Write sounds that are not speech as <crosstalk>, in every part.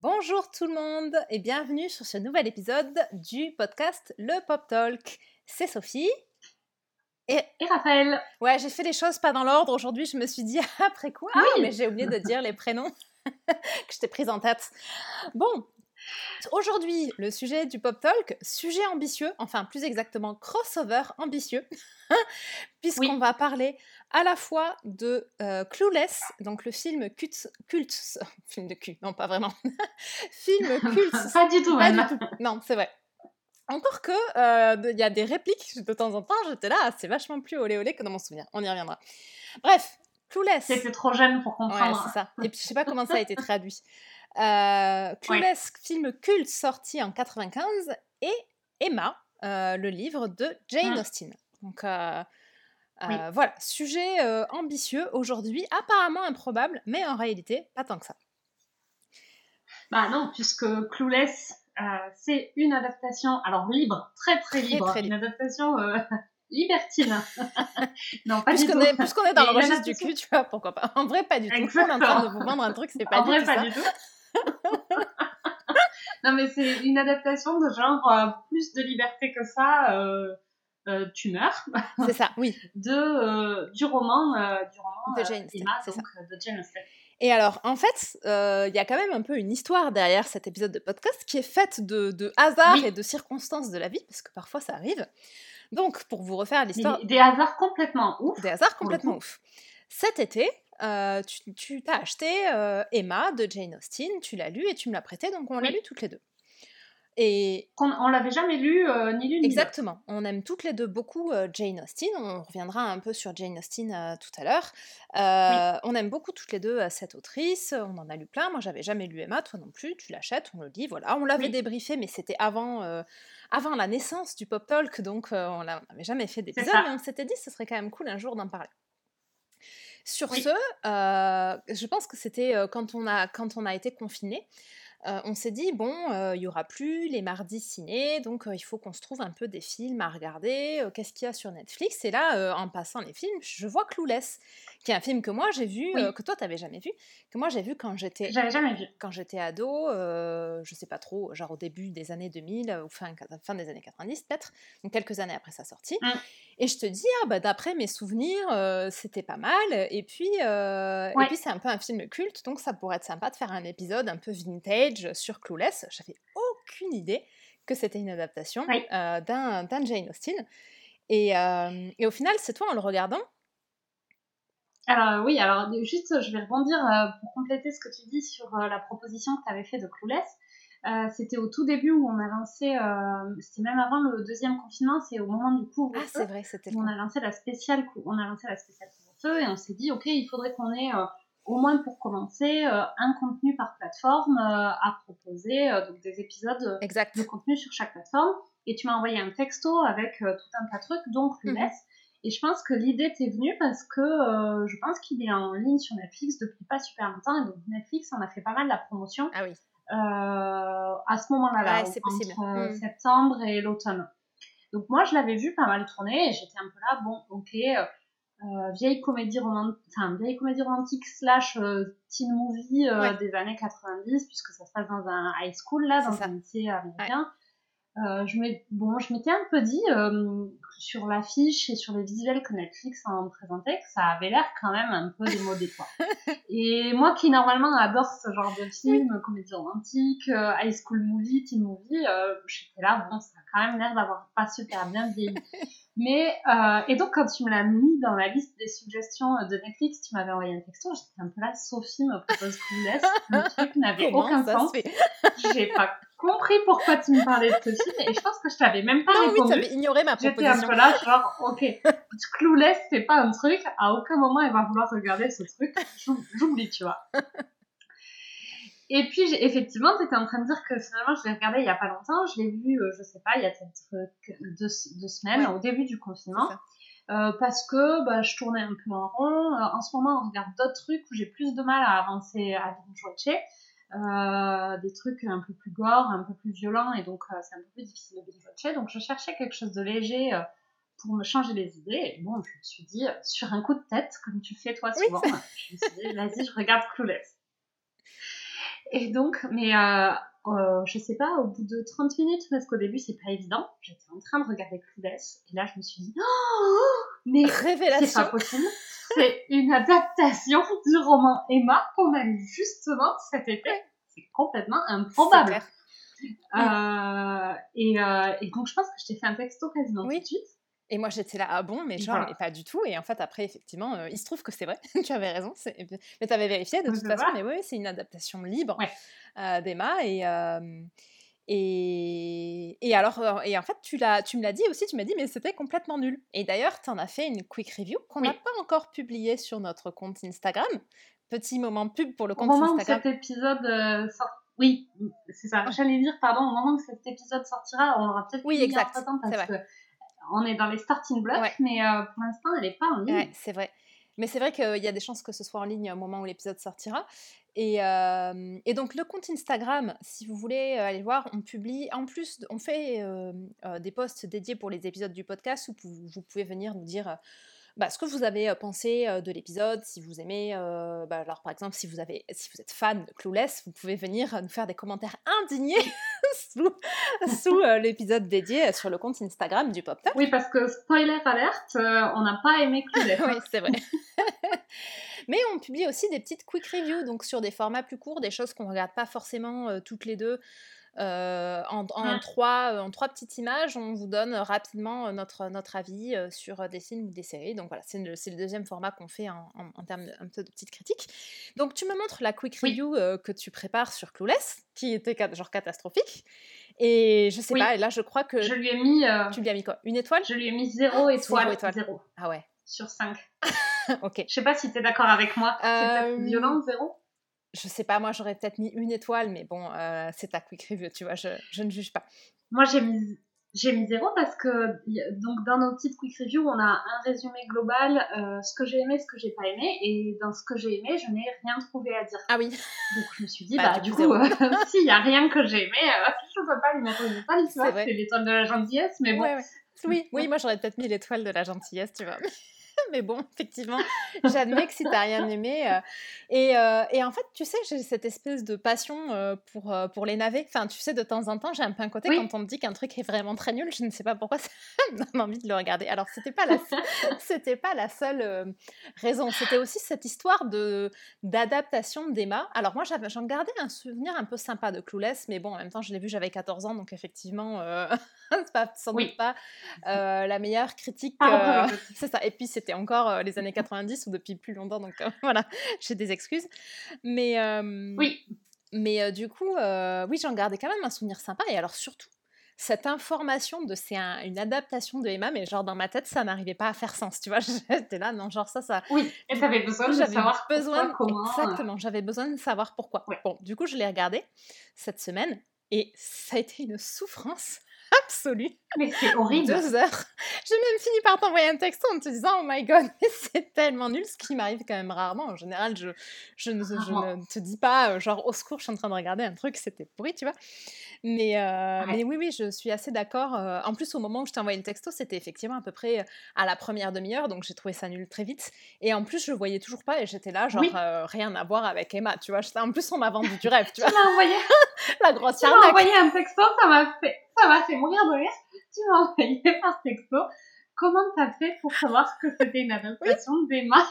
Bonjour tout le monde et bienvenue sur ce nouvel épisode du podcast Le Pop Talk. C'est Sophie. Et, Raphaël. Ouais, j'ai fait les choses pas dans l'ordre. Aujourd'hui, je me suis dit <laughs> après quoi? Ah, mais j'ai oublié de dire les prénoms <laughs> que je t'ai pris en tête. Bon, Aujourd'hui, le sujet du Pop Talk, sujet ambitieux, enfin plus exactement crossover ambitieux, <laughs> puisqu'on va parler à la fois de euh, Clueless, donc le film culte, culte, <laughs> film de cul, non pas vraiment, <laughs> film <laughs> culte. pas du tout, pas du tout. Non, c'est vrai. Encore que, euh, il y a des répliques de temps en temps, j'étais là, c'est vachement plus olé olé que dans mon souvenir. On y reviendra. Bref, Clueless. C'était trop jeune pour comprendre. Ouais, c'est ça. Et puis je sais pas comment ça a été traduit. Euh, Clueless, film culte sorti en 95, et Emma, euh, le livre de Jane mmh. Austen. Donc euh, euh, voilà, sujet ambitieux aujourd'hui, apparemment improbable, mais en réalité, pas tant que ça. Bah non, puisque Clueless, c'est une adaptation, alors libre, très très libre, une adaptation <laughs> libertine. <laughs> non, pas du tout. Puisqu'on est dans le registre du cul, tu vois, pourquoi pas. En vrai, pas du tout. On est en train de vous vendre un truc, c'est pas en du vrai, tout pas ça. du tout. <laughs> non, mais c'est une adaptation de genre euh, plus de liberté que ça. Euh, euh, tu meurs. C'est ça, oui. <laughs> De, du roman, du roman de Jane, Emma, donc, de Jane Austen. Et alors, en fait, il y a quand même un peu une histoire derrière cet épisode de podcast qui est faite de, de hasards et de circonstances de la vie, parce que parfois ça arrive. Donc, pour vous refaire l'histoire. Des hasards complètement ouf. Des hasards complètement ouf. Cet été, euh, tu t'as acheté euh, Emma de Jane Austen, tu l'as lu et tu me l'as prêté, donc on l'a lu toutes les deux. Et on, on l'avait jamais lu euh, ni lu ni Exactement. On aime toutes les deux beaucoup Jane Austen. On reviendra un peu sur Jane Austen tout à l'heure. On aime beaucoup toutes les deux cette autrice. On en a lu plein. Moi, j'avais jamais lu Emma, toi non plus. Tu l'achètes, on le lit. Voilà. On l'avait débriefé, mais c'était avant, avant la naissance du Pop Talk, donc on n'avait jamais fait d'épisode. Mais on s'était dit, ce serait quand même cool un jour d'en parler. Sur ce, euh, je pense que c'était euh, quand, on a, quand on a été confiné, euh, on s'est dit, bon, il y aura plus les mardis ciné, donc il faut qu'on se trouve un peu des films à regarder, qu'est-ce qu'il y a sur Netflix? Et là, en passant les films, je vois Clueless, qui est un film que moi j'ai vu, que toi t'avais jamais vu, que moi j'ai vu quand j'étais... J'avais jamais vu. Quand j'étais ado, je sais pas trop, genre au début des années 2000, ou fin, fin des années 90 peut-être, donc quelques années après sa sortie. Mmh. Et je te dis, ah, bah, d'après mes souvenirs, euh, c'était pas mal. Et puis, euh, puis c'est un peu un film culte, donc ça pourrait être sympa de faire un épisode un peu vintage sur Clueless. J'avais aucune idée que c'était une adaptation euh, d'un Jane Austen. Et, et, au final, c'est toi, en le regardant alors oui, alors juste, je vais rebondir pour compléter ce que tu dis sur la proposition que tu avais fait de Clueless. Euh, c'était au tout début où on a lancé, euh, c'était même avant le deuxième confinement, c'est au moment du couvre-feu. Ah, c'est vrai, c'était. On a lancé la spéciale, on a lancé la spéciale couvre-feu et on s'est dit, ok, il faudrait qu'on ait euh, au moins pour commencer un contenu par plateforme à proposer, donc des épisodes de contenu sur chaque plateforme. Et tu m'as envoyé un texto avec tout un tas de trucs, donc le mmh. Et je pense que l'idée t'est venue parce que je pense qu'il est en ligne sur Netflix depuis pas super longtemps. Et donc Netflix en a fait pas mal la promotion. Ah oui. Euh, à ce moment-là, c'est possible. entre hmm. septembre et l'automne. Donc moi, je l'avais vu pas mal tourner et j'étais un peu là, bon, ok, euh, vieille comédie romantique, enfin vieille comédie romantique slash euh, teen movie des années 90 puisque ça se passe dans un high school là, dans un lycée américain. Euh, je bon, je m'étais un peu dit euh, sur l'affiche et sur les visuels que Netflix en présentait que ça avait l'air quand même un peu démodé quoi. <laughs> et moi qui normalement adore ce genre de film, comédie romantique, euh, high school movie, teen movie, j'étais là bon ça a quand même l'air d'avoir pas super bien vieilli. <laughs> Mais et donc quand tu me l'as mis dans la liste des suggestions de Netflix, tu m'avais envoyé un texto, j'étais un peu là Sophie me propose laisse le truc n'avait aucun sens. J'ai pas compris pourquoi tu me parlais de ce film et je pense que je t'avais même pas non, répondu. Oui, avais ignoré ma proposition. J'étais un peu là, genre, ok, Clueless, c'est pas un truc, à aucun moment elle va vouloir regarder ce truc, j'oublie, tu vois. <laughs> Et puis, effectivement, tu étais en train de dire que finalement, je l'ai regardé il y a pas longtemps, je l'ai vu, euh, je sais pas, il y a peut-être deux, deux, semaines, au début du confinement. Euh, parce que bah, je tournais un peu en rond. Euh, en ce moment, on regarde d'autres trucs où j'ai plus de mal à avancer, à binge-watcher. Euh, des trucs un peu plus gore, un peu plus violents, et donc euh, c'est un peu plus difficile de binge-watcher. Donc je cherchais quelque chose de léger euh, pour me changer les idées. Et bon, je me suis dit, sur un coup de tête, comme tu fais toi souvent, je me suis dit, vas-y, je regarde Clueless. Et donc, mais euh, euh, je sais pas, au bout de 30 minutes, parce qu'au début c'est pas évident, j'étais en train de regarder Clueless, et là je me suis dit, oh, <gasps> mais c'est pas possible, c'est une adaptation du roman Emma qu'on a lu justement cet été, c'est complètement improbable. Euh, et, euh, et, donc je pense que je t'ai fait un texto quasiment tout de suite. Et moi, j'étais là, ah bon, mais genre, mais pas du tout. Et en fait, après, effectivement, euh, il se trouve que c'est vrai, <laughs> tu avais raison. Mais tu avais vérifié de toute façon, mais oui, c'est une adaptation libre euh, d'Emma. Et, euh, et, et, alors, et en fait, tu, tu me l'as dit aussi, tu m'as dit, mais c'était complètement nul. Et d'ailleurs, tu en as fait une quick review qu'on n'a pas encore publiée sur notre compte Instagram. Petit moment pub pour le compte Instagram. Au moment où cet épisode sort oui, c'est ça. J'allais dire, pardon, au moment où cet épisode sortira, on aura peut-être oui, exact. parce que on est dans les starting blocks, mais euh, pour l'instant, elle n'est pas en ligne. c'est vrai. Mais c'est vrai qu'il y a des chances que ce soit en ligne au moment où l'épisode sortira. Et, euh, donc le compte Instagram, si vous voulez euh, aller voir, on publie, en plus, on fait des posts dédiés pour les épisodes du podcast où vous pouvez venir nous dire bah, ce que vous avez pensé de l'épisode, si vous aimez, bah, alors par exemple si vous, avez, si vous êtes fan de Clueless, vous pouvez venir nous faire des commentaires indignés <laughs> sous, sous l'épisode dédié sur le compte Instagram du Pop Oui, parce que spoiler alerte, on n'a pas aimé Clueless. <laughs> oui, c'est vrai. <laughs> Mais on publie aussi des petites quick reviews, donc sur des formats plus courts, des choses qu'on ne regarde pas forcément toutes les deux. Euh, en, trois, en trois petites images, on vous donne rapidement notre, notre avis sur des films ou des séries. Donc voilà, c'est le, le, deuxième format qu'on fait en, en, termes de, un peu de petites critiques. Donc tu me montres la quick review que tu prépares sur Clueless, qui était genre catastrophique. Et je sais pas, et là je crois que. Je lui ai mis. Tu lui as mis quoi? Une étoile? Je lui ai mis zéro étoile. Zéro Ah ouais. Sur 5. <laughs> ok. Je sais pas si tu es d'accord avec moi. C'est violent, zéro? Je sais pas, moi j'aurais peut-être mis une étoile, mais bon, euh, c'est ta quick review, tu vois, je, je ne juge pas. Moi j'ai mis, j'ai mis zéro parce que donc dans nos petites quick reviews, on a un résumé global, euh, ce que j'ai aimé, ce que j'ai pas aimé, et dans ce que j'ai aimé, je n'ai rien trouvé à dire. Ah oui. Donc je me suis dit, bah, bah du coup, euh, <laughs> s'il y a rien que j'ai aimé, <laughs> je peux pas lui mettre une étoile, tu vois, c'est l'étoile de la gentillesse, mais bon. Oui, <laughs> oui, moi j'aurais peut-être mis l'étoile de la gentillesse, tu vois. Mais bon, <laughs> effectivement, j'admets que si t'as rien aimé. Euh, et, euh, et, en fait, tu sais, j'ai cette espèce de passion euh, pour, pour les navets. Enfin, tu sais, de temps en temps, j'ai un peu un côté quand on me dit qu'un truc est vraiment très nul, je ne sais pas pourquoi ça <laughs> me donne envie de le regarder. Alors, c'était pas la, <laughs> c'était pas la seule raison. C'était aussi cette histoire de d'adaptation d'Emma. Alors moi, j'en gardais un souvenir un peu sympa de Clueless, mais bon, en même temps, je l'ai vu, j'avais 14 ans, donc effectivement, c'est pas, sans doute pas la meilleure critique. c'est ça. Et puis, c'était encore les années 90 ou depuis plus longtemps, donc <laughs> voilà, j'ai des excuses. Mais, oui. mais du coup, oui, j'en gardais quand même un souvenir sympa. Et alors, surtout, cette information de c'est une adaptation de Emma, mais genre dans ma tête, ça n'arrivait pas à faire sens, tu vois. <laughs> J'étais là, non, genre ça, ça. Oui, et t'avais besoin de savoir besoin, pourquoi, comment. Exactement, j'avais besoin de savoir pourquoi. Bon, du coup, je l'ai regardé cette semaine et ça a été une souffrance absolue. Mais c'est horrible. Deux heures. J'ai même fini par t'envoyer un texto en te disant Oh my god, c'est tellement nul, ce qui m'arrive quand même rarement. En général, je, je, ne, je ne te dis pas, euh, genre, au secours, je suis en train de regarder un truc, c'était pourri, tu vois. Mais, euh, mais oui, oui, je suis assez d'accord. Euh, en plus, au moment où je t'ai envoyé le texto, c'était effectivement à peu près à la première demi-heure, donc j'ai trouvé ça nul très vite. Et en plus, je le voyais toujours pas et j'étais là, genre, rien à voir avec Emma, tu vois. En plus, on m'a vendu du rêve, tu vois. Tu m'as envoyé <laughs> <laughs> la grosse Tu m'as envoyé un texto, ça m'a fait, ça m'a fait mourir de rire. Tu m'as envoyé <laughs> par texto comment t'as fait pour savoir que c'était une adaptation d'Emma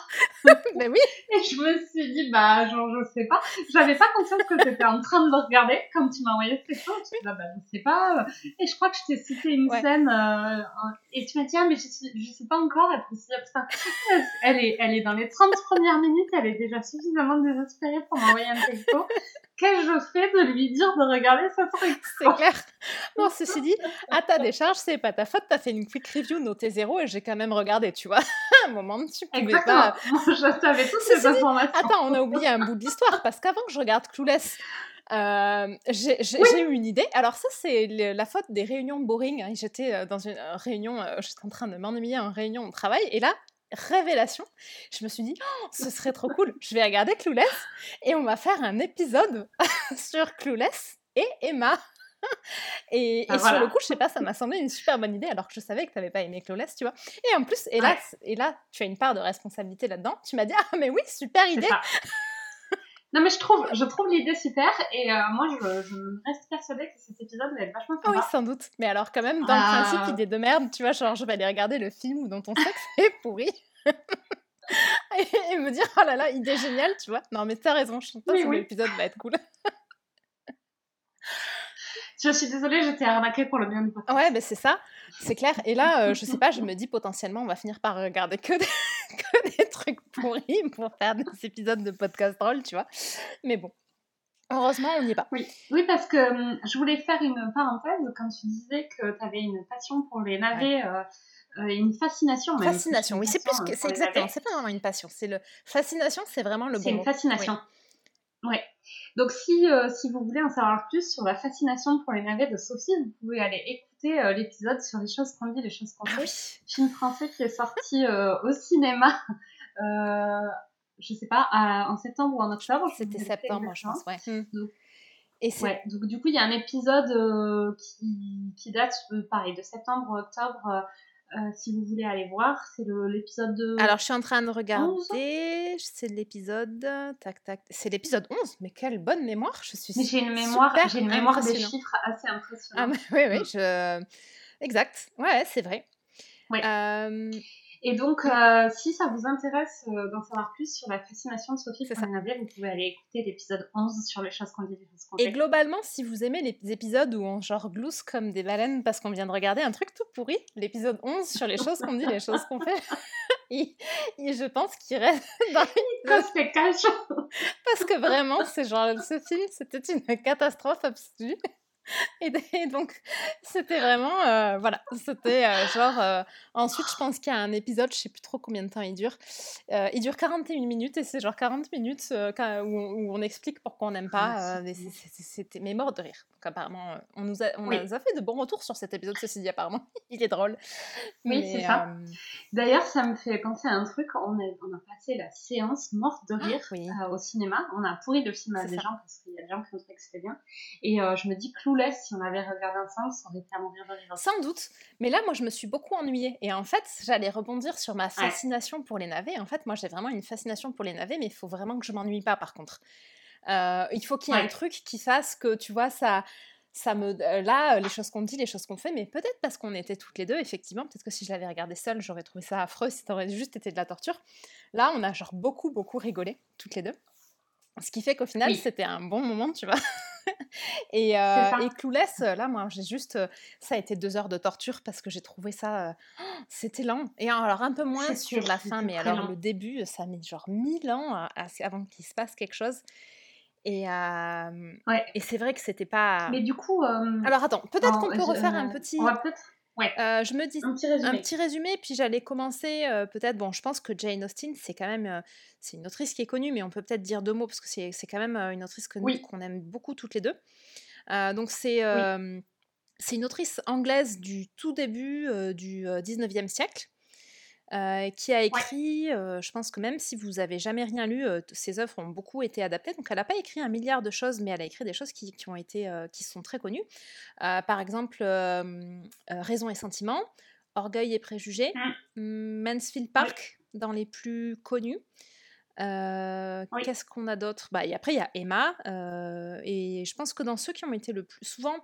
Mais <laughs> oui. Et je me suis dit, bah, genre, je sais pas. J'avais pas conscience que t'étais en train de le regarder quand tu m'as envoyé ce texto. Je me bah, bah, je sais pas. Et je crois que je t'ai cité une scène, euh, et tu m'as dit, ah, mais je, je sais pas encore. Et puis, putain, elle est, elle est dans les 30 premières minutes, elle est déjà suffisamment désespérée pour m'envoyer un texto. Qu'ai-je fait de lui dire de regarder ce truc <laughs> C'est clair. Bon, ceci dit, <laughs> à ta décharge, c'est pas ta faute. T'as fait une quick review notée zéro et j'ai quand même regardé, tu vois. <laughs> un moment, tu pouvais Exactement. pas. je savais toutes ces informations. Attends, on a oublié un bout de l'histoire parce qu'avant que je regarde Clueless, euh, j'ai eu une idée. Alors ça, c'est la faute des réunions boring. J'étais euh, dans une euh, réunion, j'étais en train de m'ennuyer en réunion au travail, et là, révélation, je me suis dit, oh, ce serait trop cool, je vais regarder Clueless, et on va faire un épisode <laughs> sur Clueless et Emma. <laughs> et, ah, sur le coup, je sais pas, ça m'a semblé une super bonne idée alors que je savais que tu n'avais pas aimé Clueless, tu vois. Et en plus, et là, et là, tu as une part de responsabilité là-dedans. Tu m'as dit, ah mais oui, super idée. <laughs> Non, mais je trouve, je trouve l'idée super et euh, moi, je, je, reste persuadée que cet épisode va être vachement sympa. Oui, sans doute. Mais alors, quand même, dans le principe, ah. idée de merde, tu vois, genre, je vais aller regarder le film dont ton sexe est pourri. <laughs> et, me dire, oh là là, idée géniale, tu vois. Non, mais t'as raison, je pense que l'épisode va être cool. <laughs> je suis désolée, j'étais arnaquée pour le bien du podcast. Ouais, mais c'est ça, c'est clair. Et là, euh, je sais pas, je me dis potentiellement, on va finir par regarder que des, <laughs> que des trucs pourris pour faire des épisodes de podcast drôles, tu vois. Mais bon, Heureusement, on n'y est pas. Oui, oui parce que hum, je voulais faire une parenthèse quand tu disais que tu avais une passion pour les navets, euh, euh, une fascination. Même, fascination, oui, c'est plus que c'est exactement, c'est pas vraiment une passion, c'est le fascination, c'est vraiment le bon. C'est une fascination. Oui. Ouais. Donc si euh, si vous voulez en savoir plus sur la fascination pour les navets de Sophie, vous pouvez aller écouter l'épisode sur les choses qu'on dit, les choses qu'on ah fait, film français qui est sorti au cinéma je sais pas, en septembre ou en octobre. C'était septembre, je pense, ouais. Donc, et ouais, donc du coup, il y a un épisode euh, qui, qui, date, euh, pareil, de septembre, octobre. Euh, si vous voulez aller voir, c'est l'épisode de. Alors, je suis en train de regarder. C'est l'épisode. Tac, tac. C'est l'épisode 11. Mais quelle bonne mémoire. Je suis. J'ai une mémoire, j'ai une mémoire des chiffres assez impressionnante. Ah, oui, oui. Je... Exact. Ouais, c'est vrai. Ouais. Et donc, euh, si ça vous intéresse euh, d'en savoir plus sur la fascination de Sophie Navire, vous pouvez aller écouter l'épisode 11 sur les choses qu'on dit, les choses qu'on Et globalement, si vous aimez les épisodes où on genre glousse comme des baleines parce qu'on vient de regarder un truc tout pourri, l'épisode 11 sur les choses qu'on dit, les choses qu'on fait, <laughs> et, je pense qu'il reste <laughs> dans une... <laughs> parce que vraiment, c'est genre, ce film, c'était une catastrophe absolue. <laughs> Et, donc, c'était vraiment, euh, voilà, c'était euh, genre, euh, ensuite, je pense qu'il y a un épisode, je sais plus trop combien de temps il dure, il dure 41 minutes et c'est genre 40 minutes où on, explique pourquoi on n'aime pas, c'était mais mort de rire. Donc apparemment, on nous, a, on a fait de bons retours sur cet épisode, ceci dit, apparemment, <laughs> il est drôle. Oui, c'est ça. D'ailleurs, ça me fait penser à un truc, on a, on a passé la séance morte de rire au cinéma, on a pourri le film à des gens parce qu'il y a des gens qui ont trouvé que c'était bien, et je me dis, Clou si on avait regardé ensemble, ça aurait été à mourir de rire. Sans doute. Mais là, moi, je me suis beaucoup ennuyée. Et en fait, j'allais rebondir sur ma fascination pour les navets. En fait, moi, j'ai vraiment une fascination pour les navets, mais il faut vraiment que je m'ennuie pas, par contre. Euh, il faut qu'il y ait un truc qui fasse que, tu vois, ça ça me euh, là les choses qu'on dit les choses qu'on fait mais peut-être parce qu'on était toutes les deux effectivement peut-être que si je l'avais regardé seule j'aurais trouvé ça affreux ça aurait juste été de la torture là on a genre beaucoup beaucoup rigolé toutes les deux ce qui fait qu'au final c'était un bon moment tu vois <laughs> <laughs> et, euh, et Clouless, là, moi, j'ai juste. Euh, ça a été deux heures de torture parce que j'ai trouvé ça. Euh, c'était lent. Et alors, un peu moins sur la fin, mais alors le début, ça a mis genre mille ans avant qu'il se passe quelque chose. Et, et c'est vrai que c'était pas. Mais du coup. Alors, attends, peut-être qu'on peut refaire un petit. On va peut-être Ouais. Euh, je me dis un petit résumé, un petit résumé puis j'allais commencer euh, peut-être. Bon, je pense que Jane Austen, c'est quand même euh, c'est une autrice qui est connue, mais on peut peut-être dire deux mots parce que c'est, c'est quand même une autrice que qu'on aime beaucoup toutes les deux. donc c'est c'est une autrice anglaise du tout début du 19e siècle. Euh, qui a écrit, euh, je pense que même si vous avez jamais rien lu, euh, ses œuvres ont beaucoup été adaptées. Donc elle n'a pas écrit un milliard de choses, mais elle a écrit des choses qui, qui ont été, qui sont très connues. par exemple, Raison et sentiment, Orgueil et préjugés, mmh. Mansfield Park dans les plus connus. Qu'est-ce qu'on a d'autre? Bah, et Après, il y a Emma. et je pense que dans ceux qui ont été le plus souvent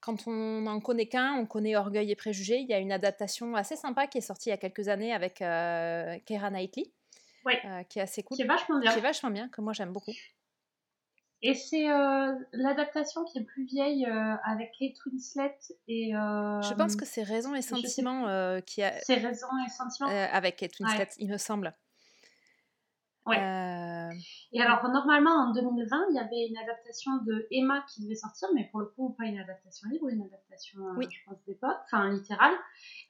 quand on n'en connaît qu'un, on connaît Orgueil et Préjugés. Il y a une adaptation assez sympa qui est sortie il y a quelques années avec euh, Keira Knightley, euh, qui est assez cool. Qui est vachement bien. Qui est vachement bien, que moi j'aime beaucoup. Et c'est euh, l'adaptation qui est plus vieille avec Kate Winslet et. je pense que c'est Raison et Sentiment qui a. C'est Raison et Sentiment. avec Kate Winslet, il me semble. Ouais. Euh, et alors, normalement, en 2020, il y avait une adaptation de Emma qui devait sortir, mais pour le coup, pas une adaptation libre, une adaptation, euh, je pense, d'époque, enfin littérale,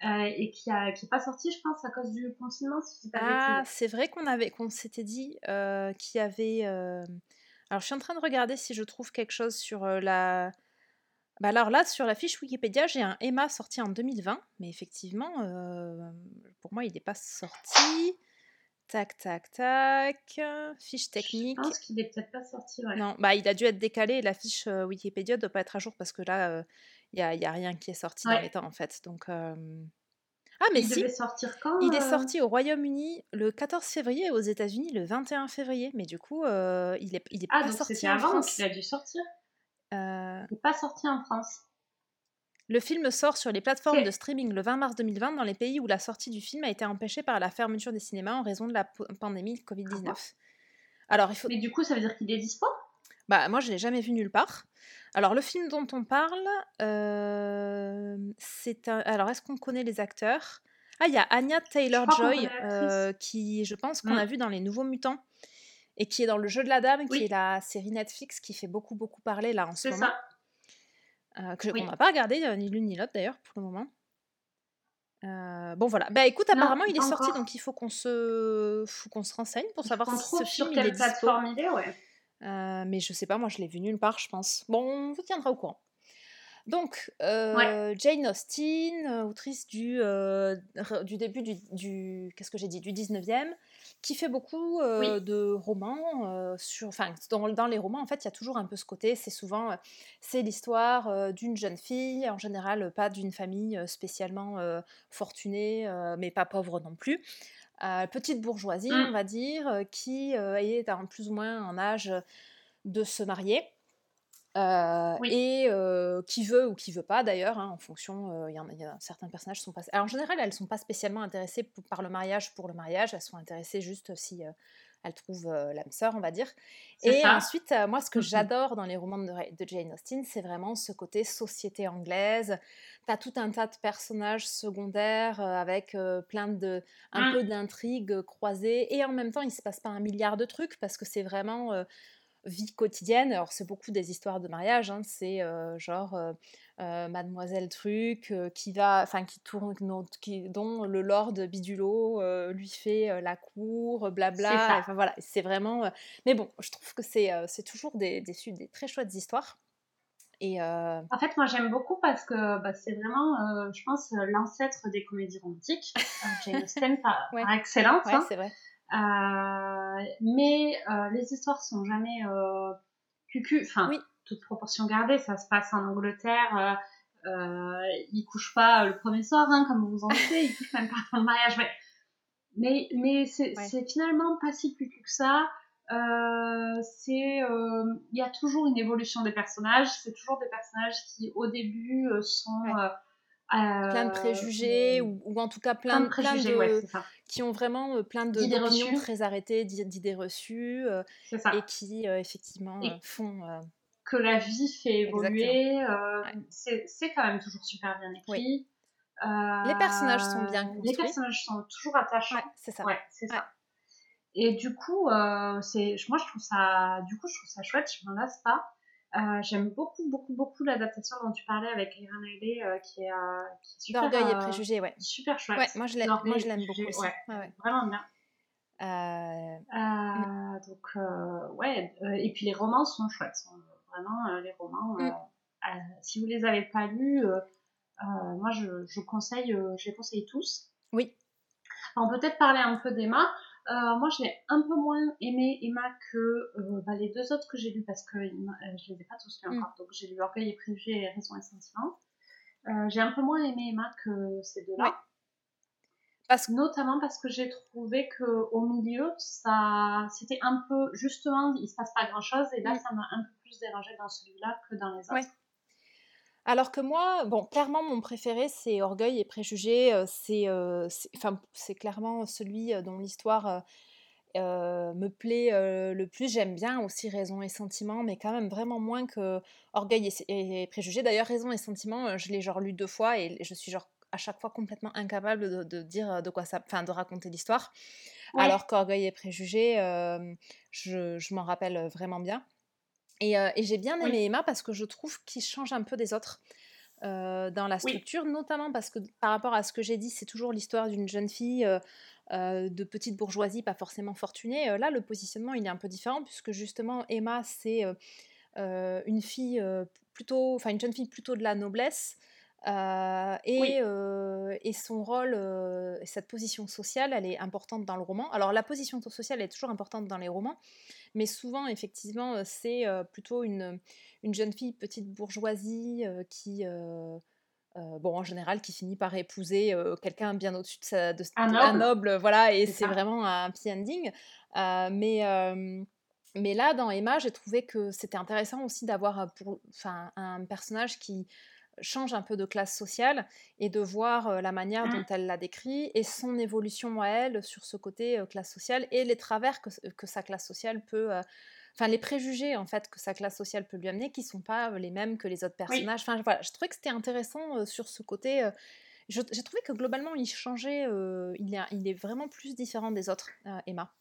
euh, et qui n'est qui pas sortie, je pense, à cause du confinement, si Ah, c'est vrai qu'on avait qu'on s'était dit qu'il y avait. Alors, je suis en train de regarder si je trouve quelque chose sur la. Bah alors là, sur la fiche Wikipédia, j'ai un Emma sorti en 2020, mais effectivement, pour moi, il n'est pas sorti. Tac, tac, tac. Fiche technique. Je pense qu'il est peut-être pas sorti. Ouais. Non, bah, il a dû être décalé. La fiche euh, Wikipédia ne doit pas être à jour parce que là, il euh, n'y a, y a, rien qui est sorti dans les temps en fait. Donc, Ah, mais il si. devait sortir quand Il est euh sorti au Royaume-Uni le 14 février et aux États-Unis le 21 février. Mais du coup, euh, il est, il est Ah, pas donc sorti en avant France. a dû sortir. Euh, Il n'est pas sorti en France. Le film sort sur les plateformes de streaming le 20 mars 2020 dans les pays où la sortie du film a été empêchée par la fermeture des cinémas en raison de la pandémie de Covid-19. Alors, il faut... Mais du coup, ça veut dire qu'il est dispo Bah, moi, je l'ai jamais vu nulle part. Alors, le film dont on parle, euh, c'est un... Alors, est-ce qu'on connaît les acteurs? Ah, il y a Anya Taylor-Joy, euh, qui, je pense, qu'on Mm. a vu dans Les Nouveaux Mutants, et qui est dans Le Jeu de la Dame, qui est la série Netflix qui fait beaucoup, beaucoup parler, là, en ce C'est moment. ça. Euh, que Oui. qu'on n'a pas regardé, euh, ni l'une ni l'autre, d'ailleurs, pour le moment. Euh, bon, voilà. Bah, écoute, Non, apparemment, il est sorti, donc il faut qu'on se... faut qu'on se renseigne pour Il savoir si ce sur film, il est dispo. il est, ouais. Mais je sais pas, moi je l'ai vu nulle part, je pense. Bon, on vous tiendra au courant. Donc, euh, Jane Austen, euh, autrice du, euh, du début du, du- qu'est-ce que j'ai dit, du 19e, qui fait beaucoup euh, Oui. de romans sur, enfin, dans, dans les romans, en fait, il y a toujours un peu ce côté, c'est souvent, c'est l'histoire d'une jeune fille, en général, pas d'une famille spécialement fortunée, mais pas pauvre non plus. Petite bourgeoisie, Mm. on va dire, qui est en plus ou moins en âge de se marier. Euh, Oui. et euh, qui veut ou qui veut pas d'ailleurs, hein, en fonction, euh, il y, a- il y a certains personnages sont pas. Alors, en général, elles sont pas spécialement intéressées par le mariage pour le mariage, elles sont intéressées juste si elles trouvent l'âme sœur, on va dire. Et ça. ensuite, moi, ce que Mhm. j'adore dans les romans de, de Jane Austen, c'est vraiment ce côté société anglaise. T'as tout un tas de personnages secondaires avec plein de, un Mm. peu d'intrigues croisées, et en même temps, il se passe pas un milliard de trucs parce que c'est vraiment vie quotidienne. Alors, c'est beaucoup des histoires de mariage, hein, c'est euh, genre euh, euh, Mademoiselle Truc qui va, enfin, qui tourne, qui, dont le Lord Bidulot lui fait la cour, blabla. Enfin, voilà, c'est vraiment. mais bon, je trouve que c'est toujours des, des, très chouettes histoires. Et En fait, moi, j'aime beaucoup parce que bah, c'est vraiment, je pense, l'ancêtre des comédies romantiques. Jane Austen, par, <laughs> Ouais. par excellence. ouais, hein. c'est vrai. Euh, mais euh, les histoires sont jamais euh, cucu. Enfin, Oui. toute proportion gardée, ça se passe en Angleterre. Ils couchent pas le premier soir, hein, comme vous en doutez. Ils couchent même pas avant le mariage. Mais, mais, mais c'est Ouais. c'est finalement pas si cucu que ça. Euh, c'est euh, il y a toujours une évolution des personnages c'est toujours des personnages qui au début euh, sont Ouais. Plein de euh, préjugés, ou, ou en tout cas plein, plein de plein préjugés de, ouais c'est ça qui ont vraiment euh, plein de- d'opinions très arrêtées, d'i- d'idées reçues, euh, ça et qui effectivement Et- font. que la vie fait évoluer. Ouais. c'est, quand même toujours super bien écrit. Euh, Les personnages sont bien Les construits. personnages sont toujours attachants. Ouais, c'est ça. Ouais, c'est Ouais. ça. Et du coup, euh, c'est, moi je trouve ça, du coup je trouve ça chouette. Je m'en lasse pas. Euh, j'aime beaucoup, beaucoup, beaucoup l'adaptation dont tu parlais avec Erin Haley, euh, qui est, euh, qui est super, D'orgueil et euh, préjugés, ouais. super chouette. Ouais, moi je l'aime, D'orgueil moi et je l'aime beaucoup aussi. ouais. Ouais, ouais. Vraiment bien. Euh, Euh, donc ouais, et puis les romans sont chouettes, sont vraiment les romans. Mm. si vous les avez pas lus, moi je, je conseille, je les conseille tous. Oui. On peut peut-être parler un peu d'Emma. Euh, moi je l'ai un peu moins aimé Emma que euh, bah, les deux autres que j'ai lus parce que euh, je les ai pas tous lus Mm. encore. Donc j'ai lu Orgueil et préjugés et Raison et sentiments. Euh, j'ai un peu moins aimé Emma que ces deux-là. Parce que Notamment parce que j'ai trouvé que au milieu, ça, c'était un peu, justement, il se passe pas grand chose, et là, Mm. ça m'a un peu plus dérangé dans celui-là que dans les autres. Alors que moi, bon, clairement, mon préféré, c'est Orgueil et Préjugés. C'est euh, c'est- enfin, c'est clairement celui dont l'histoire euh, me plaît euh, le plus. J'aime bien aussi Raison et Sentiment, mais quand même vraiment moins que Orgueil et, et Préjugés. D'ailleurs, Raison et Sentiment, je l'ai genre lu deux fois et je suis genre à chaque fois complètement incapable de, de dire de quoi ça, enfin, de raconter l'histoire. Ouais. Alors qu'Orgueil et Préjugés, je, je m'en rappelle vraiment bien. Et, euh, et j'ai bien Oui. aimé Emma parce que je trouve qu'il change un peu des autres euh, dans la Oui. structure, notamment parce que par rapport à ce que j'ai dit, c'est toujours l'histoire d'une jeune fille euh, de petite bourgeoisie, pas forcément fortunée. Là, le positionnement, il est un peu différent puisque justement, Emma, c'est une fille plutôt, enfin une jeune fille plutôt de la noblesse. euh, et, Oui. euh, et son rôle, euh, et cette position sociale, elle est importante dans le roman. Alors la position sociale est toujours importante dans les romans, mais souvent, effectivement, euh, c'est euh, plutôt une, une jeune fille petite bourgeoisie euh, qui, euh, bon, en général, qui finit par épouser quelqu'un bien au-dessus de, sa, de, un, noble. voilà, et c'est vraiment un happy ending. mais mais là, dans Emma, j'ai trouvé que c'était intéressant aussi d'avoir un personnage qui change un peu de classe sociale et de voir la manière dont mmh. elle l'a décrit et son évolution à elle sur ce côté classe sociale et les travers que, que sa classe sociale peut enfin les préjugés en fait que sa classe sociale peut lui amener qui sont pas les mêmes que les autres personnages. Enfin voilà, je trouvais que c'était intéressant sur ce côté. j'ai trouvé que globalement il changeait, il, est, il est vraiment plus différent des autres, Emma.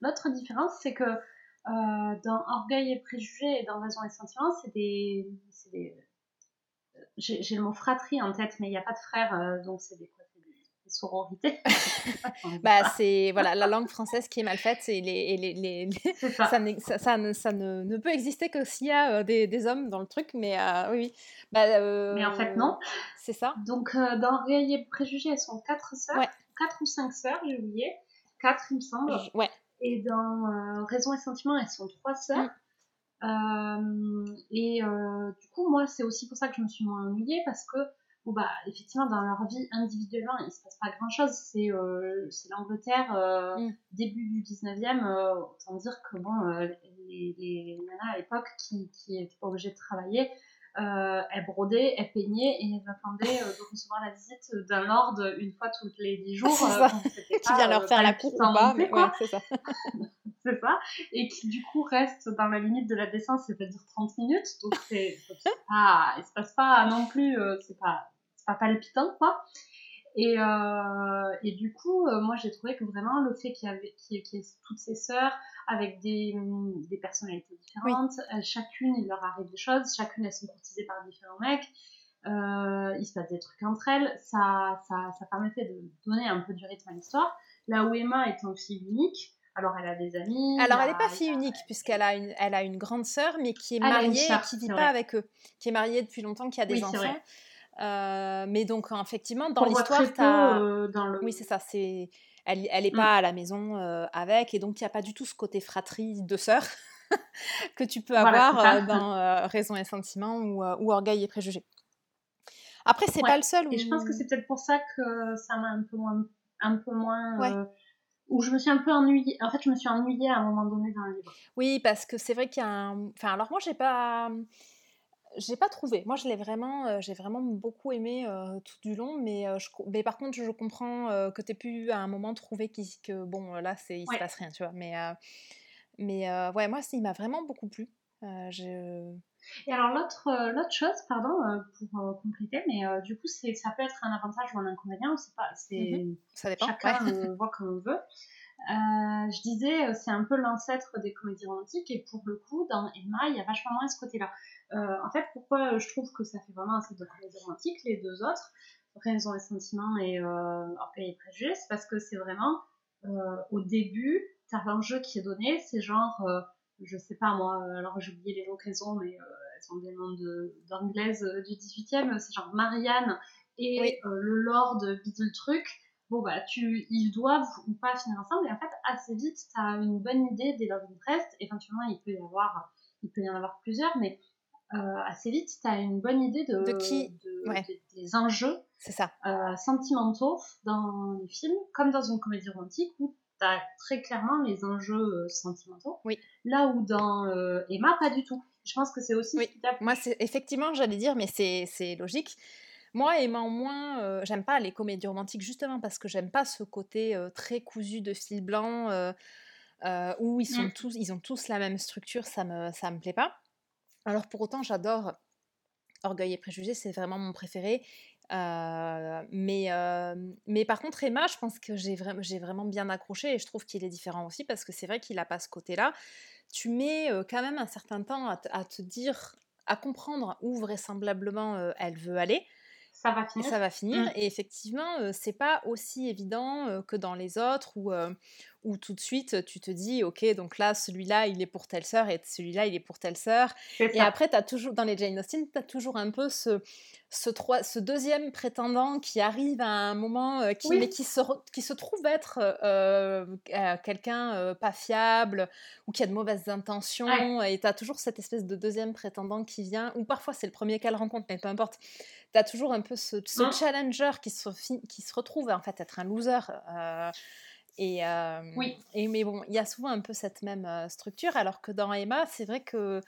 L'autre différence, c'est que dans Orgueil et Préjugés et dans Raison et Sentiment, c'est des, des j'ai le mot fratrie en tête, mais il n'y a pas de frère, donc c'est des sororité. <laughs> <laughs> bah, c'est voilà, la langue française qui est mal faite et les, les, les, ça. Ça, ça, ça, ne, ne, peut exister que s'il y a euh, des, des, hommes dans le truc, mais euh, oui. Bah, euh, mais en fait, non. C'est ça. Donc, dans Réveillé Préjugés, elles sont quatre sœurs, quatre ou cinq sœurs, j'ai oublié. Quatre, il me semble. Ouais. Et dans Raison et Sentiment, elles sont trois sœurs. Mm. Et du coup, moi, c'est aussi pour ça que je me suis moins ennuyée parce que où bah, effectivement, dans leur vie individuellement, il se passe pas grand chose. C'est euh, l'Angleterre, euh, mm. début du 19e. Euh, autant dire que bon, les, les, nanas à l'époque qui n'étaient pas obligées de travailler, elles brodaient, elles peignaient et elles attendaient de recevoir la visite d'un lord une fois tous les 10 jours. <laughs> qui vient leur faire la cour ou pas, mais c'est ça. <laughs> c'est ça, et qui du coup reste dans la limite de la décence, c'est-à-dire 30 minutes, donc c'est <laughs> ah, il se passe pas non plus, c'est pas pas palpitant, quoi. Et, euh, et du coup, euh, moi, j'ai trouvé que vraiment le fait qu'il y avait y ait toutes ces sœurs avec des, des personnalités différentes, euh, chacune, il leur arrive des choses, chacune, elles sont courtisées par différents mecs, il se passe des trucs entre elles, ça, ça, ça permettait de donner un peu du rythme à l'histoire. Là où Emma est une fille unique, alors elle a des amis. Alors elle n'est pas fille unique puisqu'elle a une, elle a une grande sœur mais qui est mariée et qui vit pas avec eux, qui est mariée depuis longtemps, qui a des enfants. Euh, mais donc, effectivement, dans l'histoire, euh, le... Oui, c'est ça. C'est... Elle n'est mm. pas à la maison euh, avec, et donc il n'y a pas du tout ce côté fratrie de sœur <laughs> que tu peux avoir dans Raison et Sentiment ou, ou, Orgueil et Préjugés. Après, c'est pas le seul. Et je pense que c'est peut-être pour ça que ça m'a un peu moins. Un peu moins où je me suis un peu ennuyée. En fait, je me suis ennuyée à un moment donné dans le livre. Oui, parce que c'est vrai qu'il y a un. Enfin, alors moi, j'ai pas j'ai pas trouvé. Moi, je l'ai vraiment, euh, j'ai vraiment beaucoup aimé euh, tout du long, mais, euh, je, mais par contre, je comprends que tu aies pu à un moment trouver que bon, là, c'est, il se passe rien, tu vois. Mais, mais ouais, moi, il m'a vraiment beaucoup plu. Et alors, l'autre, l'autre chose, pardon, pour compléter, mais du coup, c'est, ça peut être un avantage ou un inconvénient, c'est pas, c'est, ça dépend, chacun voit comme on veut. je disais, c'est un peu l'ancêtre des comédies romantiques, et pour le coup, dans Emma, il y a vachement moins ce côté-là. Euh, en fait, pourquoi je trouve que ça fait vraiment un set de comédie romantique, les deux autres, Raison et Sentiment et euh, Orgueil et Préjugés, c'est parce que c'est vraiment euh, au début, t'as l'enjeu qui est donné, c'est genre, euh, je sais pas moi, alors j'ai oublié les ont, mais elles sont des noms d'anglaises du 18e, c'est genre Marianne et le Lord Bidule Truc. Bon bah tu, ils doivent ou pas finir ensemble et en fait assez vite t'as une bonne idée des love interest. Éventuellement il peut y avoir, il peut y en avoir plusieurs, mais euh, assez vite, tu as une bonne idée de, qui des enjeux ça. Euh, sentimentaux dans les films, comme dans une comédie romantique où tu as très clairement les enjeux euh, sentimentaux. Oui. Là où dans Emma, pas du tout. Je pense que c'est aussi. Oui. Moi, c'est effectivement, j'allais dire, mais c'est logique. Moi, Emma en moins, j'aime pas les comédies romantiques justement parce que j'aime pas ce côté très cousu de fil blanc où ils sont mm. tous, ils ont tous la même structure. Ça me, ça me plaît pas. Alors pour autant, j'adore Orgueil et Préjugés, c'est vraiment mon préféré. Euh, mais, euh, mais par contre, Emma, je pense que j'ai vraiment, bien accroché et je trouve qu'il est différent aussi parce que c'est vrai qu'il n'a pas ce côté-là. Tu mets euh, quand même un certain temps à, te dire, à comprendre où vraisemblablement elle veut aller. Ça va finir. Ça va finir. Mmh. Et effectivement, c'est pas aussi évident que dans les autres où, où tout de suite tu te dis, ok, donc là, celui-là, il est pour telle sœur et celui-là, il est pour telle sœur. Et après, as toujours, dans les Jane Austen, tu as toujours un peu ce, ce, trois, ce deuxième prétendant qui arrive à un moment, euh, qui, mais qui se, qui se trouve être euh, euh, quelqu'un pas fiable ou qui a de mauvaises intentions. Et tu as toujours cette espèce de deuxième prétendant qui vient, ou parfois c'est le premier qu'elle rencontre, mais peu importe. Tu as toujours un peu ce, ce challenger qui se, qui se retrouve en fait être un loser. Et, oui. et, mais bon, il y a souvent un peu cette même structure, alors que dans Emma, c'est vrai que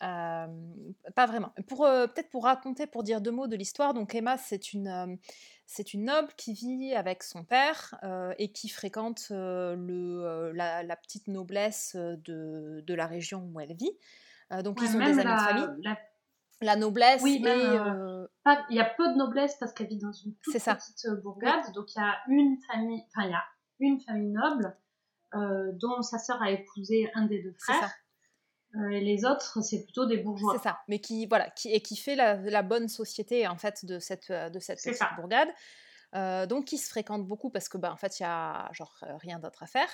pas vraiment. Pour peut-être pour raconter, pour dire deux mots de l'histoire. Donc Emma, c'est une c'est une noble qui vit avec son père et qui fréquente le, la, petite noblesse de, de, la région où elle vit. donc ils ont des amis de famille. La... noblesse. Oui, il y a peu de noblesse parce qu'elle vit dans une toute petite bourgade. Donc il y a une famille, enfin il y a une famille noble dont sa sœur a épousé un des deux frères. Euh, et les autres, c'est plutôt des bourgeois. C'est ça, mais qui, voilà, qui, et qui fait la, bonne société en fait de cette, euh, de cette petite bourgade. Euh, donc qui se fréquente beaucoup parce que bah, en fait il y a genre rien d'autre à faire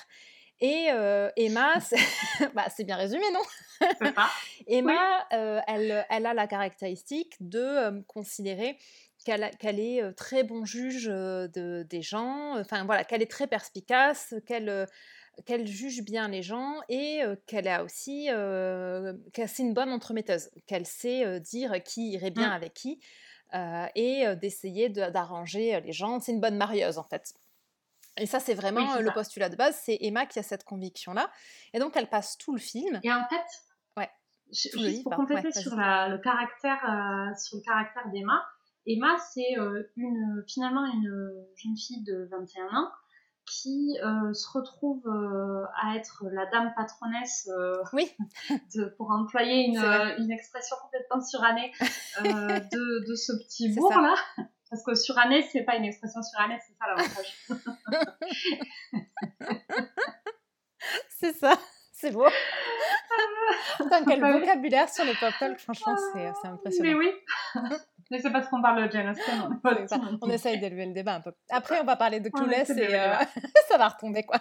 et Emma <laughs> <laughs> bah, c'est bien résumé non? <laughs> Emma elle, elle a la caractéristique de considérer qu'elle est très bon juge de, des gens enfin voilà qu'elle est très perspicace qu'elle qu'elle juge bien les gens et qu'elle a aussi qu'elle c'est une bonne entremetteuse, qu'elle sait dire qui irait bien mmh. avec qui et d'essayer d'arranger les gens. C'est une bonne marieuse en fait. Et ça, c'est vraiment le postulat de base. C'est Emma qui a cette conviction-là. Et donc, elle passe tout le film. Et en fait, ouais. juste pour compléter sur, le caractère, sur le caractère d'Emma, Emma, c'est une, finalement une jeune fille de 21 ans qui euh, se retrouve euh, à être la dame patronesse, euh, <laughs> pour employer une, une, expression complètement surannée de, de, ce petit <laughs> bourg-là. Parce que surannée, c'est pas une expression surannée, c'est ça l'avantage. <laughs> c'est ça, c'est beau. <laughs> Putain, quel vocabulaire sur le pop talk, franchement, c'est impressionnant. Mais oui <laughs> mais c'est parce qu'on parle de Jane Austen. On, on essaye d'élever le débat un peu. Après, on va parler de Clueless et euh, ça va retomber, quoi.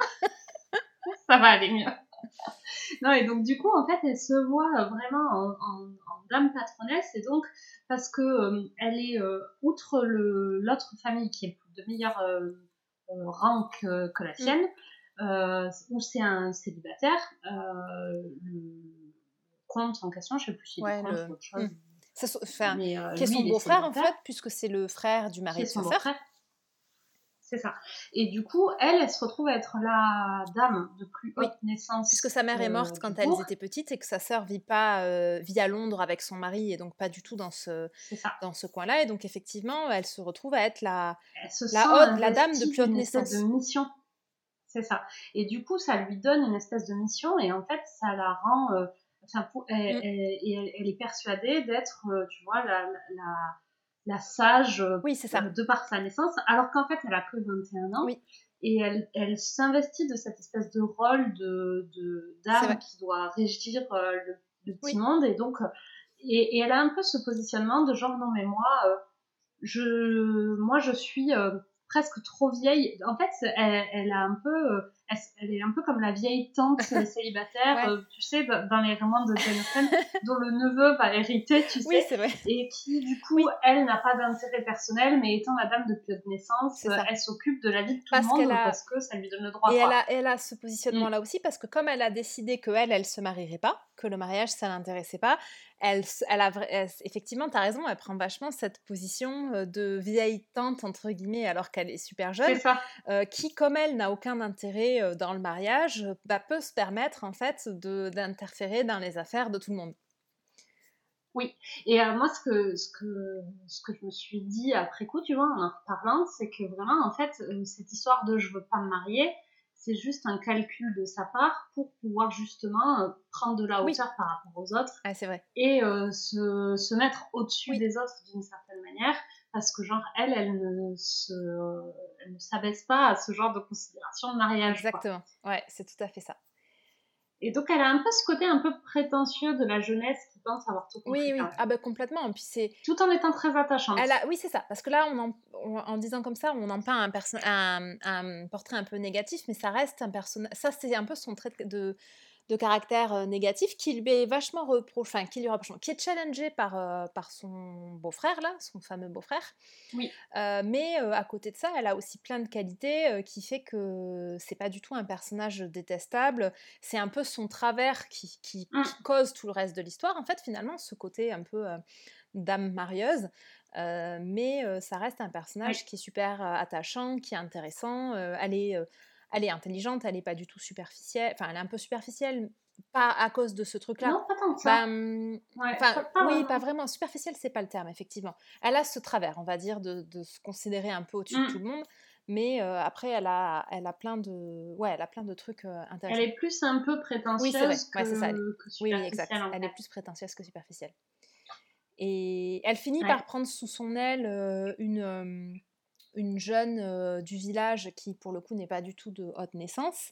ça va aller mieux. <laughs> Non, et donc du coup, en fait, elle se voit vraiment en, dame patronesse, et donc parce que euh, elle est euh, outre l'autre famille qui est de meilleur rang que, la mm. sienne, où c'est un célibataire, le comte en question, je sais plus si c'est le... autre chose. Mm. Enfin, euh, qui est son beau-frère en fait, puisque c'est le frère du mari de. C'est ça. Et du coup, elle, elle se retrouve à être la dame de plus haute naissance. Puisque sa mère est morte quand elles étaient petites et que sa sœur vit pas euh, vit à Londres avec son mari et donc pas du tout dans ce dans ce coin-là. Et donc effectivement, elle se retrouve à être la la, haute, la dame de plus haute naissance. de mission. C'est ça. Et du coup, ça lui donne une espèce de mission et en fait, ça la rend euh, Mm. elle, elle, est persuadée d'être, euh, tu vois, la, la, la sage euh, oui, ça. de par sa naissance, alors qu'en fait, elle a que 21 ans. Oui. Et elle, elle s'investit de cette espèce de rôle de, de dame qui doit régir euh, le, petit monde. Et donc, et, et, elle a un peu ce positionnement de genre, non, mais moi, je, moi, je suis presque trop vieille. En fait, elle, elle a un peu elle, est un peu comme la vieille tante <laughs> célibataire, euh, tu sais, dans les romans de Jane <laughs> dont le neveu va hériter, tu sais. Oui, c'est vrai. Et qui, du coup, elle n'a pas d'intérêt personnel, mais étant la dame depuis de naissance, elle s'occuppe de la vie de tout le monde parce que ça lui donne le droit. Et elle a, elle a, ce positionnement-là mm. aussi parce que comme elle a décidé que elle, elle se marierait pas, que le mariage, ça l'intéressait pas, elle, elle a, effectivement, tu as raison, elle prend vachement cette position euh, de vieille tante, entre guillemets, alors qu'elle est super jeune, euh, qui, comme elle, n'a aucun intérêt euh, dans le mariage bah, peut se permettre en fait d'interférer dans les affaires de tout le monde. Oui, et euh, moi ce que, ce, que, ce que je me suis dit après coup, tu vois, en en parlant, c'est que vraiment en fait cette histoire de je veux pas me marier, c'est juste un calcul de sa part pour pouvoir justement prendre de la hauteur par rapport aux autres ah, vrai. et se, se, mettre au-dessus des autres d'une certaine manière parce que genre elle, elle ne se, elle ne s'abaisse pas à ce genre de considération de mariage. Exactement. Ouais, c'est tout à fait ça. Et donc, elle a un peu ce côté un peu prétentieux de la jeunesse qui pense avoir tout compris. Oui, oui, ah bah, complètement. puis c'est... Tout en étant très attachante. Elle a... Oui, c'est ça. Parce que là, on en... en disant comme ça, on en peint un, perso... un... un portrait un peu négatif, mais ça reste un personnage... Ça, c'est un peu son trait de de caractère négatif qui lui est vachement reproché, enfin qui lui reproche, qui est challengé par, par son beau-frère là, son fameux beau-frère. Oui. mais à côté de ça, elle a aussi plein de qualités qui fait que c'est pas du tout un personnage détestable. C'est un peu son travers qui, qui, mmh. cause tout le reste de l'histoire. En fait, finalement, ce côté un peu dame marieuse. mais ça reste un personnage qui est super attachant, qui est intéressant. elle est elle est intelligente, elle n'est pas du tout superficielle. Enfin, elle est un peu superficielle, pas à cause de ce truc-là. Non, pas tant que ça. Bah, oui, pas vraiment. Superficielle, c'est pas le terme, effectivement. Elle a ce travers, on va dire, de, se considérer un peu au-dessus de mmh. tout le monde. Mais euh, après, elle a, elle a plein de, ouais, elle a plein de trucs euh, intéressants. Elle est plus un peu prétentieuse oui, que, ça, elle oui, exact. Elle est plus prétentieuse que superficielle. Et elle finit par prendre sous son aile euh, une une jeune du village qui, pour le coup, n'est pas du tout de haute naissance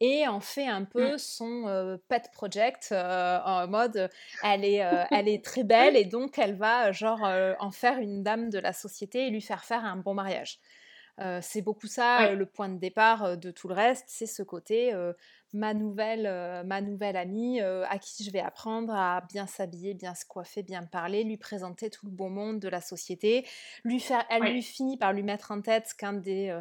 et en fait un peu mmh. son pet project en mode elle est, elle est très belle <laughs> et donc elle va genre en faire une dame de la société et lui faire faire un bon mariage c'est beaucoup ça le point de départ de tout le reste, c'est ce côté ma nouvelle, ma nouvelle amie à qui je vais apprendre à bien s'habiller, bien se coiffer, bien parler, lui présenter tout le bon monde de la société, lui faire, elle lui finit par lui mettre en tête qu'un des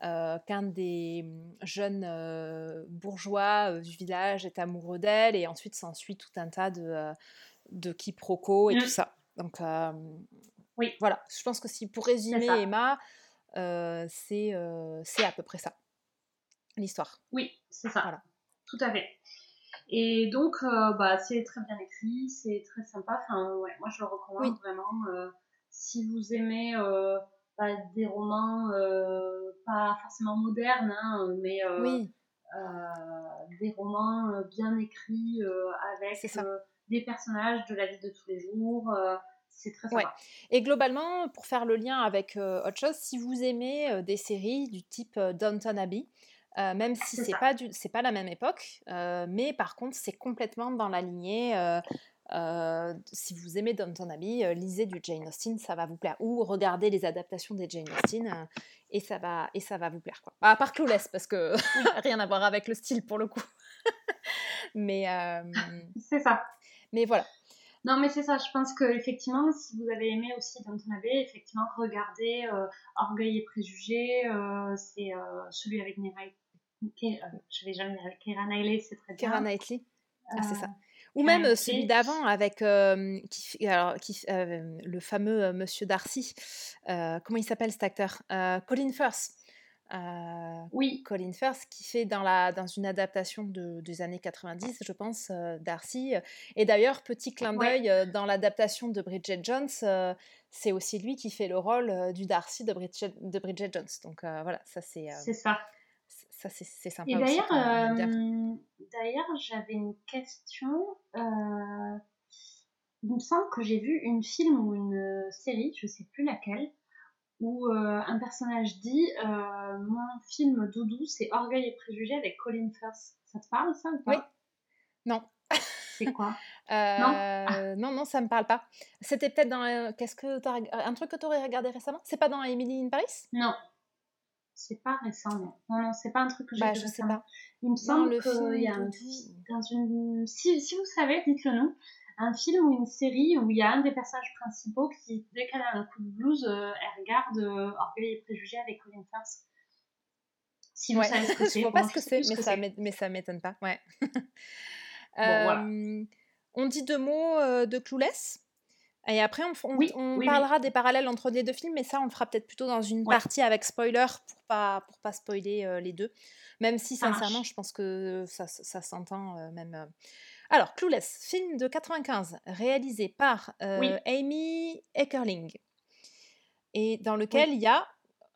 qu'un des mmh, jeunes bourgeois du village est amoureux d'elle et ensuite s'ensuit tout un tas de, de quiproquos et tout mmh. ça. Donc oui. voilà, je pense que si pour résumer Emma, c'est à peu près ça, l'histoire. Oui, c'est ça. Voilà. Tout à fait. Et donc, bah, c'est très bien écrit, c'est très sympa. Enfin, ouais, moi, je le recommande vraiment. si vous aimez bah, des romans pas forcément modernes, hein, mais des romans bien écrits avec des personnages de la vie de tous les jours c'est très sympa. Et globalement, pour faire le lien avec autre chose, si vous aimez des séries du type Downton Abbey, même si c'est pas du, c'est pas la même époque, mais par contre c'est complètement dans la lignée. si vous aimez Downton Abbey, lisez du Jane Austen, ça va vous plaire. Ou regardez les adaptations des Jane Austen et ça va et ça va vous plaire quoi. À part Clueless parce que <laughs> rien à voir avec le style pour le coup. <laughs> mais c'est ça. Mais voilà. Non, mais c'est ça. Je pense que effectivement, si vous avez aimé aussi Downton Abbey, effectivement, regardez euh, Orgueil et préjugés. Euh, c'est euh, celui avec Nira. je vais jamais dire Keira Knightley, c'est très bien. Keira Knightley. Ah, c'est ça. Ou même celui d'avant avec qui, alors, qui, le fameux Monsieur Darcy. comment il s'appelle cet acteur? Colin Firth. Euh, oui. Colin Firth, qui fait dans, la, dans une adaptation de, des années 90, je pense, euh, Darcy. Et d'ailleurs, petit clin d'œil, euh, dans l'adaptation de Bridget Jones, c'est aussi lui qui fait le rôle du Darcy de Bridget, de Bridget Jones. Donc voilà, ça c'est. c'est ça. Ça c'est sympa. Et d'ailleurs, d'ailleurs, j'avais une question. il me semble que j'ai vu une film ou une série, je sais plus laquelle, où euh, un personnage dit euh, Mon film doudou, c'est Orgueil et Préjugés avec Colin Firth. Ça te parle, ça ou pas? Oui. Non. C'est quoi? Euh, non, non, ça me parle pas. C'était peut-être dans. Qu'est-ce que un truc que tu aurais regardé récemment? C'est pas dans Emily in Paris? Non. C'est pas récent, non. Non, non, c'est pas un truc que j'ai bah, je sais pas. Il me semble qu'il y a un, dans une. Si, si vous savez, dites-le nous un film ou une série où il y a un des personnages principaux qui, dès qu'elle a un coup de blues, euh, elle regarde euh, Orgueil et Préjugés avec Colin Firth. Si vous savez ce que <laughs> c'est. Je vois pas ce que c'est, mais, ça mais ça m'étonne pas. Ouais. <laughs> Euh, on dit deux mots de Clueless. Et après, on, on, parlera des parallèles entre les deux films, mais ça, on le fera peut-être plutôt dans une partie avec spoiler pour pas pour pas spoiler les deux. Même si, sincèrement, je pense que ça, ça s'entend même. Alors, Clueless, film de 95, réalisé par euh, Amy Eckerling, et dans lequel il y a,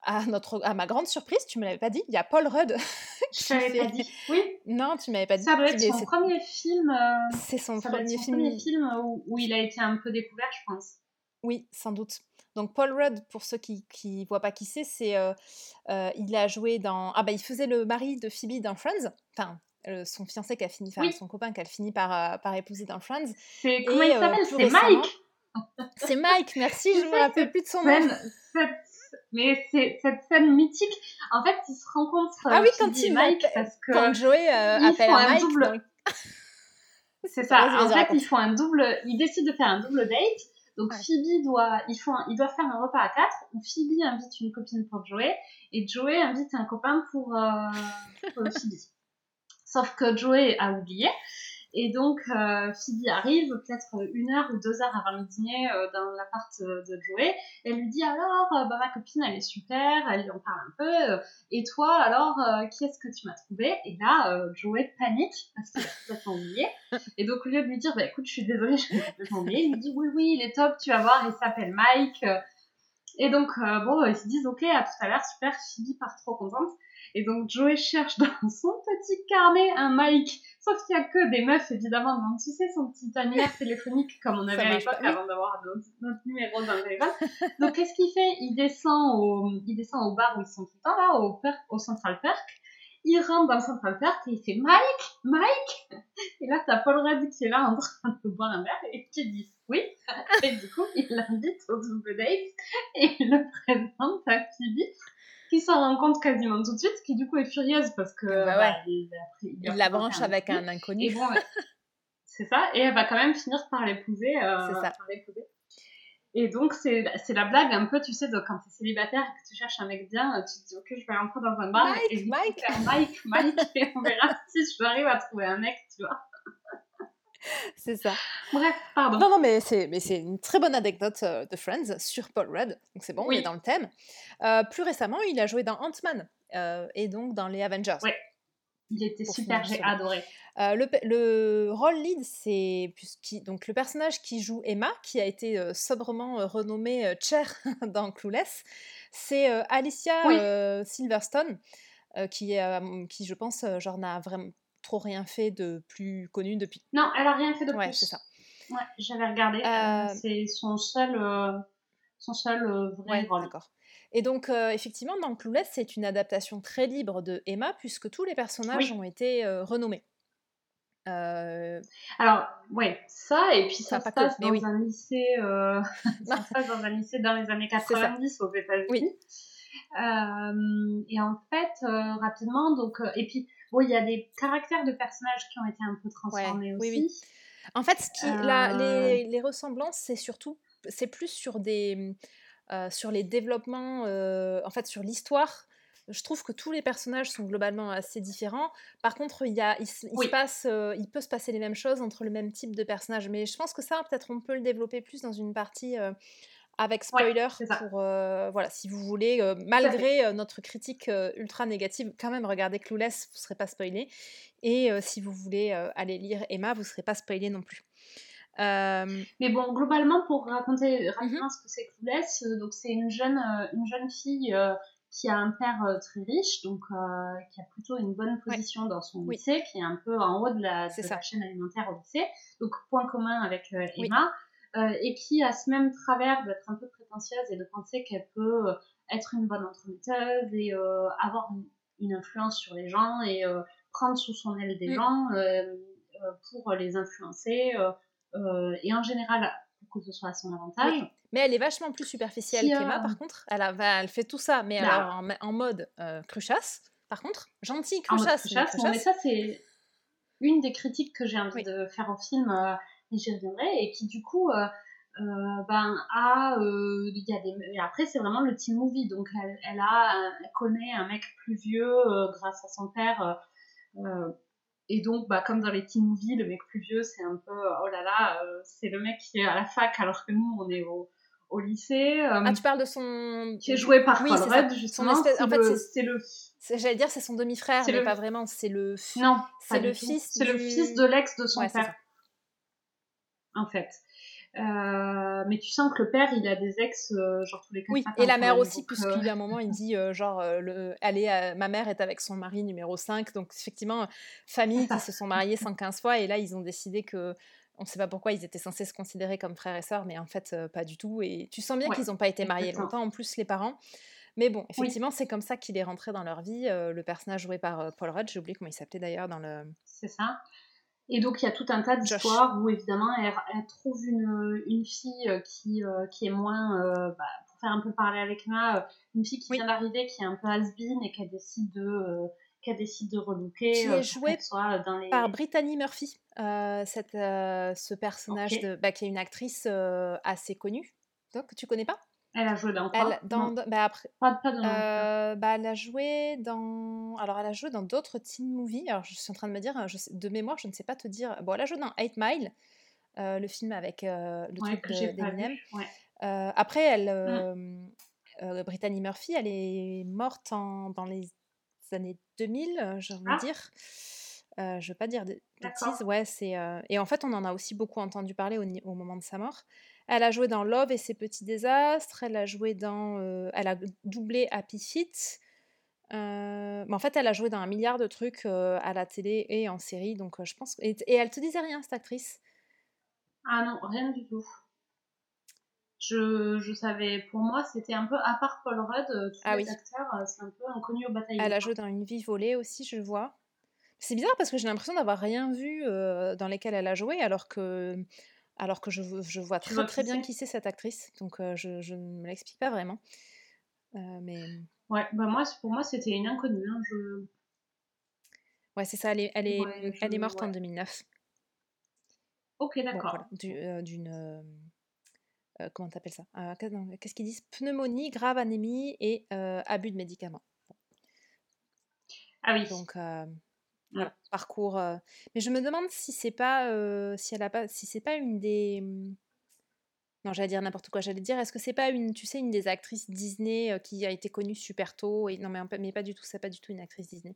à, notre, à ma grande surprise, tu me l'avais pas dit, il y a Paul Rudd. <laughs> Je t'avais pas dit. Oui. Non, tu m'avais pas dit. Ça doit être son premier film. Euh, c'est son, premier, film... premier film où, il a été un peu découvert, je pense. Oui, sans doute. Donc Paul Rudd, pour ceux qui ne voient pas qui c'est, c'est euh, il a joué dans ah bah il faisait le mari de Phoebe dans Friends, enfin son fiancé qui a fini, son copain qui a fini par, par épouser dans Friends. Comment il s'appelle C'est Mike <laughs> C'est Mike, merci, je me rappelle plus de son nom. mais c'est cette scène mythique. En fait, ils se rencontrent. Ah oui, quand il Mike, parce que quand Joey appelle Mike. Double... <laughs> C'est <laughs> ça. En fait, ils font un double. Ils décident de faire un double date. Donc Phoebe doit, ils font, ils doivent faire un repas à quatre où Phoebe invite une copine pour Joey et Joey invite un copain pour, euh, pour Phoebe. Sauf que Joey a oublié et donc, euh, Phoebe arrive peut-être une heure ou deux heures avant le dîner euh, dans l'appart de Joey. Elle lui dit alors, euh, bah, ma copine, elle est super, elle lui en parle un peu. et toi, alors, qui est-ce que tu m'as trouvé? Et là, Joey panique parce qu'il a complètement oublié. <laughs> Et donc, au lieu de lui dire, bah écoute, je suis désolée, <laughs> je suis complètement oublié, il lui dit, oui, oui, il est top, tu vas voir, il s'appelle Mike. Et donc, bon, ils se disent, ok, à tout à l'heure, super, Phoebe part trop contente. Et donc Joey cherche dans <laughs> son petit carnet un Mike, sauf qu'il n'y a que des meufs évidemment. Donc tu sais son petit annuaire <laughs> téléphonique comme on avait à l'époque avant d'avoir notre, numéro dans le téléphone. Donc qu'est-ce qu'il fait? Il descend au il descend au bar où ils sont tout le temps là, au, au Central Park. Il rentre dans le Central Park et il fait Mike, Mike. Et là t'as Paul Rudd qui est là en train de boire un verre et qui dit oui. Et du coup il l'invite au double date et il le présente à Phoebe qui s'en rend compte quasiment tout de suite, qui du coup est furieuse parce que bah bah, il, la branche avec un inconnu. <laughs> c'est ça, et elle va quand même finir par l'épouser. Euh, c'est ça. Et donc, c'est la blague un peu, tu sais, de, quand tu es célibataire et que tu cherches un mec bien, tu te dis, ok, je vais rentrer dans un bar. Mike, et Mike. Mike, Mike, <laughs> et on verra si je arrive à trouver un mec, tu vois. <laughs> c'est ça. Bref, pardon. Non, non, mais c'est, mais c'est une très bonne anecdote euh, de Friends sur Paul Rudd. Donc c'est bon, oui. on est dans le thème. Euh, plus récemment, il a joué dans Ant-Man euh, et donc dans les Avengers. Oui. Il était super, j'ai adoré. le, le, rôle lead, c'est donc le personnage qui joue Emma, qui a été sobrement renommée Cher <laughs> dans Clueless. C'est Alicia Silverstone, qui, est, qui, je pense, genre n'a vraiment trop rien fait de plus connu depuis. Non, elle a rien fait de ouais, plus. c'est ça. Ouais, j'avais regardé. Euh, euh, c'est son seul, euh, son seul vrai ouais, D'accord. Et donc, effectivement, dans Clueless, c'est une adaptation très libre de Emma, puisque tous les personnages ont été renommés. Alors, ouais, ça, et puis ça, se passe dans un lycée, <laughs> ça se passe dans un lycée dans les années 90 aux États-Unis. Oui. et en fait, rapidement, donc, et puis il y a des caractères de personnages qui ont été un peu transformés aussi. Oui, En fait, ce qui, les, les, ressemblances, c'est surtout, c'est plus sur des, euh, sur les développements, euh, en fait, sur l'histoire. Je trouve que tous les personnages sont globalement assez différents. Par contre, il, y a, il, se passe, euh, il peut se passer les mêmes choses entre le même type de personnage. Mais je pense que ça, peut-être, on peut le développer plus dans une partie avec spoiler pour euh, voilà si vous voulez euh, malgré euh, notre critique ultra négative quand même regardez Clueless vous serez pas spoilé. Et si vous voulez aller lire Emma vous serez pas spoilé non plus. Mais bon globalement pour raconter mmh rapidement ce que c'est Clueless donc c'est une jeune une jeune fille qui a un père très riche, donc qui a plutôt une bonne position dans son lycée, qui est un peu en haut de la, de la chaîne alimentaire au lycée. Donc point commun avec Emma. Et qui a ce même travers d'être un peu prétentieuse et de penser qu'elle peut euh, être une bonne entremetteuse et euh, avoir une, influence sur les gens et prendre sous son aile des gens pour les influencer et en général pour que ce soit à son avantage. Mais elle est vachement plus superficielle qu'Emma, par contre. Elle, a, elle fait tout ça, mais bah. alors en, mode cruchasse. Par contre, gentille cruchasse. mais, ça, c'est une des critiques que j'ai envie de faire au film et j'y reviendrai, et qui du coup, euh, euh, ben, a, euh, y a des, et après c'est vraiment le teen movie, donc elle, elle a, elle connaît un mec plus vieux grâce à son père, et donc, bah, comme dans les teen movies, le mec plus vieux, c'est un peu, oh là là, c'est le mec qui est à la fac alors que nous, on est au, au lycée. ah, tu parles de son. Qui est joué par oui, Paul justement. En fait, c'est le. J'allais dire, c'est son demi-frère, mais le... pas vraiment. C'est le. Non, c'est le fils. C'est le fils de l'ex de son père en fait. Euh, mais tu sens que le père, il a des ex, euh, genre tous les quatre Oui, et la mère aussi, puisqu'il y a un moment, il <laughs> dit, euh, genre, le, allez, ma mère est avec son mari numéro 5. Donc, effectivement, famille qui se sont mariées 115 fois. Et là, ils ont décidé que, on ne sait pas pourquoi, ils étaient censés se considérer comme frères et sœurs, mais en fait, pas du tout. Et tu sens bien qu'ils n'ont pas été mariés longtemps, en plus, les parents. Mais bon, effectivement, c'est comme ça qu'il est rentré dans leur vie. le personnage joué par Paul Rudd, j'ai oublié comment il s'appelait d'ailleurs dans le. C'est ça. Et donc il y a tout un tas d'histoires où évidemment elle, trouve une, une fille qui, qui est moins, bah, pour faire un peu parler avec moi, une fille qui vient d'arriver, qui est un peu has-been et qui décide de qu'elle décide de relooker. Qui est jouée par Brittany Murphy, cette, ce personnage de, bah, qui est une actrice assez connue. Donc, tu connais pas? Elle a joué dans quoi? Elle, dans, bah après, pas, pas euh, bah elle a joué dans. Alors, elle a joué dans d'autres teen movies. Alors, je suis en train de me dire, je de mémoire, je ne sais pas te dire. Bon, elle a joué dans 8 Mile, euh, le film avec euh, le truc d'Eminem. Ouais. Après, elle, mmh. Brittany Murphy, elle est morte en, dans les années 2000, j'ai envie de ah. dire. Euh, je veux pas dire de bêtises, ouais, c'est. Et en fait, on en a aussi beaucoup entendu parler au, au moment de sa mort. Elle a joué dans Love et ses petits désastres. Elle a joué dans. Euh, elle a doublé Happy Feet. Euh, mais en fait, elle a joué dans un milliard de trucs euh, à la télé et en série. Donc, je pense. Et, elle te disait rien, cette actrice? Ah non, rien du tout. Je, je savais. Pour moi, c'était un peu. À part Paul Rudd, tous ah les acteurs, c'est un peu inconnu au bataillon. Elle a joué dans Une vie volée aussi, je vois. C'est bizarre parce que j'ai l'impression d'avoir rien vu dans lesquels elle a joué, alors que alors que je, je vois très très bien qui c'est cette actrice, donc euh, je, je, ne me l'explique pas vraiment. Euh, mais... Ouais, bah moi, pour moi c'était une inconnue. Hein, je... Ouais, c'est ça, elle est, elle est, elle est morte en 2009. Ok, d'accord. Euh, d'une... comment t'appelles ça? Qu'est-ce qu'ils disent? Pneumonie, grave anémie et abus de médicaments. Ah oui. Donc, parcours. Mais je me demande si c'est pas, si elle a pas, si c'est pas une des. Mmh, non, j'allais dire n'importe quoi. J'allais dire, est-ce que c'est pas une, tu sais, une des actrices Disney qui a été connue super tôt et non, mais, mais pas du tout. C'est pas du tout une actrice Disney.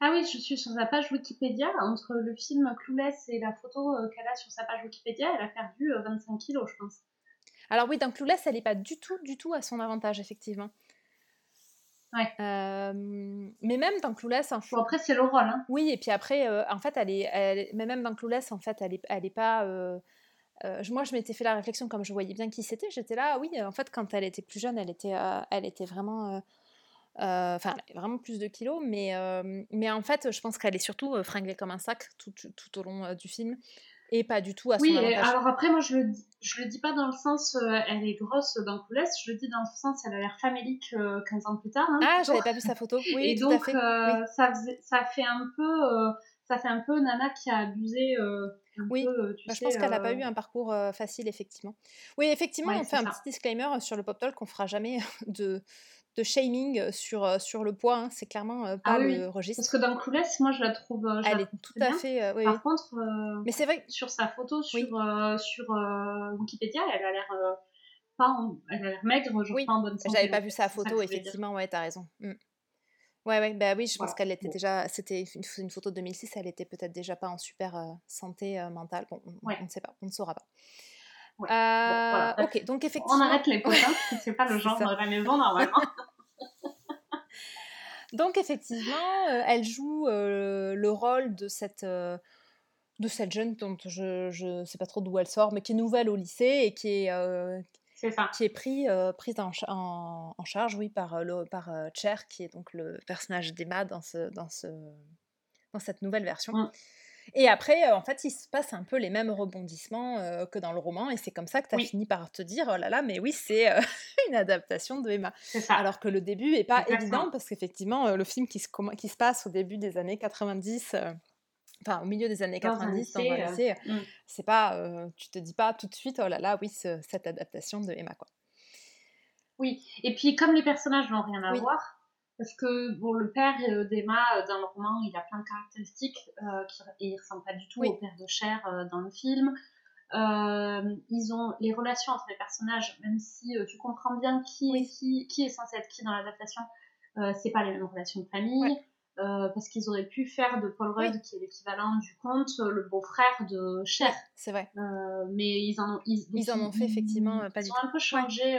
Ah oui, je suis sur sa page Wikipédia. Entre le film Clueless et la photo qu'elle a sur sa page Wikipédia, elle a perdu 25 kilos, je pense. Alors oui, dans Clueless, elle n'est pas du tout, du tout à son avantage, effectivement. Ouais. mais même dans Clueless, en fait, après c'est le rôle. Hein. Oui, et puis après, en fait, elle est, mais même dans Clueless, en fait, elle est, elle est pas. moi, je m'étais fait la réflexion comme je voyais bien qui c'était. J'étais là, oui, en fait, quand elle était plus jeune, elle était, elle était vraiment. Enfin, vraiment plus de kilos, mais, mais en fait, je pense qu'elle est surtout fringuée comme un sac tout, tout au long du film et pas du tout à son oui, alors après, moi, je le, je le dis pas dans le sens euh, elle est grosse dans Coulesse, je le dis dans le sens elle a l'air famélique 15 euh, ans plus tard. Hein, ah, j'avais pas vu sa photo. Oui, <laughs> et donc, euh, ça, ça fait un peu, ça fait un peu Nana qui a abusé. oui, bah, je pense qu'elle n'a pas eu un parcours facile, effectivement. Oui, effectivement, on fait un petit disclaimer sur le pop talk qu'on fera jamais de de shaming sur, sur le poids, hein. c'est clairement pas ah le registre. Parce que dans Coulesse, moi je la trouve. elle est tout à fait. Par contre, mais c'est vrai sur sa photo sur, sur Wikipédia, elle a l'air pas elle a l'air maigre, je oui. pas en bonne santé. J'avais pas vu sa photo, effectivement, ouais, t'as raison. Mmh. Ouais, ouais, bah oui, je pense qu'elle était déjà. C'était une, une, photo de 2006, elle était peut-être déjà pas en super santé mentale. Bon, on ne sait pas, on ne saura pas. Euh, ok, donc effectivement. On arrête les potins, c'est pas le genre de la maison normalement. <laughs> donc effectivement, euh, elle joue euh, le rôle de cette, de cette jeune dont je ne sais pas trop d'où elle sort, mais qui est nouvelle au lycée et qui est, qui est pris, prise en, en, charge oui, par, le, par Cher, qui est donc le personnage d'Emma dans, ce, dans, ce, dans cette nouvelle version. Mm. Et après, euh, en fait, il se passe un peu les mêmes rebondissements euh, que dans le roman, et c'est comme ça que tu as fini par te dire, oh là là, mais oui, c'est euh, <laughs> une adaptation de Emma. Alors que le début est pas évident, parce qu'effectivement, le film qui se, qui se passe au début des années 90, enfin au milieu des années 90 dans un lycée, mmh. c'est pas, tu te dis pas tout de suite, oh là là, oui, cette adaptation de Emma, quoi. Oui, et puis comme les personnages n'ont rien à voir, parce que bon, le père euh, d'Emma euh, dans le roman, il a plein de caractéristiques euh, qui, et il ressemble pas du tout au père de Cher dans le film. ils ont les relations entre les personnages, même si tu comprends bien qui, est, qui, qui, est censé être qui dans l'adaptation, c'est pas les mêmes relations de famille. parce qu'ils auraient pu faire de Paul Rudd, qui est l'équivalent du conte, le beau-frère de Cher. c'est vrai. mais ils en ont, ils, en ont fait effectivement pas du tout. Ils ont un peu changé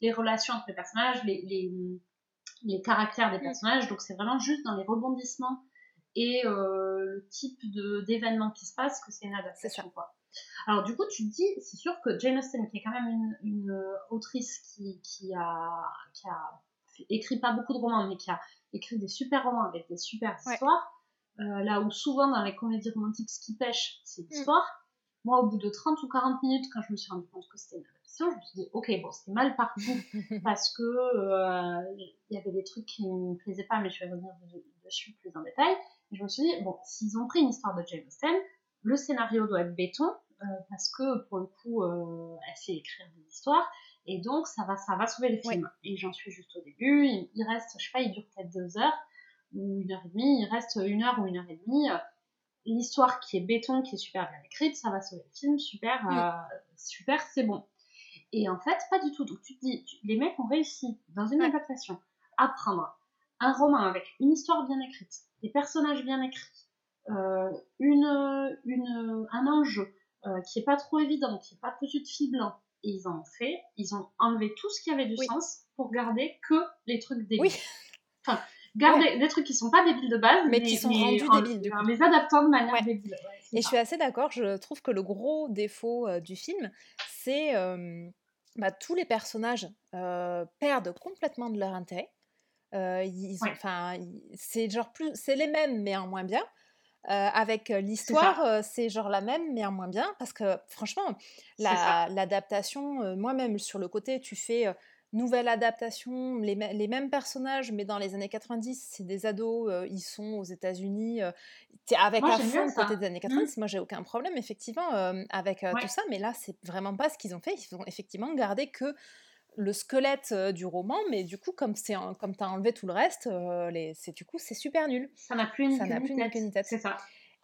les relations entre les personnages, les, les les caractères des personnages. Donc c'est vraiment juste dans les rebondissements et euh, le type d'événements qui se passe que c'est une adaptation. Quoi. Alors du coup, tu te dis, c'est sûr que Jane Austen, qui est quand même une, une autrice qui, qui, a, qui a écrit pas beaucoup de romans, mais qui a écrit des super romans avec des super histoires, euh, là où souvent dans les comédies romantiques, ce qui pêche, c'est mm. l'histoire. Moi, au bout de 30 ou 40 minutes, quand je me suis rendu compte que c'était une adaptation, je me suis dit, ok, bon, c'est mal partout <laughs> parce que euh, il y avait des trucs qui ne me plaisaient pas, mais je vais revenir dessus plus en détail. Et je me suis dit, bon, s'ils ont pris une histoire de Jane Austen, le scénario doit être béton euh, parce que pour le coup, elle sait écrire des histoires et donc, ça va, ça va sauver les films. Et j'en suis juste au début. Il, reste, je sais pas, il dure peut-être deux heures ou une heure et demie. Il reste une heure ou une heure et demie. L'histoire qui est béton, qui est super bien écrite, ça va sauver le film. Super, euh, super, c'est bon. Et en fait, pas du tout. Donc, tu te dis, les mecs ont réussi, dans une adaptation, à prendre un roman avec une histoire bien écrite, des personnages bien écrits, euh, une, une, un enjeu euh, qui est pas trop évident, qui est pas cousu de fil blanc, et ils ont fait, ils ont enlevé tout ce qui avait du sens pour garder que les trucs débiles. Oui. Enfin, garder des trucs qui sont pas débiles de base, mais, qui sont rendus débiles du coup. Les adaptant de manière débile. et je suis assez d'accord, je trouve que le gros défaut euh, du film, c'est euh, bah, tous les personnages euh, perdent complètement de leur intérêt. ils, enfin, c'est genre plus, c'est les mêmes mais en moins bien. Euh, avec l'histoire, c'est genre la même, mais en moins bien, parce que franchement, l'adaptation, moi-même sur le côté, tu fais nouvelle adaptation, les, les, mêmes personnages, mais dans les années 90, c'est des ados, ils sont aux États-Unis, avec moi, à fond côté des années 90. Mmh. Moi, j'ai aucun problème, effectivement, avec tout ça, mais là, c'est vraiment pas ce qu'ils ont fait. Ils ont effectivement gardé que le squelette du roman, mais du coup, comme c'est comme t'as enlevé tout le reste, les, c'est du coup c'est super nul. Ça n'a plus une, ça n'a plus une tête. C'est ça.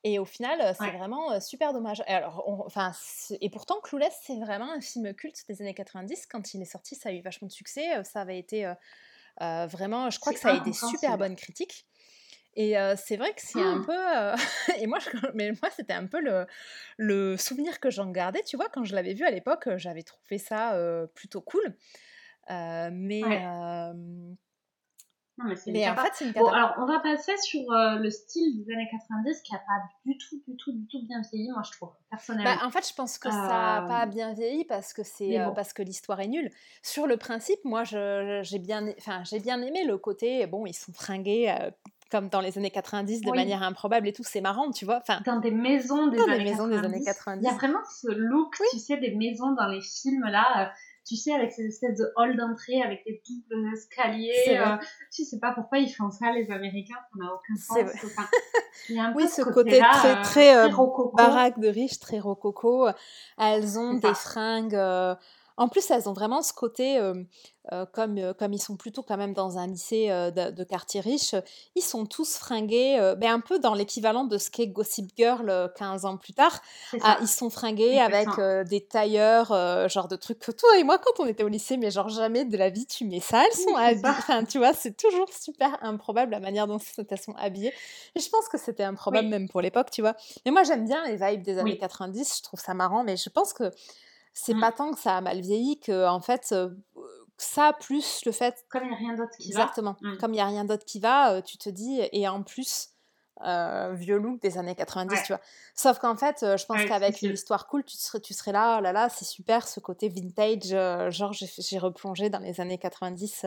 Et au final, c'est vraiment super dommage. Et, alors, enfin, et pourtant, Clueless, c'est vraiment un film culte des années 90. Quand il est sorti, ça a eu vachement de succès. Ça avait été vraiment, je crois que ça a eu des super bonnes critiques. Et c'est vrai que c'est un oh! peu. <laughs> et moi, <laughs> mais moi, c'était un peu le, le souvenir que j'en gardais. Tu vois, quand je l'avais vu à l'époque, j'avais trouvé ça plutôt cool. mais. Non, mais, en fait, c'est une bon, alors, on va passer sur le style des années 90 qui n'a pas du tout, du tout, du tout bien vieilli, moi, je trouve, personnellement. Bah, en fait, je pense que ça n'a pas bien vieilli parce que c'est parce que l'histoire est nulle. Sur le principe, moi, j'ai bien, enfin, j'ai bien aimé le côté, bon, ils sont fringués comme dans les années 90 de manière improbable et tout, c'est marrant, tu vois. Enfin, dans des maisons des, années, maisons 90, des années 90. Il y a vraiment ce look, tu sais, des maisons dans les films là. Tu sais, avec ces espèces de hall d'entrée, avec des doubles escaliers. Euh, tu sais pas pourquoi ils font ça, les Américains, ça n'a aucun sens. il y a un <laughs> oui, ce côté, très, euh, très, euh, baraque de riches, très rococo. Elles ont des fringues en plus, elles ont vraiment ce côté, comme, comme ils sont plutôt quand même dans un lycée de, quartier riche, ils sont tous fringués, mais ben, un peu dans l'équivalent de ce qu'est Gossip Girl 15 ans plus tard. Ah, ils sont fringués avec des tailleurs, genre de trucs que toi et moi, quand on était au lycée, mais genre jamais de la vie tu mets ça. Elles sont habillées. Enfin, tu vois, c'est toujours super improbable la manière dont elles sont habillées. Et je pense que c'était improbable même pour l'époque, tu vois. Mais moi, j'aime bien les vibes des années 90, je trouve ça marrant, mais je pense que c'est mmh. pas tant que ça a mal vieilli que en fait ça plus le fait comme il n'y a rien d'autre qui va. Exactement. Mmh. comme il n'y a rien d'autre qui va tu te dis et en plus vieux look des années 90 tu vois. Sauf qu'en fait je pense qu'avec une histoire cool tu serais tu serais là oh là là c'est super ce côté vintage genre j'ai replongé dans les années 90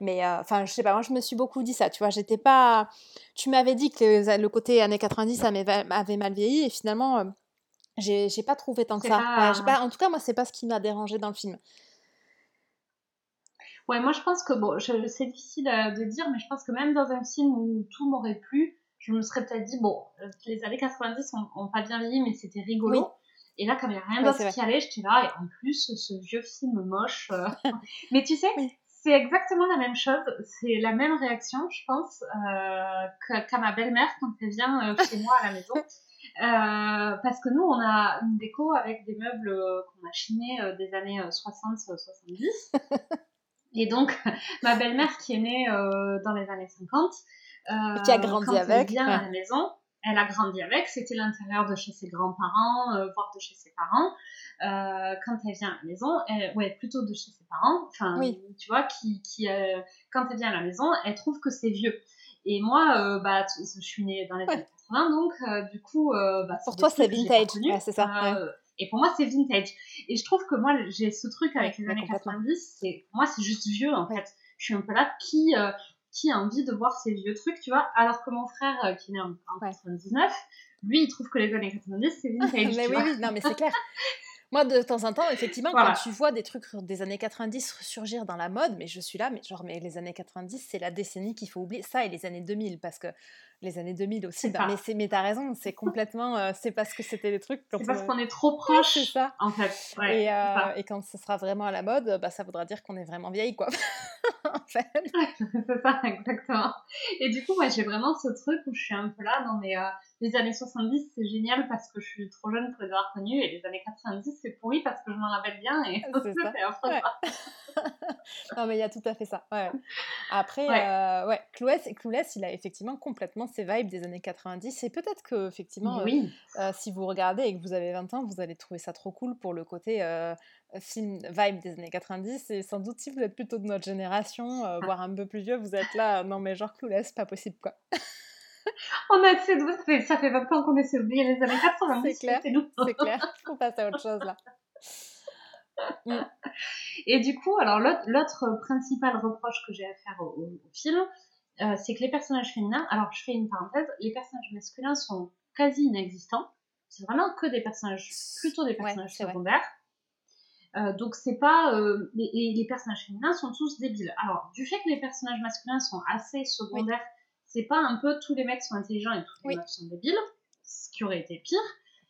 mais enfin je sais pas moi je me suis beaucoup dit ça tu vois. J'étais pas tu m'avais dit que le côté années 90 ça m'avait mal vieilli et finalement j'ai pas trouvé tant que ça. en tout cas, moi, c'est pas ce qui m'a dérangé dans le film. Ouais, moi je pense que bon, c'est difficile euh, de dire, mais je pense que même dans un film où tout m'aurait plu, je me serais peut-être dit bon, euh, les années 90 ont, pas bien vieilli, mais c'était rigolo. Et là, comme il n'y a rien d'autre qui allait, j'étais là, et en plus, ce vieux film moche. Euh, <laughs> <laughs> mais tu sais, c'est exactement la même chose, c'est la même réaction, je pense, qu'à ma belle-mère quand elle vient chez moi à la maison. <laughs> Euh, parce que nous, on a une déco avec des meubles euh, qu'on a chinés euh, des années 60-70. <laughs> Et donc, <laughs> ma belle-mère qui est née dans les années 50, qui a grandi quand avec, elle vient à la maison, elle a grandi avec. C'était l'intérieur de chez ses grands-parents, voire de chez ses parents. quand elle vient à la maison, elle, ouais, plutôt de chez ses parents. Enfin, tu vois, qui, qui quand elle vient à la maison, elle trouve que c'est vieux. Et moi, bah, je suis née dans les années donc euh, du coup, euh, bah, pour toi c'est vintage, c'est ça. Euh, et pour moi c'est vintage. Et je trouve que moi j'ai ce truc avec les années 90, c'est moi c'est juste vieux en fait. Je suis un peu là, qui, euh, qui a envie de voir ces vieux trucs, tu vois, alors que mon frère, euh, qui est né en, en 99, lui, il trouve que les années 90, c'est <laughs> vintage. mais oui, oui, non, mais c'est clair. <laughs> Moi, de temps en temps, effectivement, quand tu vois des trucs des années 90 ressurgir dans la mode, mais je suis là, mais genre, mais les années 90, c'est la décennie qu'il faut oublier. Ça et les années 2000, parce que les années 2000 aussi. Bah, mais c'est, mais t'as raison, c'est complètement, euh, c'est parce que c'était des trucs. C'est parce qu'on est trop proche. c'est ça. En fait. et, euh, et, quand ce sera vraiment à la mode, bah, ça voudra dire qu'on est vraiment vieille, quoi. <laughs> en fait. <laughs> c'est ça, exactement. Et du coup, moi, j'ai vraiment ce truc où je suis un peu là dans mes, euh, les années 70, c'est génial parce que je suis trop jeune pour les avoir connues, et les années 90, c'est pourri parce que je m'en rappelle bien, et c'est <laughs> non, mais il y a tout à fait ça. Ouais. Après, ouais, euh, ouais Clouless, il a effectivement complètement ses vibes des années 90. Et peut-être que, effectivement, euh, oui. euh, si vous regardez et que vous avez 20 ans, vous allez trouver ça trop cool pour le côté euh, film vibe des années 90. Et sans doute, si vous êtes plutôt de notre génération, ah. voire un peu plus vieux, vous êtes là, non, mais genre Clouless, pas possible, quoi. <laughs> On a de... ça fait 20 ans qu'on essaie d'oublier les années 90. C'est clair, c'est clair. <laughs> On passe à autre chose, là. Mm. Et du coup, alors l'autre principal reproche que j'ai à faire au, film, euh, c'est que les personnages féminins, alors je fais une parenthèse, les personnages masculins sont quasi inexistants. C'est vraiment que des personnages, plutôt des personnages secondaires. Euh, donc c'est pas euh, les, personnages féminins sont tous débiles. Alors du fait que les personnages masculins sont assez secondaires, c'est pas un peu tous les mecs sont intelligents et toutes les meufs sont débiles, ce qui aurait été pire.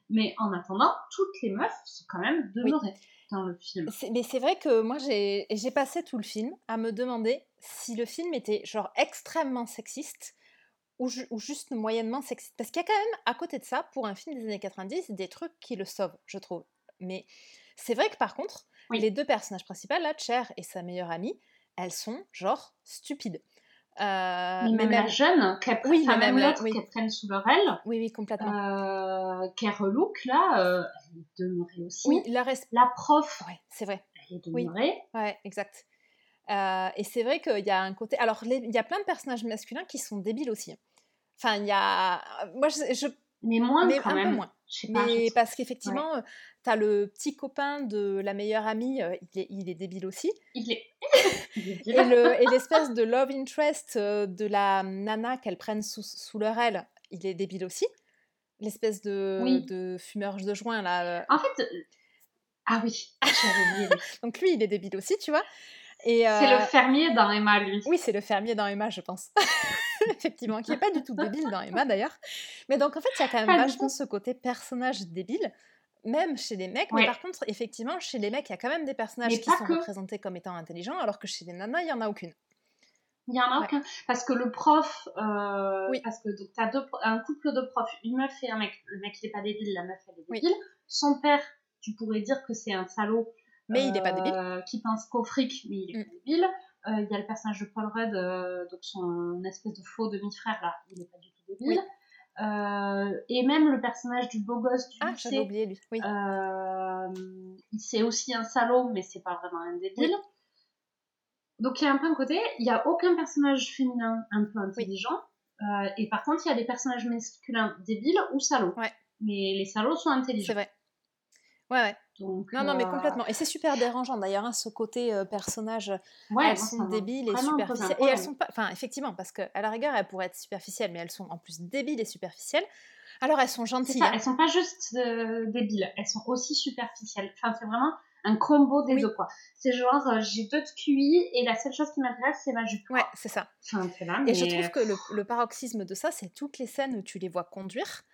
Mais en attendant, toutes les meufs sont quand même demeurées le film. Mais c'est vrai que moi, j'ai passé tout le film à me demander si le film était genre extrêmement sexiste ou, ou juste moyennement sexiste. Parce qu'il y a quand même, à côté de ça, pour un film des années 90, des trucs qui le sauvent, je trouve. Mais c'est vrai que par contre, les deux personnages principaux, là, Cher et sa meilleure amie, elles sont genre stupides. Euh, mais même, la jeune, qu'elle oui, même, l'autre qu'elle prenne sous leur aile. Oui, oui, complètement. Euh, qu'elle relook, là, euh, elle est demeurée aussi. Oui, la, la prof. Ouais, c'est vrai. Elle est demeurée. Oui, ouais, exact. Euh, et c'est vrai qu'il y a un côté. Alors, il y a plein de personnages masculins qui sont débiles aussi. Enfin, il y a. Moi, je. je... Mais moins mais quand un même. Peu moins. mais parce qu'effectivement, tu as le petit copain de la meilleure amie, il, est, il est débile aussi. Il est <laughs> et l'espèce de love interest euh, de la nana qu'elles prennent sous, sous, leur aile, il est débile aussi. L'espèce de, de fumeur de joint là. Euh. En fait, euh, ah oui, oublié. <laughs> Donc lui, il est débile aussi, tu vois. C'est le fermier dans Emma, lui. Oui, c'est le fermier dans Emma, je pense. <laughs> Effectivement, qui n'est pas du tout débile dans Emma d'ailleurs. Mais donc en fait, il y a quand même vachement ce côté personnage débile même chez les mecs, mais par contre, effectivement, chez les mecs, il y a quand même des personnages qui sont représentés comme étant intelligents, alors que chez les nanas, il n'y en a aucune. Il n'y en a aucun. Parce que le prof, euh, oui. parce que tu as deux, un couple de profs, une meuf et un mec. Le mec, il n'est pas débile, la meuf, elle est débile. Son père, tu pourrais dire que c'est un salaud. Mais il n'est pas débile. Euh, qui pense qu'au fric, mais il est mm. pas débile. Euh, il y a le personnage de Paul Rudd, donc son espèce de faux demi-frère, là, il n'est pas du tout débile. Euh, et même le personnage du beau gosse du ah, lycée, oublié lui. Oui. Euh, c'est aussi un salaud, mais c'est pas vraiment un débile. Donc il y a un peu un côté, il y a aucun personnage féminin un peu intelligent. Euh, et par contre, il y a des personnages masculins débiles ou salauds. Ouais. Mais les salauds sont intelligents. C'est vrai. Ouais, ouais non, non, mais euh, complètement. Et c'est super dérangeant d'ailleurs, hein, ce côté euh, personnage. Ouais, elles sont débiles et superficielles. Et elles sont pas. Enfin, effectivement, parce qu'à la rigueur, elles pourraient être superficielles, mais elles sont en plus débiles et superficielles. Alors, elles sont gentilles. Ça, hein. Elles sont pas juste euh, débiles, elles sont aussi superficielles. Enfin, c'est vraiment un combo des deux, quoi. C'est genre, j'ai deux de QI et la seule chose qui m'intéresse, c'est ma jupe. Ouais, c'est ça. Et je trouve que le, le paroxysme de ça, c'est toutes les scènes où tu les vois conduire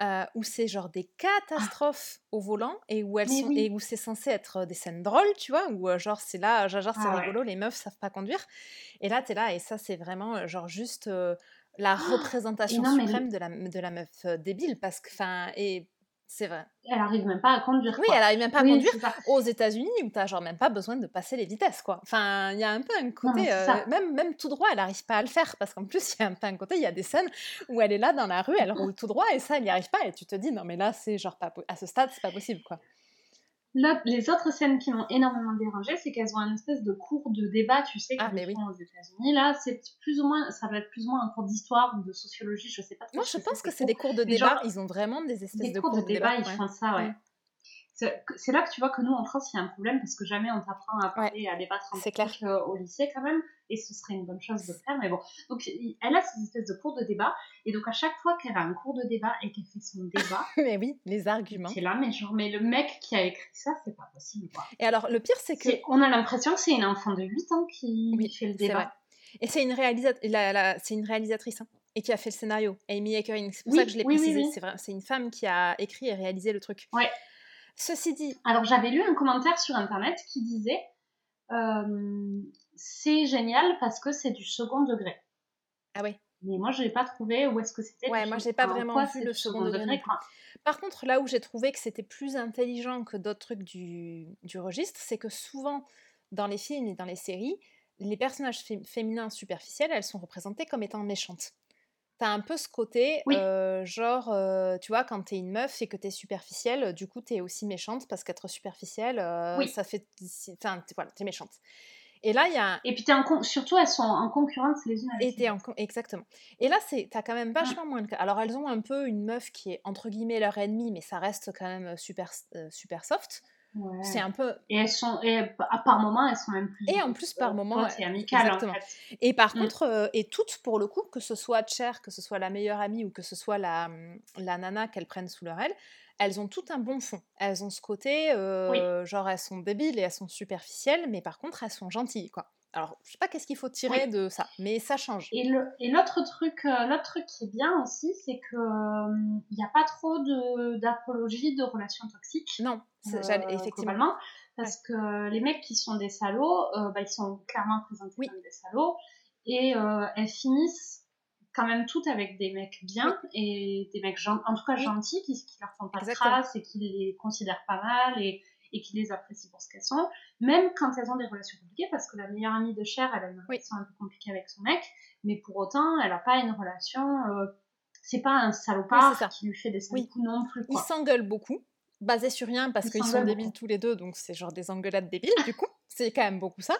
euh, où c'est genre des ah! catastrophes au volant et où elles sont et où c'est censé être des scènes drôles, tu vois, où genre c'est là, genre, c'est ah rigolo, les meufs savent pas conduire. Et là t'es là et ça c'est vraiment genre juste la ah! représentation suprême de la de la meuf débile parce que enfin et c'est vrai. Elle arrive même pas à conduire. Oui, elle arrive même pas à conduire. Aux États-Unis, où t'as genre même pas besoin de passer les vitesses, quoi. Enfin, il y a un peu un côté, euh, même, même tout droit, elle arrive pas à le faire, parce qu'en plus, il y a un peu un côté, il y a des scènes où elle est là dans la rue, elle roule tout droit, et ça, elle y arrive pas, et tu te dis, non, mais là, c'est genre pas, à ce stade, c'est pas possible, quoi les autres scènes qui m'ont énormément dérangé, c'est qu'elles ont une espèce de cours de débat, tu sais, ah, qu'ils font aux États-Unis. Là, c'est plus ou moins, ça va être plus ou moins un cours d'histoire ou de sociologie, je sais pas. Moi, je pense que c'est des cours de débat. ils ont vraiment des espèces de cours, de, débat. Ils font ça, ouais. c'est là que tu vois que nous en France il y a un problème parce que jamais on t'apprend à parler à débattre en. Euh, au lycée quand même et ce serait une bonne chose de faire mais bon donc elle a ces espèces de cours de débat et donc à chaque fois qu'elle a un cours de débat et qu'elle fait son débat <laughs> mais oui les arguments c'est là mais genre mais le mec qui a écrit ça c'est pas possible quoi. et alors le pire c'est que on a l'impression que c'est une enfant de 8 ans qui fait le débat et c'est une, réalisa... c'est une réalisatrice hein et qui a fait le scénario, Amy Eckering. C'est pour ça que je l'ai précisé. c'est, vrai, c'est une femme qui a écrit et réalisé le truc. Ouais. Ceci dit. Alors j'avais lu un commentaire sur internet qui disait euh, c'est génial parce que c'est du second degré. Ah oui. Mais moi je n'ai pas trouvé où est-ce que c'était. Ouais, moi j'ai pas vraiment vu le second, degré. Par contre, là où j'ai trouvé que c'était plus intelligent que d'autres trucs du, du registre, c'est que souvent dans les films et dans les séries, les personnages féminins superficiels, elles sont représentées comme étant méchantes t'as un peu ce côté, genre, tu vois, quand t'es une meuf et que t'es superficielle, du coup, t'es aussi méchante parce qu'être superficielle, ça fait. Enfin, voilà, t'es méchante. Et là, il y a. Et puis, en surtout, elles sont en concurrence les unes avec les autres. Exactement. Et là, t'as quand même vachement moins de cas. Alors, elles ont un peu une meuf qui est entre guillemets leur ennemie, mais ça reste quand même super, super soft. C'est un peu. Et elles sont, et par moment, elles sont même plus. Et en plus, par moment, c'est amical. Exactement. Et par mm. contre, euh, et toutes pour le coup, que ce soit Cher, que ce soit la meilleure amie ou que ce soit la, mm, la nana qu'elles prennent sous leur aile, elles ont tout un bon fond. Elles ont ce côté, euh, genre elles sont débiles et elles sont superficielles, mais par contre elles sont gentilles, quoi. Alors, je sais pas qu'est-ce qu'il faut tirer de ça, mais ça change. Et l'autre truc, euh, l'autre truc qui est bien aussi, c'est que il n'y a pas trop d'apologie de, relations toxiques. Non, euh, effectivement. Parce que les mecs qui sont des salauds, euh, bah, ils sont clairement présentés comme des salauds, et elles finissent quand même toutes avec des mecs bien et des mecs en tout cas gentils qui, qui leur font pas de traces et qui les considèrent pas mal et et qui les apprécient pour ce qu'elles sont, même quand elles ont des relations compliquées, parce que la meilleure amie de Cher, elle a une relation un peu compliquée avec son mec, mais pour autant, elle n'a pas une relation. Euh, c'est pas un salopard qui lui fait des sales coups non plus. Quoi. Ils s'engueulent beaucoup, basé sur rien, parce qu'ils sont débiles tous les deux, donc c'est genre des engueulades débiles, du coup. <laughs> C'est quand même beaucoup ça.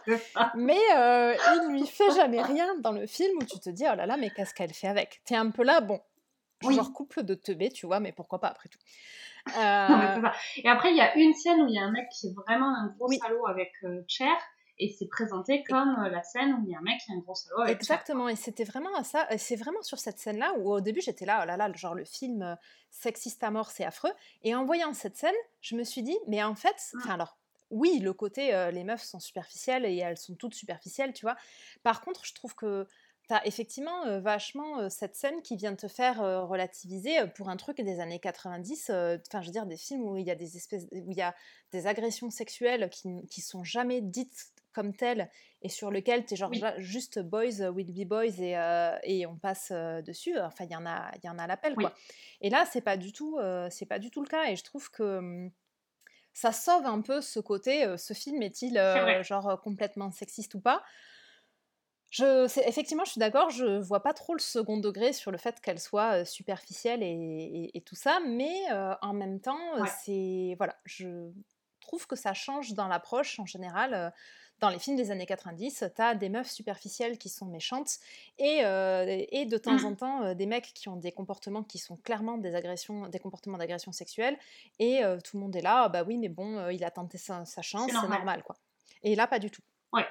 mais euh, il lui fait jamais rien dans le film où tu te dis, oh là là, mais qu'est-ce qu'elle fait avec? T'es un peu là, bon, genre couple de teubés, tu vois, mais pourquoi pas après tout. <laughs> Euh, et après, il y a une scène où il y a un mec qui est vraiment un gros salaud avec euh, Cher. Et c'est présenté comme euh, la scène où il y a un mec qui est un gros salaud avec Exactement, et c'était vraiment ça. C'est vraiment sur cette scène-là où au début j'étais là, oh là là, genre le film sexiste à mort, c'est affreux. Et en voyant cette scène, je me suis dit, mais en fait, mmh. enfin alors, oui, le côté les meufs sont superficielles et elles sont toutes superficielles, tu vois. Par contre, je trouve que Effectivement vachement cette scène qui vient te faire relativiser pour un truc des années 90, enfin je veux dire des films où il y a des espèces, où il y a des agressions sexuelles qui, qui sont jamais dites comme telles et sur lesquelles tu es genre juste boys will be boys et, et on passe dessus. Enfin il y en a, il y en a l'appel quoi. Et là c'est pas du tout, c'est pas du tout le cas et je trouve que mmh, ça sauve un peu ce côté, ce film est-il genre complètement sexiste ou pas? Je, effectivement, je suis d'accord, je vois pas trop le second degré sur le fait qu'elle soit superficielle et, tout ça, mais en même temps, c'est voilà, je trouve que ça change dans l'approche en général. dans les films des années 90, tu as des meufs superficielles qui sont méchantes et, et de temps en mmh. temps des mecs qui ont des comportements qui sont clairement des agressions, des comportements d'agression sexuelle et tout le monde est là, «Ah bah oui, mais bon, il a tenté sa, chance, c'est normal. normal. quoi. Et là, pas du tout. Ouais.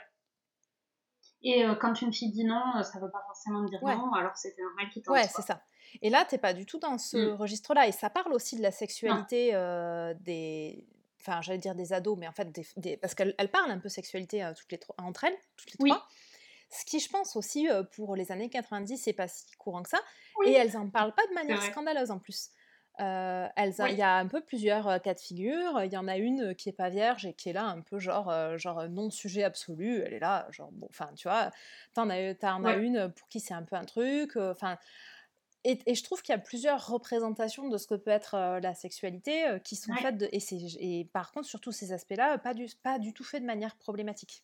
Et euh, quand une fille dit non, euh, ça ne veut pas forcément dire non, alors c'était normal qu'il tente. Ouais, c'est ça. Et là, tu n'es pas du tout dans ce mm. registre-là. Et ça parle aussi de la sexualité euh, des. Enfin, j'allais dire des ados, mais en fait, des, parce qu'elle parle un peu sexualité toutes les entre elles, toutes les oui. trois. Ce qui, je pense aussi, pour les années 90, c'est pas si courant que ça. Et elles en parlent pas de manière scandaleuse en plus. Euh, il y a un peu plusieurs euh, cas de figure. Il y en a une qui est pas vierge et qui est là un peu genre, euh, genre non sujet absolu. Elle est là, genre bon, enfin tu vois, t'en as, en as une pour qui c'est un peu un truc. Enfin, et, et, je trouve qu'il y a plusieurs représentations de ce que peut être la sexualité qui sont faites de, et, et par contre sur tous ces aspects-là, pas du, pas du tout fait de manière problématique.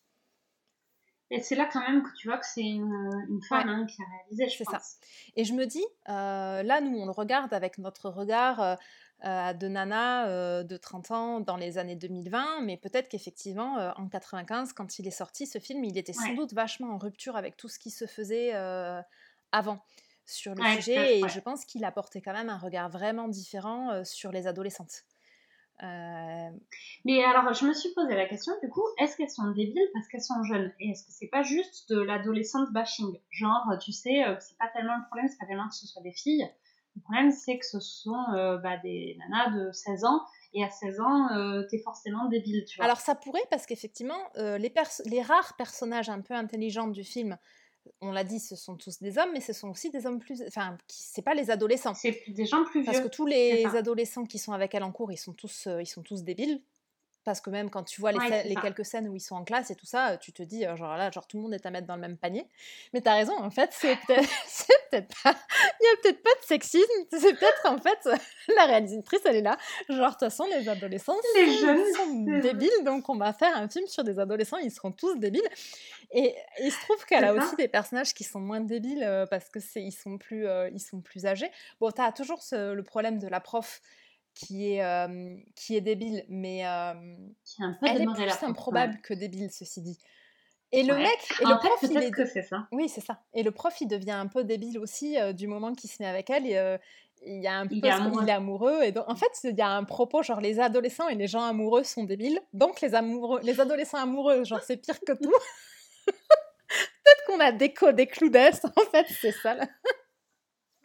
Et c'est là quand même que tu vois que c'est une, une femme hein, qui a réalisé, je pense. ça. Et je me dis, euh, là, nous, on le regarde avec notre regard euh, euh, de nana de 30 ans dans les années 2020, mais peut-être qu'effectivement, en 95, quand il est sorti, ce film, il était sans doute vachement en rupture avec tout ce qui se faisait avant sur le sujet, et je pense qu'il apportait quand même un regard vraiment différent sur les adolescentes. Euh, Mais alors, je me suis posé la question, du coup, est-ce qu'elles sont débiles parce qu'elles sont jeunes? Et est-ce que c'est pas juste de l'adolescente bashing? Genre, tu sais, euh, c'est pas tellement le problème, c'est pas tellement que ce soit des filles. Le problème, c'est que ce sont euh, bah, des nanas de 16 ans et à 16 ans, euh, t'es forcément débile, tu vois. Alors ça pourrait, parce qu'effectivement, euh, les rares personnages un peu intelligents du film, on l'a dit, ce sont tous des hommes, mais ce sont aussi des hommes plus... Enfin, c'est pas les adolescents. C'est des gens plus vieux. Parce que tous les adolescents qui sont avec elle en cours, ils sont tous, euh, ils sont tous débiles parce que même quand tu vois les, quelques scènes où ils sont en classe et tout ça, tu te dis, genre là, genre tout le monde est à mettre dans le même panier. Mais t'as raison, en fait, c'est peut-être <laughs> <laughs> peut pas. Il y a peut-être pas de sexisme, <laughs> c'est peut-être en fait la réalisatrice, elle est là. Genre, de toute façon, les adolescents les jeunes sont débiles, donc on va faire un film sur des adolescents, ils seront tous débiles. Et, il se trouve qu'elle a aussi des personnages qui sont moins débiles euh, parce que c'est ils sont plus euh, ils sont plus âgés. Bon, t'as toujours le problème de la prof qui est, euh, qui est débile, mais euh, elle est plus improbable que débile, ceci dit. Et le mec, et le prof, il est... que c'est ça. Oui, c'est ça. Et le prof, il devient un peu débile aussi euh, du moment qu'il se met avec elle. Et, il y a un peu, il est amoureux. Il est amoureux et donc, en fait, il y a un propos genre les adolescents et les gens amoureux sont débiles. Donc les amoureux, les adolescents amoureux, genre c'est pire que tout. <laughs> Peut-être qu'on a décodé Cloudès, en fait, c'est ça. Là.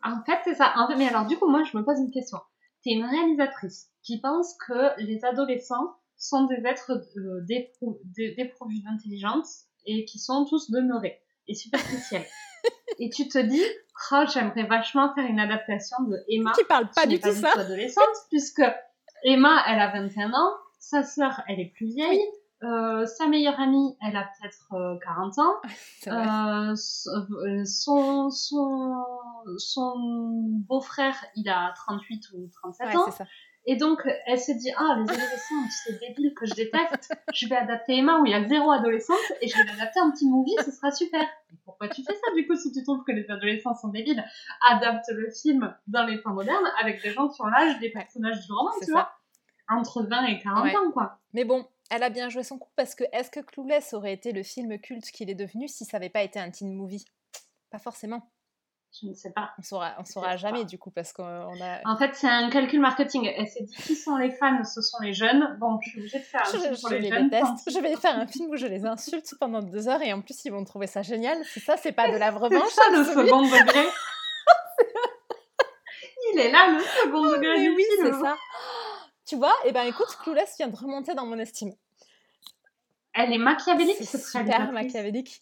En fait, c'est ça. Mais alors, du coup, moi, je me pose une question tu une réalisatrice qui pense que les adolescents sont des êtres euh, dépourvus d'intelligence et qui sont tous demeurés et superficiels. <laughs> et tu te dis, oh, j'aimerais vachement faire une adaptation de Emma. Qui parle pas du tout ça. adolescente, puisque Emma, elle a 21 ans, sa sœur, elle est plus vieille, euh, sa meilleure amie, elle a peut-être 40 euh, ans. <laughs> Euh, euh, son, son, son beau-frère, il a 38 ou 37 ans. Et donc, elle se dit, ah, les adolescents, c'est débile que je déteste. <laughs> Je vais adapter Emma où il y a zéro adolescente et je vais l'adapter en petit movie, ce sera super. pourquoi tu fais ça, du coup, si tu trouves que les adolescents sont débiles? Adapte le film dans les temps modernes avec des gens qui ont l'âge des personnages du roman, tu vois. Entre 20 et 40 ans, quoi. Mais bon, elle a bien joué son coup parce que est-ce que Clueless aurait été le film culte qu'il est devenu si ça n'avait pas été un teen movie? Pas forcément. Je ne sais pas. On saura, on saura jamais du coup parce qu'on a. En fait, c'est un calcul marketing. Elle s'est dit qui sont les fans Ce sont les jeunes. Bon, je suis obligée de faire un film pour les, jeunes. Je vais faire un film où je les insulte pendant deux heures et en plus ils vont trouver ça génial. Si ça, c'est pas de la revanche. C'est ça le second degré. <laughs> Il est là le second degré. Mais oui, c'est ça. Tu vois, et eh ben écoute, Clueless vient de remonter dans mon estime. Elle est machiavélique, c'est super machiavélique.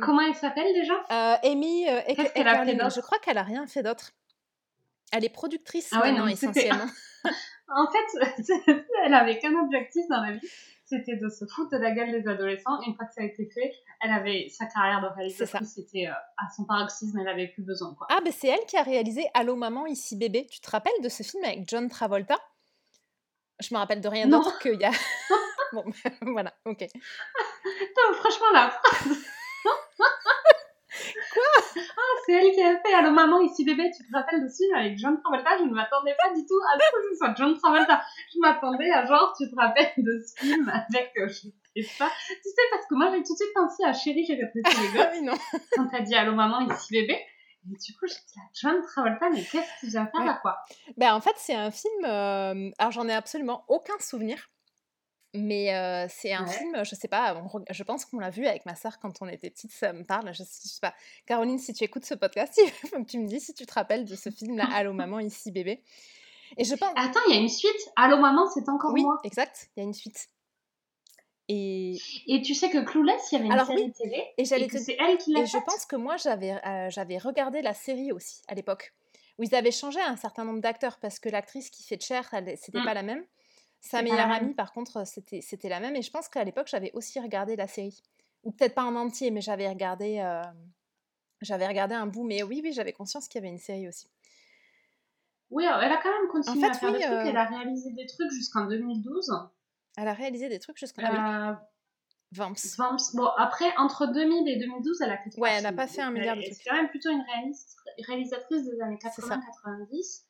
Comment elle s'appelle déjà? Euh, Amy euh, Je crois qu'elle a rien fait d'autre. Elle est productrice ah non, essentiellement. <laughs> en fait, <laughs> elle avait qu'un objectif dans la vie, c'était de se foutre de la gueule des adolescents. Une fois que ça a été fait, elle avait sa carrière de réalisatrice, c'était euh, à son paroxysme, elle avait plus besoin. Quoi. Ah, ben c'est elle qui a réalisé Allô maman, ici bébé. Tu te rappelles de ce film avec John Travolta? Je me rappelle de rien d'autre qu'il y a. <laughs> bon, <laughs> voilà, ok. Non, franchement, la phrase. <laughs> Quoi? Ah, c'est elle qui a fait Allô maman, ici bébé, tu te rappelles de ce film avec John Travolta? Je ne m'attendais pas du tout à ce que ce soit John Travolta. Je m'attendais à genre, tu te rappelles de ce film avec, euh, je sais pas. Tu sais, parce que moi j'ai tout de suite pensé à Chérie, j'ai rétréci les gosses. oui, non. Quand t'as dit Allô maman, ici bébé. Et du coup, j'ai dit à John Travolta, mais qu'est-ce qu'il vient faire là, quoi? Ben, en fait, c'est un film. Euh... Alors, j'en ai absolument aucun souvenir. Mais c'est un film, je sais pas, je pense qu'on l'a vu avec ma sœur quand on était petite, ça me parle, je sais, sais pas. Caroline, si tu écoutes ce podcast, <laughs> tu me dis si tu te rappelles de ce film-là, Allô maman, ici bébé. Et je pense... Attends, il y a une suite Allô maman, c'est encore oui, moi exact, il y a une suite. Et... et tu sais que Clueless, il y avait une Alors, série télé, et, et que c'est elle qui l'a Et je pense que moi, j'avais j'avais regardé la série aussi, à l'époque, où ils avaient changé un certain nombre d'acteurs, parce que l'actrice qui fait Cher, c'était mmh. pas la même. Sa meilleure amie, par contre, c'était, c'était la même. Et je pense qu'à l'époque, j'avais aussi regardé la série. Ou peut-être pas en entier, mais j'avais regardé, euh, j'avais regardé un bout. Mais oui, oui, j'avais conscience qu'il y avait une série aussi. Oui, elle a quand même continué à faire des trucs. Euh elle a réalisé des trucs jusqu'en 2012. Elle a réalisé des trucs jusqu'en... Euh... Vamps. Vamps. Bon, après, entre 2000 et 2012, elle a fait... Ouais, elle n'a pas fait un milliard de trucs. C'est quand même plutôt une réalisatrice des années 80-90.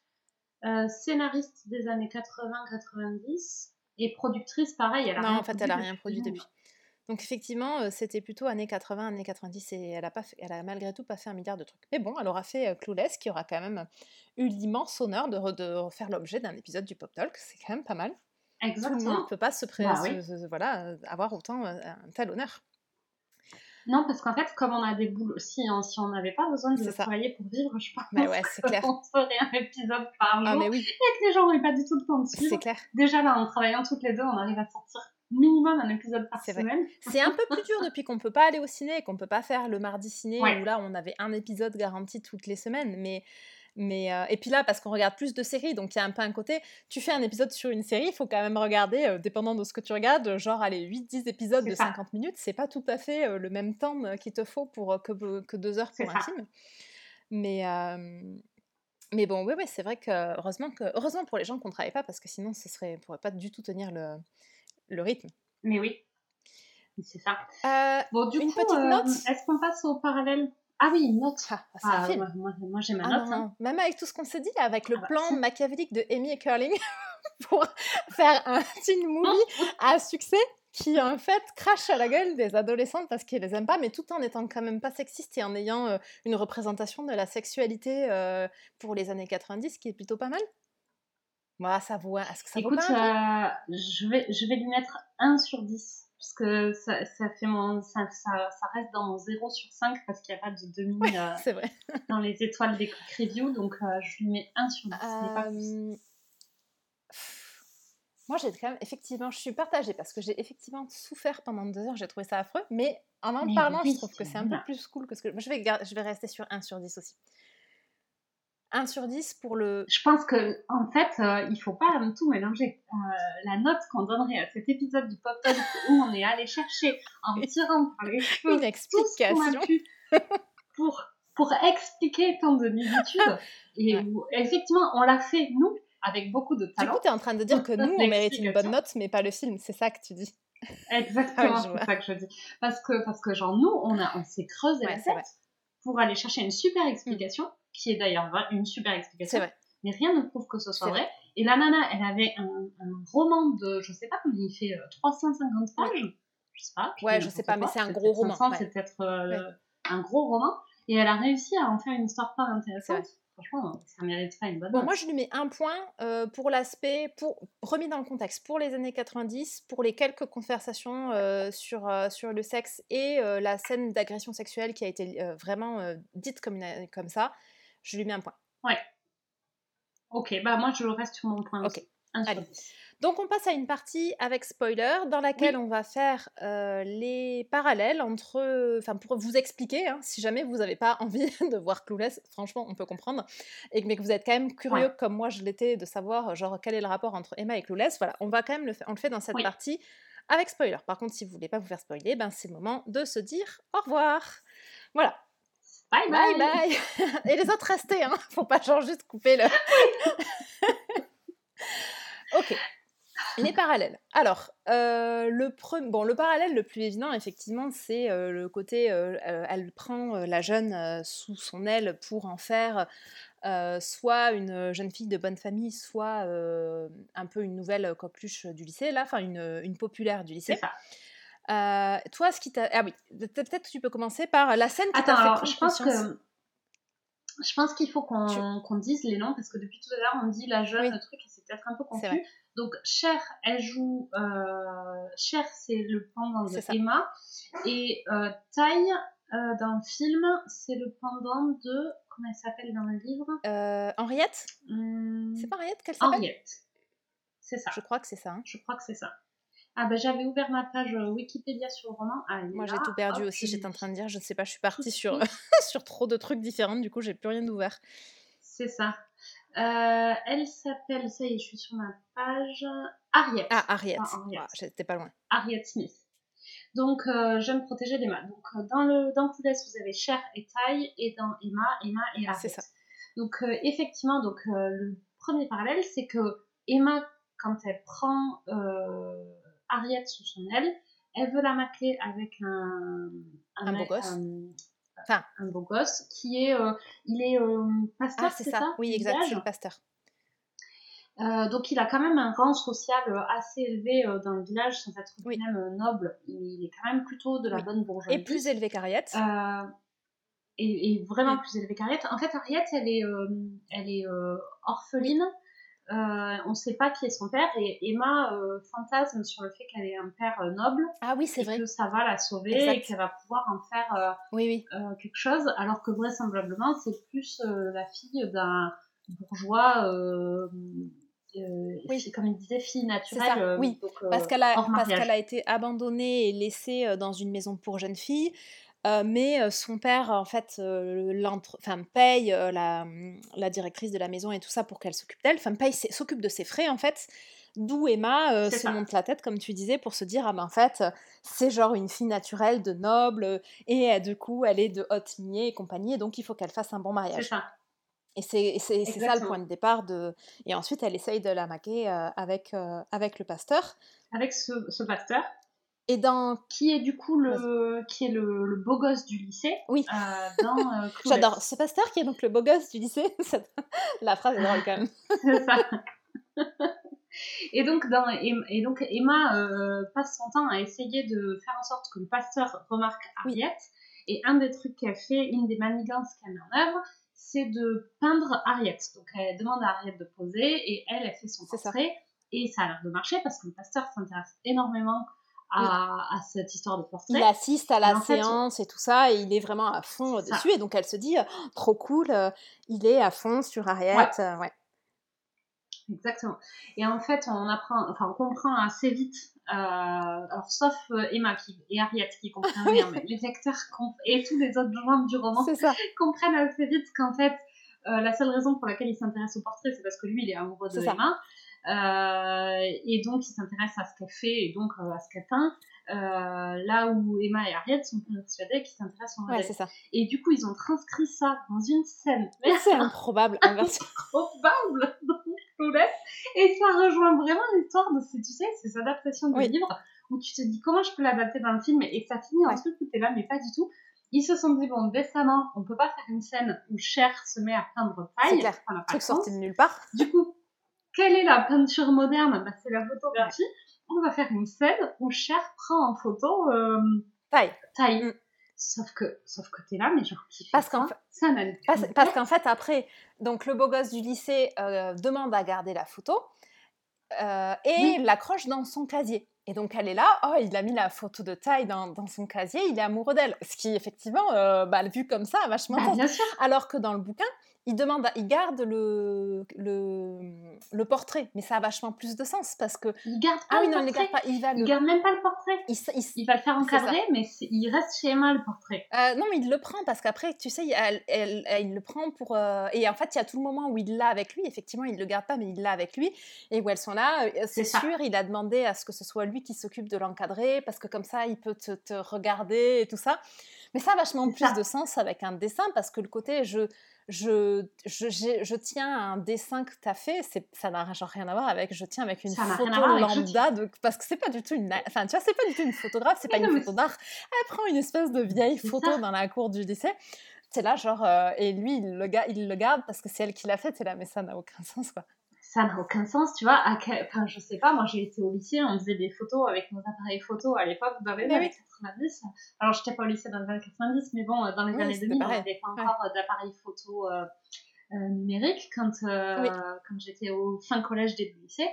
Euh, scénariste des années 80-90 et productrice, pareil. Elle a non, en fait, elle a rien produit depuis. Donc effectivement, euh, c'était plutôt années 80, années 90 et elle a, pas elle a malgré tout pas fait un milliard de trucs. Mais bon, elle aura fait euh, qui aura quand même eu l'immense honneur de, de refaire l'objet d'un épisode du Pop Talk. C'est quand même pas mal. Tout le monde ne peut pas se, bah voilà, avoir autant un tel honneur. Non, parce qu'en fait, comme on a des boulots, si, si on n'avait pas besoin de travailler pour vivre, je pense mais ouais, clair. qu'on ferait un épisode par ah, jour mais oui. et que les gens n'auraient pas du tout le temps de suivre. C'est clair. Déjà là, en travaillant toutes les deux, on arrive à sortir minimum un épisode par semaine. C'est un peu plus dur depuis qu'on peut pas aller au ciné et qu'on peut pas faire le mardi ciné où là on avait un épisode garanti toutes les semaines. Mais mais, euh, et puis là, parce qu'on regarde plus de séries, donc il y a un peu un côté, tu fais un épisode sur une série, il faut quand même regarder, euh, dépendant de ce que tu regardes, genre allez, 8-10 épisodes de 50 minutes, c'est pas tout à fait euh, le même temps qu'il te faut pour que, que deux heures pour un film. Mais, mais bon, oui, oui, c'est vrai que heureusement, que heureusement pour les gens qu'on ne travaille pas, parce que sinon, ce serait, pourrait pas du tout tenir le, le rythme. Mais oui, c'est ça. bon, du une coup, petite note est-ce qu'on passe au parallèle? Ah oui, une note. Ah, ah moi, j'ai ma ah note. Hein. Même avec tout ce qu'on s'est dit, avec le ah bah, plan <laughs> machiavélique de Amy et Curling <laughs> pour faire un teen movie à succès qui en fait crache à la gueule des adolescentes parce qu'ils les aiment pas, mais tout en étant quand même pas sexiste et en ayant euh, une représentation de la sexualité euh, pour les années 90 qui est plutôt pas mal. Moi, ça vaut. Est-ce que ça Écoute, vaut pas euh, je, vais, je vais lui mettre 1 sur 10 parce que ça, ça fait mon, ça, ça, ça, reste dans mon 0 sur 5 parce qu'il n'y a pas de demi euh, vrai. <laughs> dans les étoiles des quick reviews, donc euh, je lui mets 1 sur 10. Pas euh, Moi, j'ai quand même, effectivement, je suis partagée parce que j'ai effectivement souffert pendant deux heures, j'ai trouvé ça affreux, mais en en parlant, je trouve que c'est un peu plus cool que ce que. Moi, je vais, je vais rester sur 1 sur 10 aussi. 1 sur 10 pour le. Je pense que en fait, euh, il faut pas tout mélanger. Euh, la note qu'on donnerait à cet épisode du pop où on est allé chercher en tirant par les <laughs> cheveux une explication <laughs> pour pour expliquer tant de nuditude. <laughs> Et effectivement, on l'a fait nous avec beaucoup de talent. Du coup, tu es en train de dire que nous, on mérite une bonne note, mais pas le film. C'est ça que tu dis. Exactement, c'est ça que je dis. Parce que, parce que genre, nous, on, a, on s'est creusé la tête pour aller chercher une super explication qui est d'ailleurs une super explication. Vrai. Mais rien ne prouve que ce soit vrai. Et la nana, elle avait un, roman de, je sais pas combien il fait, 350 euh, pages. Je sais pas. Ouais, je sais pas, mais c'est un gros roman. C'est peut-être euh, un gros roman. Et elle a réussi à en faire une histoire pas intéressante. Franchement, ça mérite pas une bonne bon, Moi, je lui mets un point euh, pour l'aspect, pour remis dans le contexte, pour les années 90, pour les quelques conversations sur, sur le sexe et la scène d'agression sexuelle qui a été vraiment dite comme, comme ça je lui mets un point. Ouais. Ok, bah moi je reste sur mon point. Ok. Allez. Donc on passe à une partie avec spoiler dans laquelle on va faire euh, les parallèles entre, enfin pour vous expliquer, hein, si jamais vous n'avez pas <laughs> envie de voir Clueless, franchement on peut comprendre, et mais que vous êtes quand même curieux comme moi je l'étais de savoir genre quel est le rapport entre Emma et Clueless, voilà, on va quand même le faire, on le fait dans cette partie avec spoiler. Par contre si vous voulez pas vous faire spoiler, ben c'est le moment de se dire au revoir. Voilà, Bye bye. bye, <laughs> Et les autres restaient, hein. Faut pas genre juste couper le. <laughs> ok. Les parallèles. Alors, euh, le, bon, le parallèle le plus évident, effectivement, c'est euh, le côté, euh, elle prend la jeune sous son aile pour en faire soit une jeune fille de bonne famille, soit un peu une nouvelle coqueluche du lycée, là, enfin une, une populaire du lycée. C'est ça. Euh, toi, ce qui t'a. Ah oui, peut-être tu peux commencer par la scène qui t'a fait alors, je pense que. Je pense qu'il faut qu'on dise les noms parce que depuis tout à l'heure on dit la jeune le truc et c'est peut-être un peu confus. Donc Cher, elle joue. Euh... Cher, c'est le pendant de Emma et euh, Taille euh, dans le film, c'est le pendant de comment elle s'appelle dans le livre? Euh, Henriette? Hum, c'est pas Henriette qu'elle s'appelle? Henriette. C'est ça. Je crois que c'est ça. Hein. Je crois que c'est ça. Ah ben j'avais ouvert ma page euh, Wikipédia sur le roman. Ah, Moi j'ai tout perdu aussi, j'étais en train de dire, je sais pas, je suis partie sur, <laughs> sur trop de trucs différents, du coup j'ai plus rien ouvert. C'est ça. Euh, elle s'appelle, ça y est, je suis sur ma page, Harriet. Ah, Harriet, j'étais pas loin. Harriet Smith. Donc, euh, j'aime protéger les mâles. Donc, dans le dans Clueless, vous avez Cher et Ty, et dans Emma, Emma et Harriet. C'est ça. Donc, effectivement, donc le premier parallèle, c'est que Emma, quand elle prend Ariette sous son aile. Elle veut la macler avec un, un, beau gosse. enfin, un beau gosse qui est, euh, il est euh, pasteur, ah, c'est ça, Oui, exact, c'est le pasteur. Euh, donc il a quand même un rang social assez élevé dans le village sans être même noble. Il est quand même plutôt de la bonne bourgeoisie. Et plus élevé qu'Ariette. Et, et, vraiment plus élevé qu'Ariette. En fait, Ariette, elle est, elle est orpheline euh, on ne sait pas qui est son père et Emma euh, fantasme sur le fait qu'elle ait un père euh, noble. Ah oui, c'est vrai. Que ça va la sauver et qu'elle va pouvoir en faire oui, oui. quelque chose, alors que vraisemblablement c'est plus la fille d'un bourgeois. oui. comme il disait, fille naturelle. oui, parce qu'elle a, parce qu'elle a été abandonnée et laissée dans une maison pour jeunes filles. Euh, mais son père, en fait, enfin, paye la, mmh, la, directrice de la maison et tout ça pour qu'elle s'occupe d'elle, enfin, paye, s'occupe de ses frais, en fait. D'où Emma se monte la tête, comme tu disais, pour se dire, ah ben en fait, c'est genre une fille naturelle de noble, et du coup, elle est de haute lignée et compagnie, et donc il faut qu'elle fasse un bon mariage. Ça. Et c'est ça le point de départ. De... Et ensuite, elle essaye de la maquer avec, avec le pasteur. Avec ce, ce pasteur et dans qui est du coup le qui est le, beau gosse du lycée Oui. Euh, euh, <laughs> J'adore. Ce pasteur qui est donc le beau gosse du lycée. <laughs> La phrase est drôle quand même. <laughs> C'est ça. Et donc, dans, et, donc Emma euh, passe son temps à essayer de faire en sorte que le pasteur remarque Harriet. Et un des trucs qu'elle fait, une des manigances qu'elle met en œuvre, c'est de peindre Harriet. Donc elle demande à Harriet de poser et elle, elle fait son portrait. Et ça a l'air de marcher parce que le pasteur s'intéresse énormément à, cette histoire de portrait. Il assiste à la séance et tout ça, et il est vraiment à fond dessus. Et donc elle se dit, oh, trop cool, euh, il est à fond sur Harriet. Ouais. Euh, ouais. Exactement. Et en fait, on apprend, enfin, on comprend assez vite, euh, alors sauf Emma qui, et Harriet qui comprennent rien, <laughs> mais les lecteurs et tous les autres gens du roman comprennent assez vite qu'en fait, la seule raison pour laquelle il s'intéresse au portrait, c'est parce que lui, il est amoureux de Emma. Euh, et donc, il s'intéresse à ce qu'elle fait et donc euh, à ce qu'elle peint. Euh, là où Emma et Harriet sont persuadées qu'ils s'intéressent au modèle. Ouais, ça. Et du coup, ils ont transcrit ça dans une scène. C'est <laughs> improbable. improbable <laughs> Et ça rejoint vraiment l'histoire de, tu sais, ces adaptations de livres où tu te dis comment je peux l'adapter dans le film? Et ça finit en truc où t'es là, mais pas du tout. Ils se sont dit, bon, décemment, on peut pas faire une scène où Cher se met à peindre paille. C'est clair. Truc sorti de nulle part. Du coup, quelle est la peinture moderne bah, C'est la photographie. On va faire une scène où Cher prend en photo euh, taille. taille. Mm. Sauf que, sauf que t'es là, mais genre, qui parce qu'en fait, ça parce, parce qu'en fait, après, donc le beau gosse du lycée euh, demande à garder la photo euh, et l'accroche dans son casier. Et donc elle est là, oh, il a mis la photo de taille dans, dans son casier, il est amoureux d'elle. Ce qui, effectivement, bah, vu comme ça, vachement bah, bien sûr. Alors que dans le bouquin, il demande, il garde le, le, le, portrait, mais ça a vachement plus de sens parce que. Il garde pas ah, oui, non, il garde pas. Il, va il garde même pas le portrait. Il, va le faire encadrer, mais il reste chez Emma le portrait. Euh, non, mais il le prend parce qu'après, tu sais, elle, elle, il le prend pour. Euh, et en fait, il y a tout le moment où il l'a avec lui. Effectivement, il le garde pas, mais il l'a avec lui. Et où elles sont là, euh, c'est sûr, il a demandé à ce que ce soit lui qui s'occupe de l'encadrer parce que comme ça, il peut te, te regarder et tout ça. Mais ça a vachement plus de sens avec un dessin parce que le côté je je, je, je, tiens à un dessin que tu as fait, ça n'a rien à voir avec je tiens avec une photo lambda, de, parce que c'est pas du tout une. Enfin, tu vois, c'est pas du tout une photographe, c'est pas une photo d'art. Elle prend une espèce de vieille photo dans la cour du lycée. C'est là, genre, euh, et lui, il le, il le garde parce que c'est elle qui l'a fait, c'est là, mais ça n'a aucun sens, quoi ça n'a aucun sens, tu vois. À Enfin, je sais pas, moi j'ai été au lycée, on faisait des photos avec nos appareils photo à l'époque, dans les années 90. Alors, j'étais pas au lycée dans les années 90, mais bon, dans les années 2000, on n'avait pas encore d'appareils photo euh, euh, numériques quand, euh, quand j'étais au fin collège, début lycée.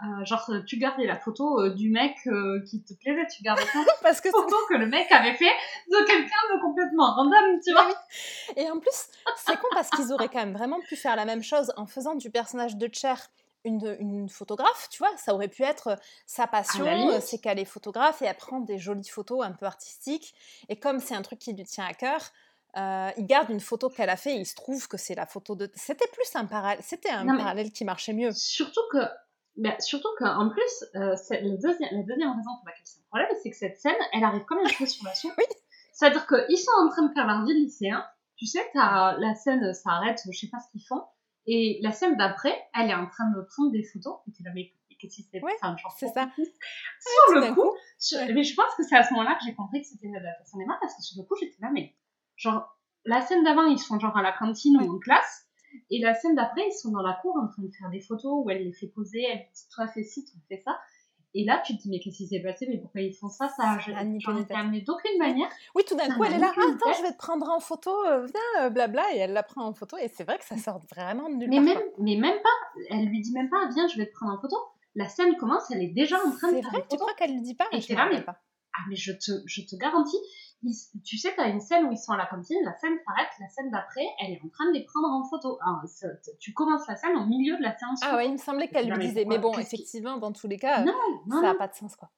Euh, genre, tu gardais la photo euh, du mec euh, qui te plaisait, tu gardais pas <laughs> parce que photo que le mec avait fait de quelqu'un de complètement random, tu vois. Et en plus, c'est con parce qu'ils auraient quand même vraiment pu faire la même chose en faisant du personnage de Cher une, une, photographe, tu vois, ça aurait pu être sa passion, c'est qu'elle est photographe et elle prend des jolies photos un peu artistiques. Et comme c'est un truc qui lui tient à cœur, il garde une photo qu'elle a fait et il se trouve que c'est la photo de. C'était plus un parallèle, c'était un parallèle qui marchait mieux. Surtout que ben, surtout qu'en plus, euh, la, deuxième, la deuxième raison pour laquelle c'est un problème, c'est que cette scène, elle arrive comme une chose sur la suite. oui. C'est-à-dire qu'ils sont en train de faire leur vie de lycéen. Tu sais, as, la scène s'arrête, je sais pas ce qu'ils font. Et la scène d'après, elle est en train de prendre des photos. Et tu la mais qu'est-ce qui s'est ouais, C'est ça. sur le coup, mais je pense que c'est à ce moment-là que j'ai compris que c'était une adaptation d'Emma, parce que sur le coup, j'étais là, mais genre, la scène d'avant, ils sont genre à la cantine ou en classe. Et la scène d'après, ils sont dans la cour en train de faire des photos où elle les fait poser, elle dit toi fais ci, toi fais ça. Et là, tu te dis, mais qu'est-ce qui s'est passé? Mais pourquoi ils font ça? Ça, je n'ai amené d'aucune manière. Oui, tout d'un coup, elle est là, attends, je vais te prendre en photo, euh, viens, euh, blabla, et elle la prend en photo, et c'est vrai que ça sort vraiment de nulle mais Même, mais même pas, elle lui dit même pas, viens, je vais te prendre en photo. La scène commence, elle est déjà en train de faire C'est vrai, tu crois qu'elle ne dit pas? Et c'est là, mais, pas. ah, mais je te, je te garantis, tu sais, tu as une scène où ils sont à la cantine, la scène s'arrête, la scène d'après, elle est en train de les prendre en photo. tu commences la scène au milieu de la séance. Ah ouais, il me semblait qu'elle lui disait. Mais bon, effectivement, dans tous les cas, ça n'a pas de sens, quoi.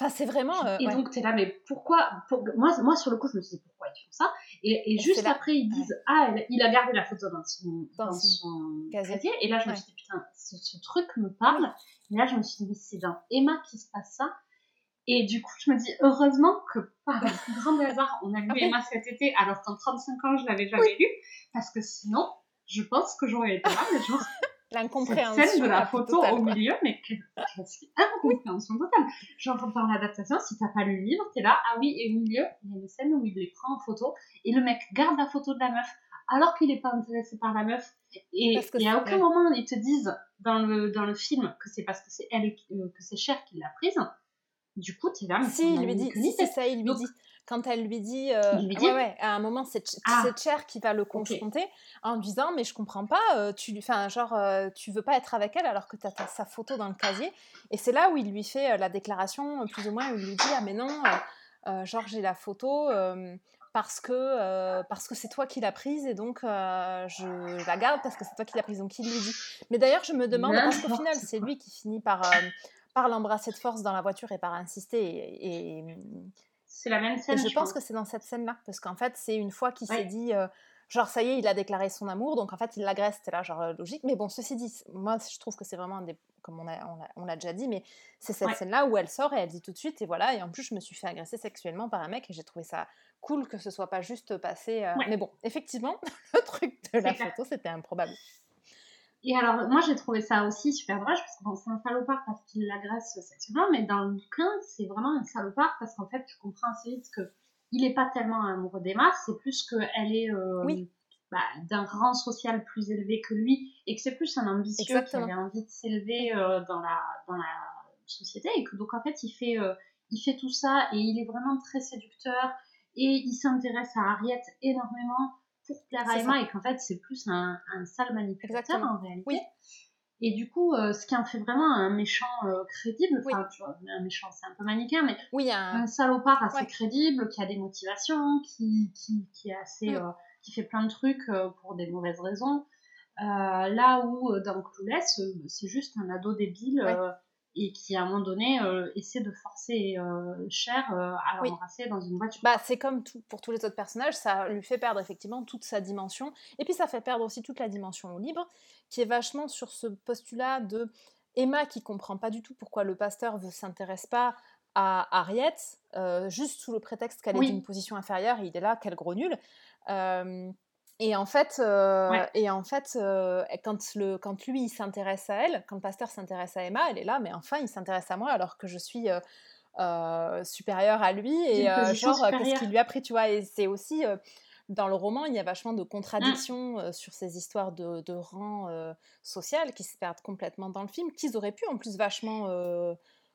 Enfin, c'est vraiment. et euh, donc, tu es là, mais pourquoi moi, moi, sur le coup, je me suis dit, pourquoi ils font ça? Et, juste après, ils disent, ah, il a gardé la photo dans son, dans, son, casier. Et là, je me suis dit, putain, ce, ce truc me parle. Et là, je me suis dit, c'est dans Emma qui se passe ça. Et du coup, je me dis, heureusement que par un plus grand hasard, on a lu Emma cet été, alors qu'en 35 ans, je l'avais jamais lu, parce que sinon, je pense que j'aurais été là, mais genre, <laughs> L'incompréhension. scène de la photo au milieu, mais quelle incompréhension totale. Genre, dans l'adaptation, si t'as pas lu le livre, t'es là, ah oui, et au milieu, il y a une scène où il les prend en photo, et le mec garde la photo de la meuf, alors qu'il est pas intéressé par la meuf. Et, et à aucun moment, ils te disent, dans le, dans le film, que c'est parce que c'est elle, euh, que c'est Cher qui l'a prise. Du coup, tu es là. Si, il lui dit, si c'est ça, il lui dit. Quand elle lui dit, euh, lui dit ouais, ouais, à un moment, c'est ah. Cher qui va le confronter en lui disant, mais je comprends pas, euh, tu, genre, euh, tu veux pas être avec elle alors que tu as, sa photo dans le casier. Et c'est là où il lui fait la déclaration, plus ou moins, où il lui dit, ah mais non, genre j'ai la photo parce que parce que c'est toi qui l'as prise et donc je la garde parce que c'est toi qui l'as prise. Donc il lui dit. Mais d'ailleurs, je me demande parce qu'au final, c'est lui qui finit par par l'embrasser de force dans la voiture et par insister. Et, c'est la même scène. je, pense que c'est dans cette scène-là, parce qu'en fait, c'est une fois qu'il s'est dit, euh, genre, ça y est, il a déclaré son amour, donc en fait, il l'agresse, c'était là, genre, euh, logique. Mais bon, ceci dit, moi, je trouve que c'est vraiment, des, comme on l'a on a, déjà dit, mais c'est cette scène-là où elle sort et elle dit tout de suite, et voilà, et en plus, je me suis fait agresser sexuellement par un mec, et j'ai trouvé ça cool que ce soit pas juste passé. Euh, mais bon, effectivement, <laughs> le truc de la photo, c'était improbable. Et alors, moi, j'ai trouvé ça aussi super dommage, parce que bon, c'est un salopard parce qu'il l'agresse sexuellement, mais dans le bouquin, c'est vraiment un salopard parce qu'en fait, tu comprends assez vite que il est pas tellement amoureux d'Emma, c'est plus qu'elle est euh, bah, d'un rang social plus élevé que lui, et que c'est plus un ambitieux qui avait envie de s'élever euh, dans, la, dans la société, et que donc en fait, il fait, euh, il fait tout ça, et il est vraiment très séducteur, et il s'intéresse à Harriet énormément, pour plaire à Emma et qu'en fait c'est plus un, un sale manipulateur en réalité. Oui. Et du coup, euh, ce qui en fait vraiment un méchant euh, crédible, enfin, tu vois, un méchant, c'est un peu manichéen, mais oui, un... salopard assez crédible, qui a des motivations, qui, qui, qui est assez, euh, qui fait plein de trucs pour des mauvaises raisons. là où dans Clueless, c'est juste un ado débile et qui à un moment donné euh, essaie de forcer euh, Cher euh, à l'embrasser dans une voiture. Bah, c'est comme tout, pour tous les autres personnages, ça lui fait perdre effectivement toute sa dimension, et puis ça fait perdre aussi toute la dimension au libre, qui est vachement sur ce postulat de Emma qui comprend pas du tout pourquoi le pasteur ne s'intéresse pas à Harriet, juste sous le prétexte qu'elle est d'une position inférieure, et il est là, quel gros nul. Et en fait, euh, et en fait euh, quand, le, quand lui, il s'intéresse à elle, quand le pasteur s'intéresse à Emma, elle est là, mais enfin, il s'intéresse à moi alors que je suis euh, supérieure à lui. Et genre, qu'est-ce qu'il lui a pris, tu vois? Et c'est aussi, dans le roman, il y a vachement de contradictions mmh. sur ces histoires de, de rang social qui se perdent complètement dans le film, qu'ils auraient pu en plus vachement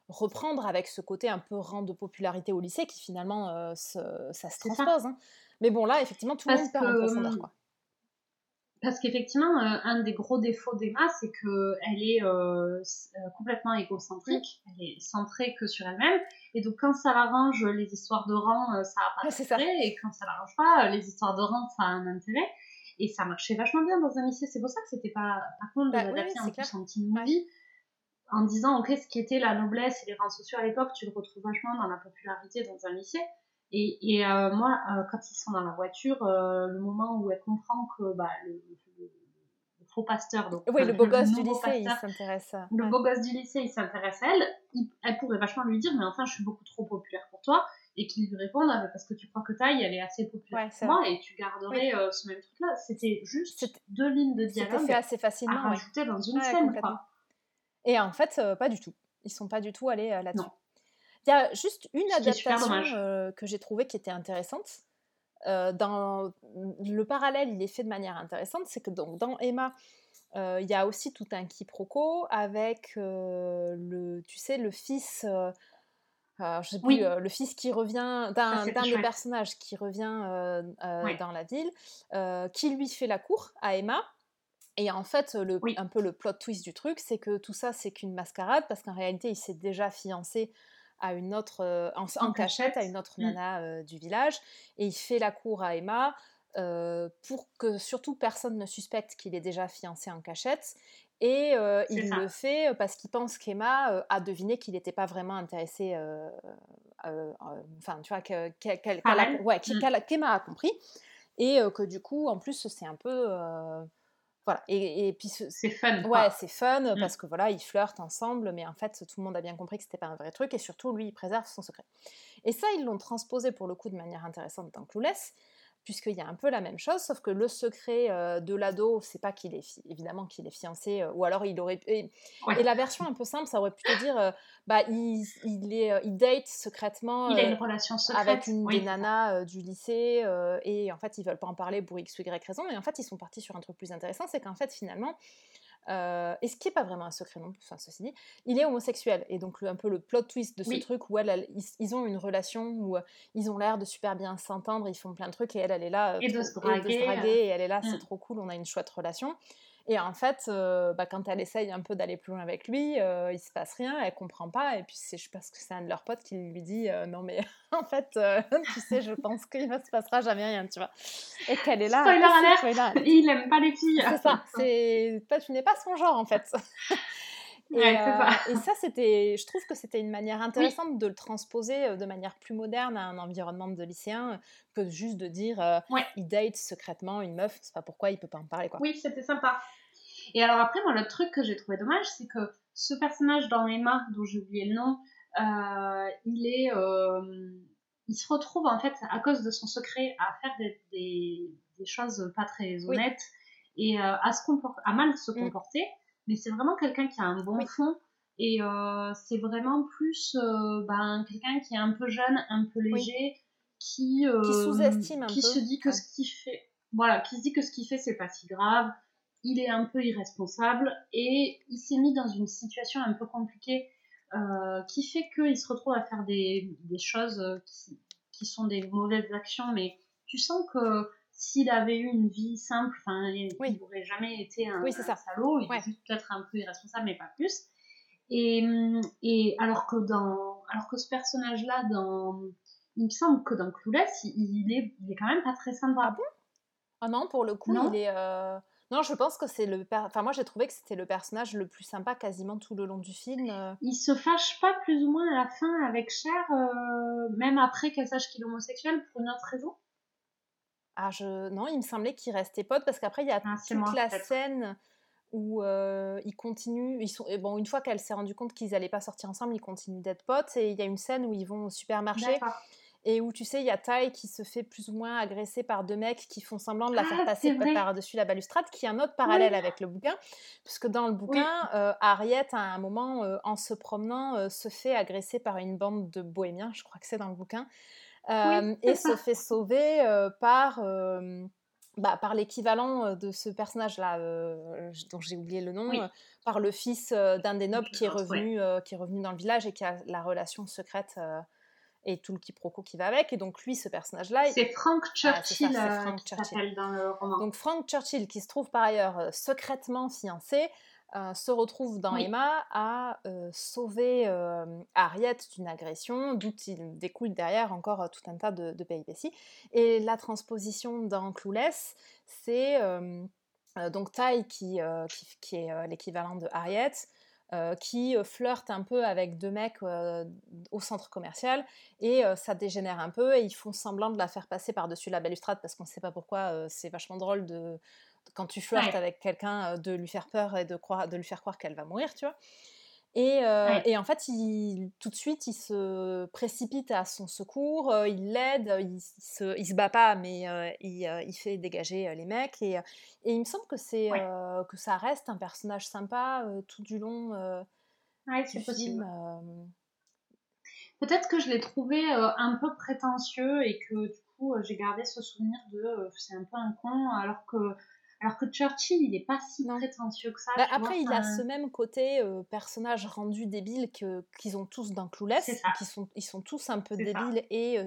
reprendre avec ce côté un peu rang de popularité au lycée qui finalement, ça se transpose. Hein. Mais bon, là, effectivement, tout le monde perd en profondeur. Quoi. Parce qu'effectivement, euh, un des gros défauts d'Emma, c'est qu'elle est euh, euh, complètement égocentrique, elle est centrée que sur elle-même. Et donc, quand ça l'arrange, les histoires de rang, ça n'a pas d'intérêt. Et quand ça l'arrange pas, les histoires de rang, ça a un intérêt. Et ça marchait vachement bien dans un lycée. C'est pour ça que c'était pas, pas con de bah, l'adapter en plus en teen movie. En disant, ok, ce qui était la noblesse et les rangs sociaux à l'époque, tu le retrouves vachement dans la popularité dans un lycée. Et, euh, moi, euh, quand ils sont dans la voiture, euh, le moment où elle comprend que bah, le, faux pasteur, donc oui, le beau gosse du lycée, il s'intéresse. Le beau gosse du lycée, il s'intéresse à elle. elle pourrait vachement lui dire, mais enfin, je suis beaucoup trop populaire pour toi, et qu'il lui réponde, ah, parce que tu crois que taille, elle est assez populaire pour moi, et tu garderais ce même truc-là. C'était juste deux lignes de dialogue. C'était assez facilement à rajouter dans une scène. Et en fait, pas du tout. Ils sont pas du tout allés là-dessus. Il y a juste une adaptation euh, que j'ai trouvée qui était intéressante. Euh, dans le parallèle, il est fait de manière intéressante, c'est que donc, dans Emma, il y a aussi tout un quiproquo avec le, tu sais, le fils je sais plus, le fils qui revient, d'un des personnages qui revient dans la ville, qui lui fait la cour à Emma. Et en fait, le, un peu le plot twist du truc, c'est que tout ça, c'est qu'une mascarade, parce qu'en réalité, il s'est déjà fiancé à une autre, en, cachette, à une autre mmh. nana du village, et il fait la cour à Emma pour que surtout personne ne suspecte qu'il est déjà fiancé en cachette, et il le fait parce qu'il pense qu'Emma a deviné qu'il n'était pas vraiment intéressé, enfin, tu vois, qu'Emma a compris. Et que du coup, en plus, c'est un peu. Voilà. Et, puis. C'est fun. Ouais, c'est fun mmh. parce que voilà, ils flirtent ensemble, mais en fait, tout le monde a bien compris que c'était pas un vrai truc. Et surtout, lui, il préserve son secret. Et ça, ils l'ont transposé pour le coup de manière intéressante dans Clueless puisqu'il y a un peu la même chose, sauf que le secret euh, de l'ado, c'est pas qu'il est évidemment qu'il est fiancé, euh, ou alors il aurait et, et, la version un peu simple, ça aurait pu te dire, euh, bah il, il, est, il date secrètement, il a une relation secrète avec une des nanas du lycée, et en fait ils veulent pas en parler pour x ou y raison, et en fait ils sont partis sur un truc plus intéressant, c'est qu'en fait finalement euh, et ce qui n'est pas vraiment un secret non plus, enfin, ceci dit, il est homosexuel. Et donc, un peu le plot twist de ce truc où elle, ils, ont une relation où euh, ils ont l'air de super bien s'entendre, ils font plein de trucs, et elle, elle est là. Euh, et, de se draguer, et, elle est là, c'est mm. trop cool, on a une chouette relation. Et en fait, euh, bah, quand elle essaye un peu d'aller plus loin avec lui, euh, il se passe rien, elle comprend pas. Et puis, je pense que c'est un de leurs potes qui lui dit euh, Non, mais <laughs> en fait, <laughs> tu sais, je pense qu'il ne se passera jamais rien, tu vois. Et qu'elle est là. Spoiler <laughs> alert Il aime pas les filles C'est ça. Toi, tu n'es pas son genre, en fait. Et, et, ça, c'était, je trouve que c'était une manière intéressante de le transposer de manière plus moderne à un environnement de lycéen que juste de dire il date secrètement une meuf, c'est pas pourquoi il peut pas en parler. Quoi. Oui, c'était sympa. Et alors après, moi, le truc que j'ai trouvé dommage, c'est que ce personnage dans Emma, dont j'ai oublié le nom, euh, il est, il se retrouve en fait à cause de son secret à faire des, des, choses pas très honnêtes et à, se à mal se mmh. comporter mais c'est vraiment quelqu'un qui a un bon fond. Et euh, c'est vraiment plus euh, ben, quelqu'un qui est un peu jeune, un peu léger, qui, euh, qui sous-estime un qui se dit que ce qu'il fait, voilà, qui se dit que ce qu'il fait c'est pas si grave. Il est un peu irresponsable et il s'est mis dans une situation un peu compliquée qui fait qu'il se retrouve à faire des, des choses qui, qui, sont des mauvaises actions, mais tu sens que s'il avait eu une vie simple, enfin, il n'aurait jamais été un, salaud, il est peut-être un peu irresponsable, mais pas plus. Et, et alors que dans, alors que ce personnage-là, dans, il me semble que dans Clueless, il, est, il est quand même pas très sympa. Ah bon? Ah non, pour le coup, il est. Euh, non, je pense que c'est le. Enfin, moi, j'ai trouvé que c'était le personnage le plus sympa quasiment tout le long du film. Euh. Il se fâche pas plus ou moins à la fin avec Cher, euh, même après qu'elle sache qu'il est homosexuel pour une autre raison? Ah, je... Non, il me semblait qu'ils restaient potes parce qu'après, il y a ah, toute la scène où euh, ils continuent. Ils sont... bon, une fois qu'elle s'est rendue compte qu'ils n'allaient pas sortir ensemble, ils continuent d'être potes. Et il y a une scène où ils vont au supermarché et où tu sais, il y a Tai qui se fait plus ou moins agresser par deux mecs qui font semblant de la faire ah, passer par-dessus la balustrade, qui est un autre parallèle avec le bouquin, puisque dans le bouquin, euh, Harriet, à un moment, euh, en se promenant, se fait agresser par une bande de bohémiens, je crois que c'est dans le bouquin et se fait sauver par, bah, par l'équivalent de ce personnage-là, dont j'ai oublié le nom, par le fils d'un des nobles qui est, revenu, qui est revenu dans le village et qui a la relation secrète et tout le quiproquo qui va avec. Et donc lui, ce personnage-là... C'est Frank Churchill, Churchill. dans le roman. Donc Frank Churchill, qui se trouve par ailleurs secrètement fiancé, euh, se retrouve dans Emma à euh, sauver euh, Harriet d'une agression, d'où il découle derrière encore tout un tas de, de péripéties. Et la transposition dans Clueless, c'est donc Tai qui, qui, est l'équivalent de Harriet, qui flirte un peu avec deux mecs au centre commercial et ça dégénère un peu et ils font semblant de la faire passer par-dessus la balustrade parce qu'on ne sait pas pourquoi c'est vachement drôle de, quand tu flirtes avec quelqu'un, de lui faire peur et de, croire, de lui faire croire qu'elle va mourir, tu vois? Et, et, en fait, il, tout de suite, il se précipite à son secours, il l'aide, il, se, il se bat pas, mais il, il, fait dégager les mecs. Et, et il me semble que, c'est, que ça reste un personnage sympa tout du long du film. Peut-être que je l'ai trouvé un peu prétentieux et que du coup, j'ai gardé ce souvenir de c'est un peu un con, alors que Alors que Churchill, il est pas si prétentieux que ça. Bah, après, il a ce même côté personnage rendu débile que qu'ils ont tous dans Clueless, qui sont ils sont tous un peu débiles et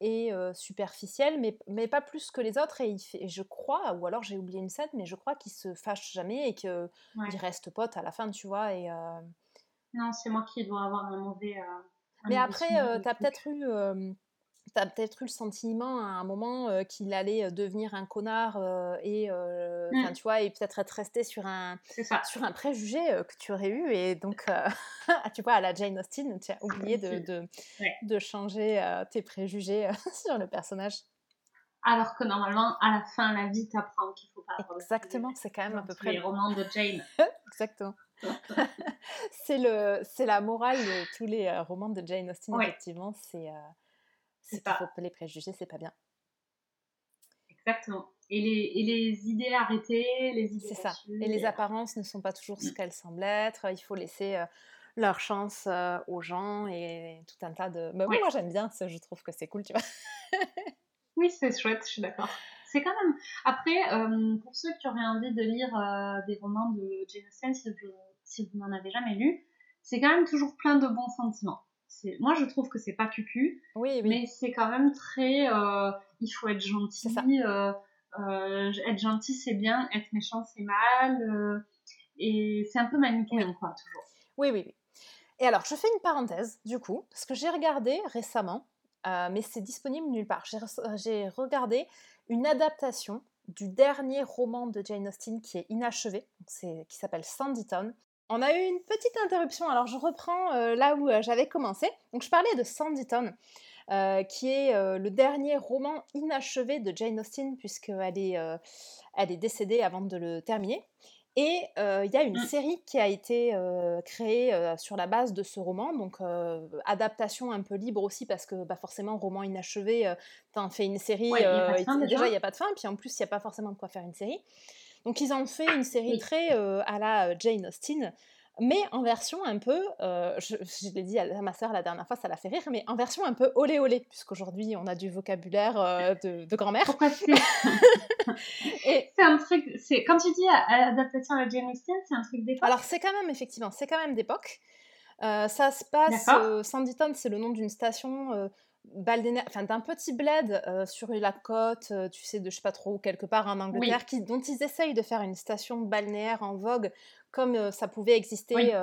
et superficiels, mais, mais pas plus que les autres. Et, il fait, je crois, ou alors j'ai oublié une scène, mais je crois qu'il se fâche jamais et qu'il ouais. reste pote à la fin, tu vois. Et, Non, c'est moi qui dois avoir un mauvais. mais après, tu as peut-être eu tu as peut-être eu le sentiment à un moment euh, qu'il allait devenir un connard euh, et mmh. tu vois et peut-être être resté sur un sur un préjugé que tu aurais eu et donc <laughs> tu vois à la Jane Austen tu as oublié de, de, de changer tes préjugés <laughs> sur le personnage. Alors que normalement à la fin la vie t'apprend qu'il faut pas exactement c'est quand même à peu près les romans de Jane. <laughs> Exactement. C'est le c'est la morale de tous les romans de Jane Austen effectivement c'est c'est pas. Faut, les préjugés, c'est pas bien. Exactement. Et les, et les idées arrêtées, les idées. C'est ça. Et les apparences ne sont pas toujours ce mm. qu'elles semblent être. Il faut laisser euh, leur chance euh, aux gens et tout un tas de. Bah, oui, moi j'aime bien ça, je trouve que c'est cool, tu vois. oui, c'est chouette, je suis d'accord. C'est quand même. Après, euh, pour ceux qui auraient envie de lire des romans de Jane Austen, si vous n'en avez jamais lu, c'est quand même toujours plein de bons sentiments moi je trouve que c'est pas cucu, oui, mais c'est quand même très, euh, il faut être gentil, euh, euh, être gentil c'est bien, être méchant c'est mal, et c'est un peu manichéen quoi toujours. Oui, oui, oui. Et alors je fais une parenthèse du coup, parce que j'ai regardé récemment, mais c'est disponible nulle part. J'ai regardé une adaptation du dernier roman de Jane Austen qui est inachevé, qui s'appelle Sanditon, on a eu une petite interruption, alors je reprends euh, là où euh, j'avais commencé. Donc je parlais de Sanditon, euh, qui est le dernier roman inachevé de Jane Austen, puisqu'elle est, elle est décédée avant de le terminer. Et il y a une mmh. série qui a été créée sur la base de ce roman, donc adaptation un peu libre aussi, parce que bah, forcément, roman inachevé, t'en fais une série, déjà il n'y a pas de fin, puis en plus, il n'y a pas forcément de quoi faire une série. Donc ils ont fait une série très euh, à la euh, Jane Austen, mais en version un peu, euh, je, l'ai dit à ma sœur la dernière fois, ça l'a fait rire, mais en version un peu olé olé, puisqu'aujourd'hui on a du vocabulaire de, grand-mère. Pourquoi c'est <laughs> C'est un truc, c'est quand tu dis adaptation à la Jane Austen, c'est un truc d'époque? Alors c'est quand même effectivement, c'est quand même d'époque. ça se passe, Sanditon, c'est le nom d'une station enfin d'un petit bled euh, sur la côte, euh, tu sais, de je sais pas trop, quelque part en Angleterre, qui, dont ils essayent de faire une station balnéaire en vogue, comme euh, ça pouvait exister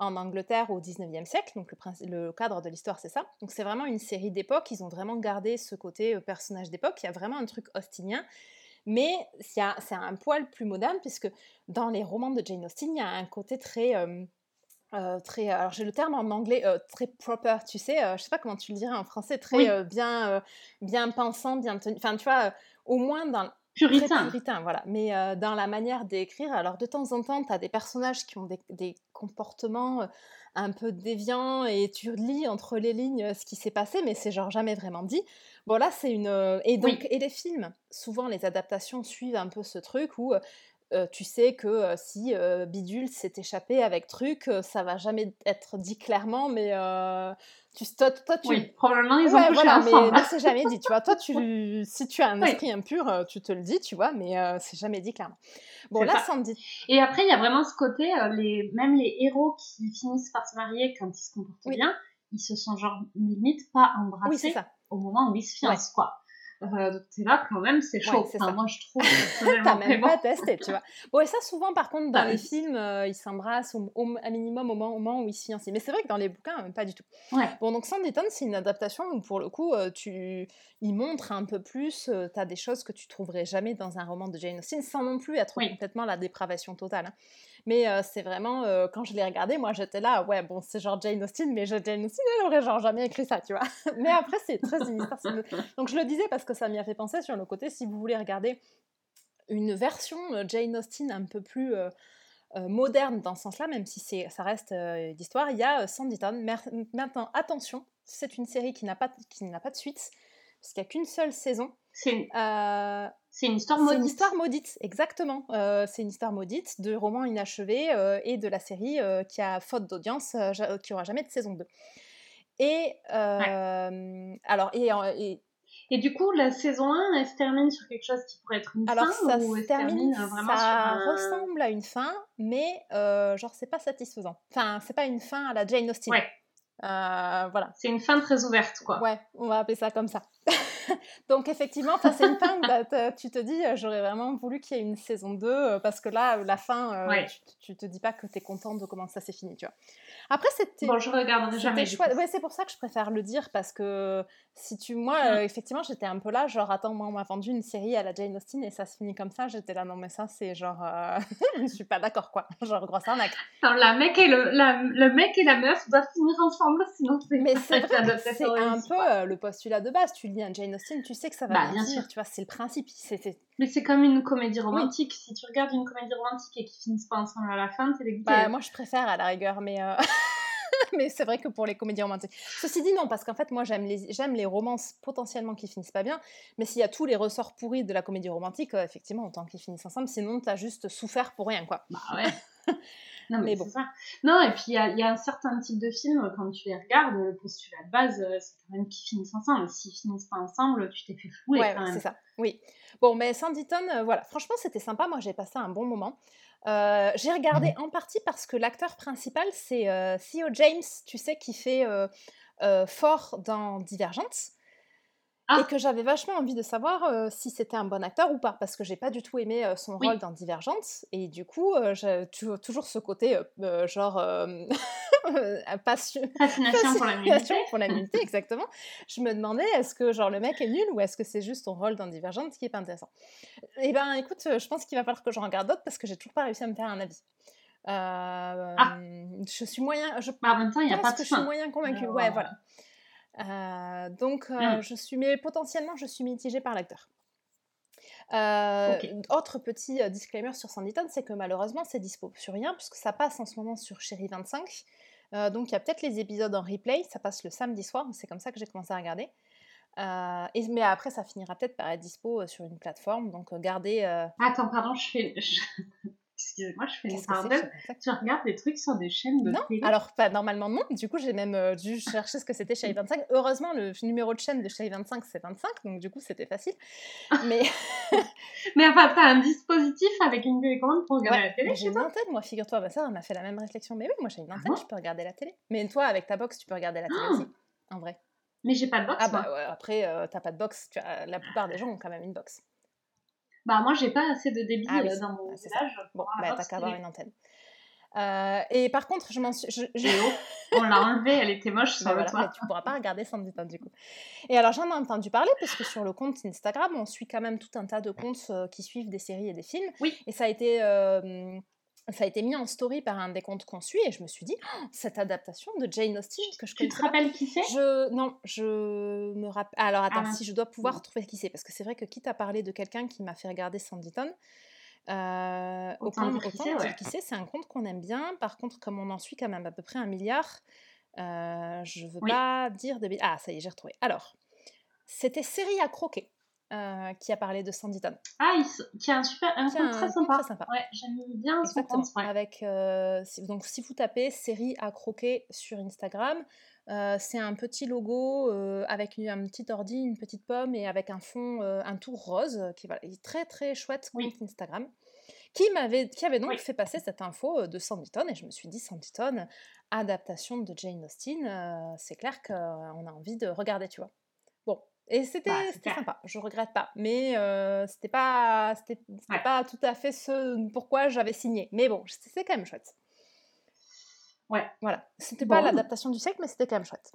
en Angleterre au 19e siècle. Donc le, le cadre de l'histoire, c'est ça. Donc c'est vraiment une série d'époque. Ils ont vraiment gardé ce côté personnage d'époque. Il y a vraiment un truc austinien. Mais c'est un, poil plus moderne, puisque dans les romans de Jane Austen, il y a un côté très euh, très, alors j'ai le terme en anglais euh, très proper, tu sais, euh, je sais pas comment tu le dirais en français, très bien, bien pensant, bien tenu, enfin tu vois, au moins dans puritain. puritain, voilà. Mais dans la manière d'écrire, alors de temps en temps, tu as des personnages qui ont des, des, comportements un peu déviants et tu lis entre les lignes ce qui s'est passé, mais c'est genre jamais vraiment dit. Bon là, c'est une et donc et les films, souvent les adaptations suivent un peu ce truc où tu sais que si Bidule s'est échappé avec truc, ça va jamais être dit clairement, mais tu, toi, toi, tu... Oui, probablement ils ont ouais, voilà, mais, c'est jamais dit, tu vois. Toi, <laughs> tu, si tu as un esprit impur, tu te le dis, tu vois, mais c'est jamais dit clairement. Bon, là, ça me dit. Et après, il y a vraiment ce côté, les, même les héros qui finissent par se marier quand ils se comportent bien, ils se sont genre limite pas embrassés au moment où ils se fiancent, quoi. Euh, c'est là quand même, c'est chaud. moi, je trouve. <laughs> T'as même pas testé, tu vois. Bon, et ça, souvent, par contre, dans bah, les films, euh, ils s'embrassent au, à minimum au moment, où ils se fiancent. Mais c'est vrai que dans les bouquins, euh, pas du tout. Bon, donc sans détonne, c'est une adaptation où, pour le coup, euh, tu... ils montrent un peu plus. T'as des choses que tu trouverais jamais dans un roman de Jane Austen, sans non plus être complètement la dépravation totale. Hein. Mais c'est vraiment, quand je l'ai regardé, moi j'étais là, ouais, bon, c'est genre Jane Austen, mais Jane Austen, elle aurait genre jamais écrit ça, tu vois. <laughs> mais après, c'est très universel. <laughs> Donc je le disais parce que ça m'y a fait penser sur le côté, si vous voulez regarder une version Jane Austen un peu plus moderne dans ce sens-là, même si ça reste d'histoire, il y a Sanditon. Maintenant, attention, c'est une série qui n'a pas, pas de suite, parce qu'il n'y a qu'une seule saison. C'est c'est une histoire maudite. C'est une histoire maudite, exactement. Euh, c'est une histoire maudite de romans inachevés euh, et de la série euh, qui a faute d'audience, qui aura jamais de saison 2. Et alors, et, Et du coup, la saison 1, elle se termine sur quelque chose qui pourrait être une Alors, fin ça ou se termine, termine vraiment ça sur un... ressemble à une fin, mais genre, c'est pas satisfaisant. Enfin, c'est pas une fin à la Jane Austen. Ouais, voilà. c'est une fin très ouverte, quoi. Ouais, on va appeler ça comme ça. <laughs> <laughs> Donc effectivement, c'est une fin t'as- tu te dis, euh, j'aurais vraiment voulu qu'il y ait une saison 2, euh, parce que là, la fin, euh, Ouais. tu, tu te dis pas que t'es contente de comment ça s'est fini, tu vois. Après, c'était... Bon, je regarderai C'était jamais. chouette. Ouais, c'est pour ça que je préfère le dire parce que si tu, moi, Mm. euh, effectivement, j'étais un peu là, genre attends, moi, on m'a vendu une série à la Jane Austen et ça se finit comme ça. J'étais là, non mais ça, c'est genre, euh, <laughs> je ne suis pas d'accord quoi. <laughs> Genre grosse arnaque. Attends, la mec et le, la- le mec et la meuf doivent finir ensemble, sinon c'est Mais <laughs> c'est c'est un peu euh, le postulat de base. Tu lis un Jane Austen, tu sais que ça va Bah, bien sûr. tu vois, c'est le principe. C'est, c'est- Mais c'est comme une comédie romantique. Si tu regardes une comédie romantique et qu'ils finissent pas ensemble à la fin, t'es dégoûté. Bah, moi, je préfère à la rigueur, mais, euh, <laughs> mais c'est vrai que pour les comédies romantiques. Ceci dit, non, parce qu'en fait, moi, j'aime les, j'aime les romances potentiellement qui finissent pas bien, mais s'il y a tous les ressorts pourris de la comédie romantique, euh, effectivement, autant qu'ils finissent ensemble, sinon, t'as juste souffert pour rien, quoi. Bah ouais. <laughs> Non, mais, Mais bon. ça. Non, et puis il y a, il y a un certain type de films, quand tu les regardes, le postulat de base, euh, c'est quand même qu'ils finissent ensemble. S'ils finissent pas ensemble, tu t'es fait flouer ouais, quand même. c'est ça, oui. Bon, mais Sanditon, euh, voilà, franchement, c'était sympa, moi, j'ai passé un bon moment. Euh, j'ai regardé en partie parce que l'acteur principal, c'est euh, Theo James, tu sais, qui fait euh, fort dans Divergente. Ah. Et que j'avais vachement envie de savoir euh, si c'était un bon acteur ou pas, parce que j'ai pas du tout aimé euh, son Oui. rôle dans Divergente, et du coup, euh, j'ai toujours ce côté, genre, <laughs> passion, Fascination pour la pour nudité, exactement. Je me demandais, est-ce que genre le mec est nul ou est-ce que c'est juste ton rôle dans Divergente qui est pas intéressant? Eh ben, écoute, je pense qu'il va falloir que j'en regarde d'autres parce que j'ai toujours pas réussi à me faire un avis. Euh, Je suis moyen, je Bah, en même temps, il n'y a pas que de je suis moyen convaincue. Alors, Ouais, voilà. Euh, donc, euh, Mm. je suis, mais potentiellement, je suis mitigée par l'acteur. Euh. Autre petit disclaimer sur Sanditon, c'est que malheureusement, c'est dispo sur rien, puisque ça passe en ce moment sur Chérie 25. Euh, donc, il y a peut-être les épisodes en replay, ça passe le samedi soir, c'est comme ça que j'ai commencé à regarder. Euh, et, mais après, ça finira peut-être par être dispo sur une plateforme, donc gardez. euh, Attends, pardon, je fais. Excusez-moi, je fais une parenthèse. Chérie 25 Tu regardes des trucs sur des chaînes de Non, télé alors pas normalement non. Du coup, j'ai même euh, dû chercher ce que c'était Chérie 25. Heureusement, le numéro de chaîne de Chérie 25, c'est 25, donc du coup, c'était facile. Mais <laughs> Mais enfin, t'as un dispositif avec une télécommande pour regarder ouais, la télé chez j'ai une antenne, moi, figure-toi. Ça, m'a fait la même réflexion. Mais oui, moi, j'ai une antenne, bon je peux regarder la télé. Mais toi, avec ta box, tu peux regarder la télé Ah. aussi, en vrai. Mais j'ai pas de box, Ah moi. bah ouais, après, euh, t'as pas de box. Tu as... La plupart des gens ont quand même une box. Bah, moi, j'ai pas assez de débit Ah oui, euh, dans mon ça. village. Bon, bah t'as qu'à avoir une antenne. Euh, et par contre, je m'en suis... je- je- Et oh, on l'a enlevée, elle était moche sur Bah le voilà, toit. mais tu pourras pas regarder Sanditon du coup. Et alors j'en ai entendu parler parce que sur le compte Instagram, on suit quand même tout un tas de comptes euh, qui suivent des séries et des films. Oui. Et ça a été euh, ça a été mis en story par un des comptes qu'on suit et je me suis dit Oh, cette adaptation de Jane Austen que je Tu connais te rappelles qui c'est? Je non, je me rappelle. Alors attends, Ah, si je dois pouvoir trouver qui c'est, parce que c'est vrai que quitte à parler de quelqu'un qui m'a fait regarder Sanditon, euh, Autant autant, dire qui autant c'est, dire ouais. qui c'est. C'est un compte qu'on aime bien. Par contre, comme on en suit quand même à peu près un milliard, euh, je veux Oui. pas dire de. Ah, ça y est, j'ai retrouvé. Alors, c'était Série à croquer euh, qui a parlé de Sanditon. Ah, il qui a un super, un un très sympa. très sympa. Ouais, j'aime bien son compte. Ouais. Avec, euh, si- donc, si vous tapez série à croquer sur Instagram, euh, c'est un petit logo avec une- un petit ordi, une petite pomme et avec un fond, un tour rose, qui voilà, est très très chouette compte Oui. Instagram, qui m'avait, qui avait donc Oui. fait passer cette info de Sanditon et je me suis dit Sanditon, adaptation de Jane Austen, c'est clair qu'on a envie de regarder, tu vois. Et c'était Bah, sympa, je regrette pas. Mais euh, c'était pas, c'était Ouais. pas tout à fait ce pourquoi j'avais signé. Mais bon, c'est quand même chouette. Ouais. Voilà. C'était pas Bon. l'adaptation du siècle, mais c'était quand même chouette.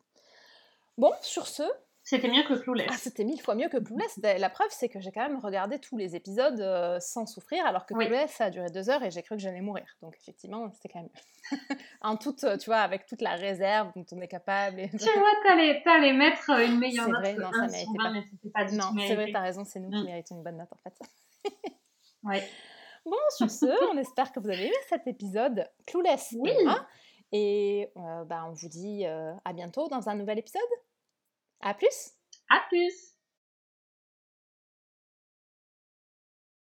Bon, sur ce, C'était mieux que Clueless. ah, c'était mille fois mieux que Clueless. Ben, La preuve, c'est que j'ai quand même regardé tous les épisodes euh, sans souffrir, alors que Oui. Clueless, ça a duré deux heures et j'ai cru que j'allais mourir. Donc effectivement, c'était quand même <laughs> en toute, euh, tu vois, avec toute la réserve dont on est capable. Et... tu vois, t'allais, t'allais mettre une meilleure C'est note vrai, que non, 1 ça méritait 20, pas. mais pas du Non, c'est vrai, t'as raison, c'est nous qui Mm. méritons une bonne note en fait. <laughs> Ouais. Bon, sur ce, <laughs> on espère que vous avez aimé cet épisode Clueless. Oui. et moi. Et euh, bah, on vous dit euh, à bientôt dans un nouvel épisode. À plus! À plus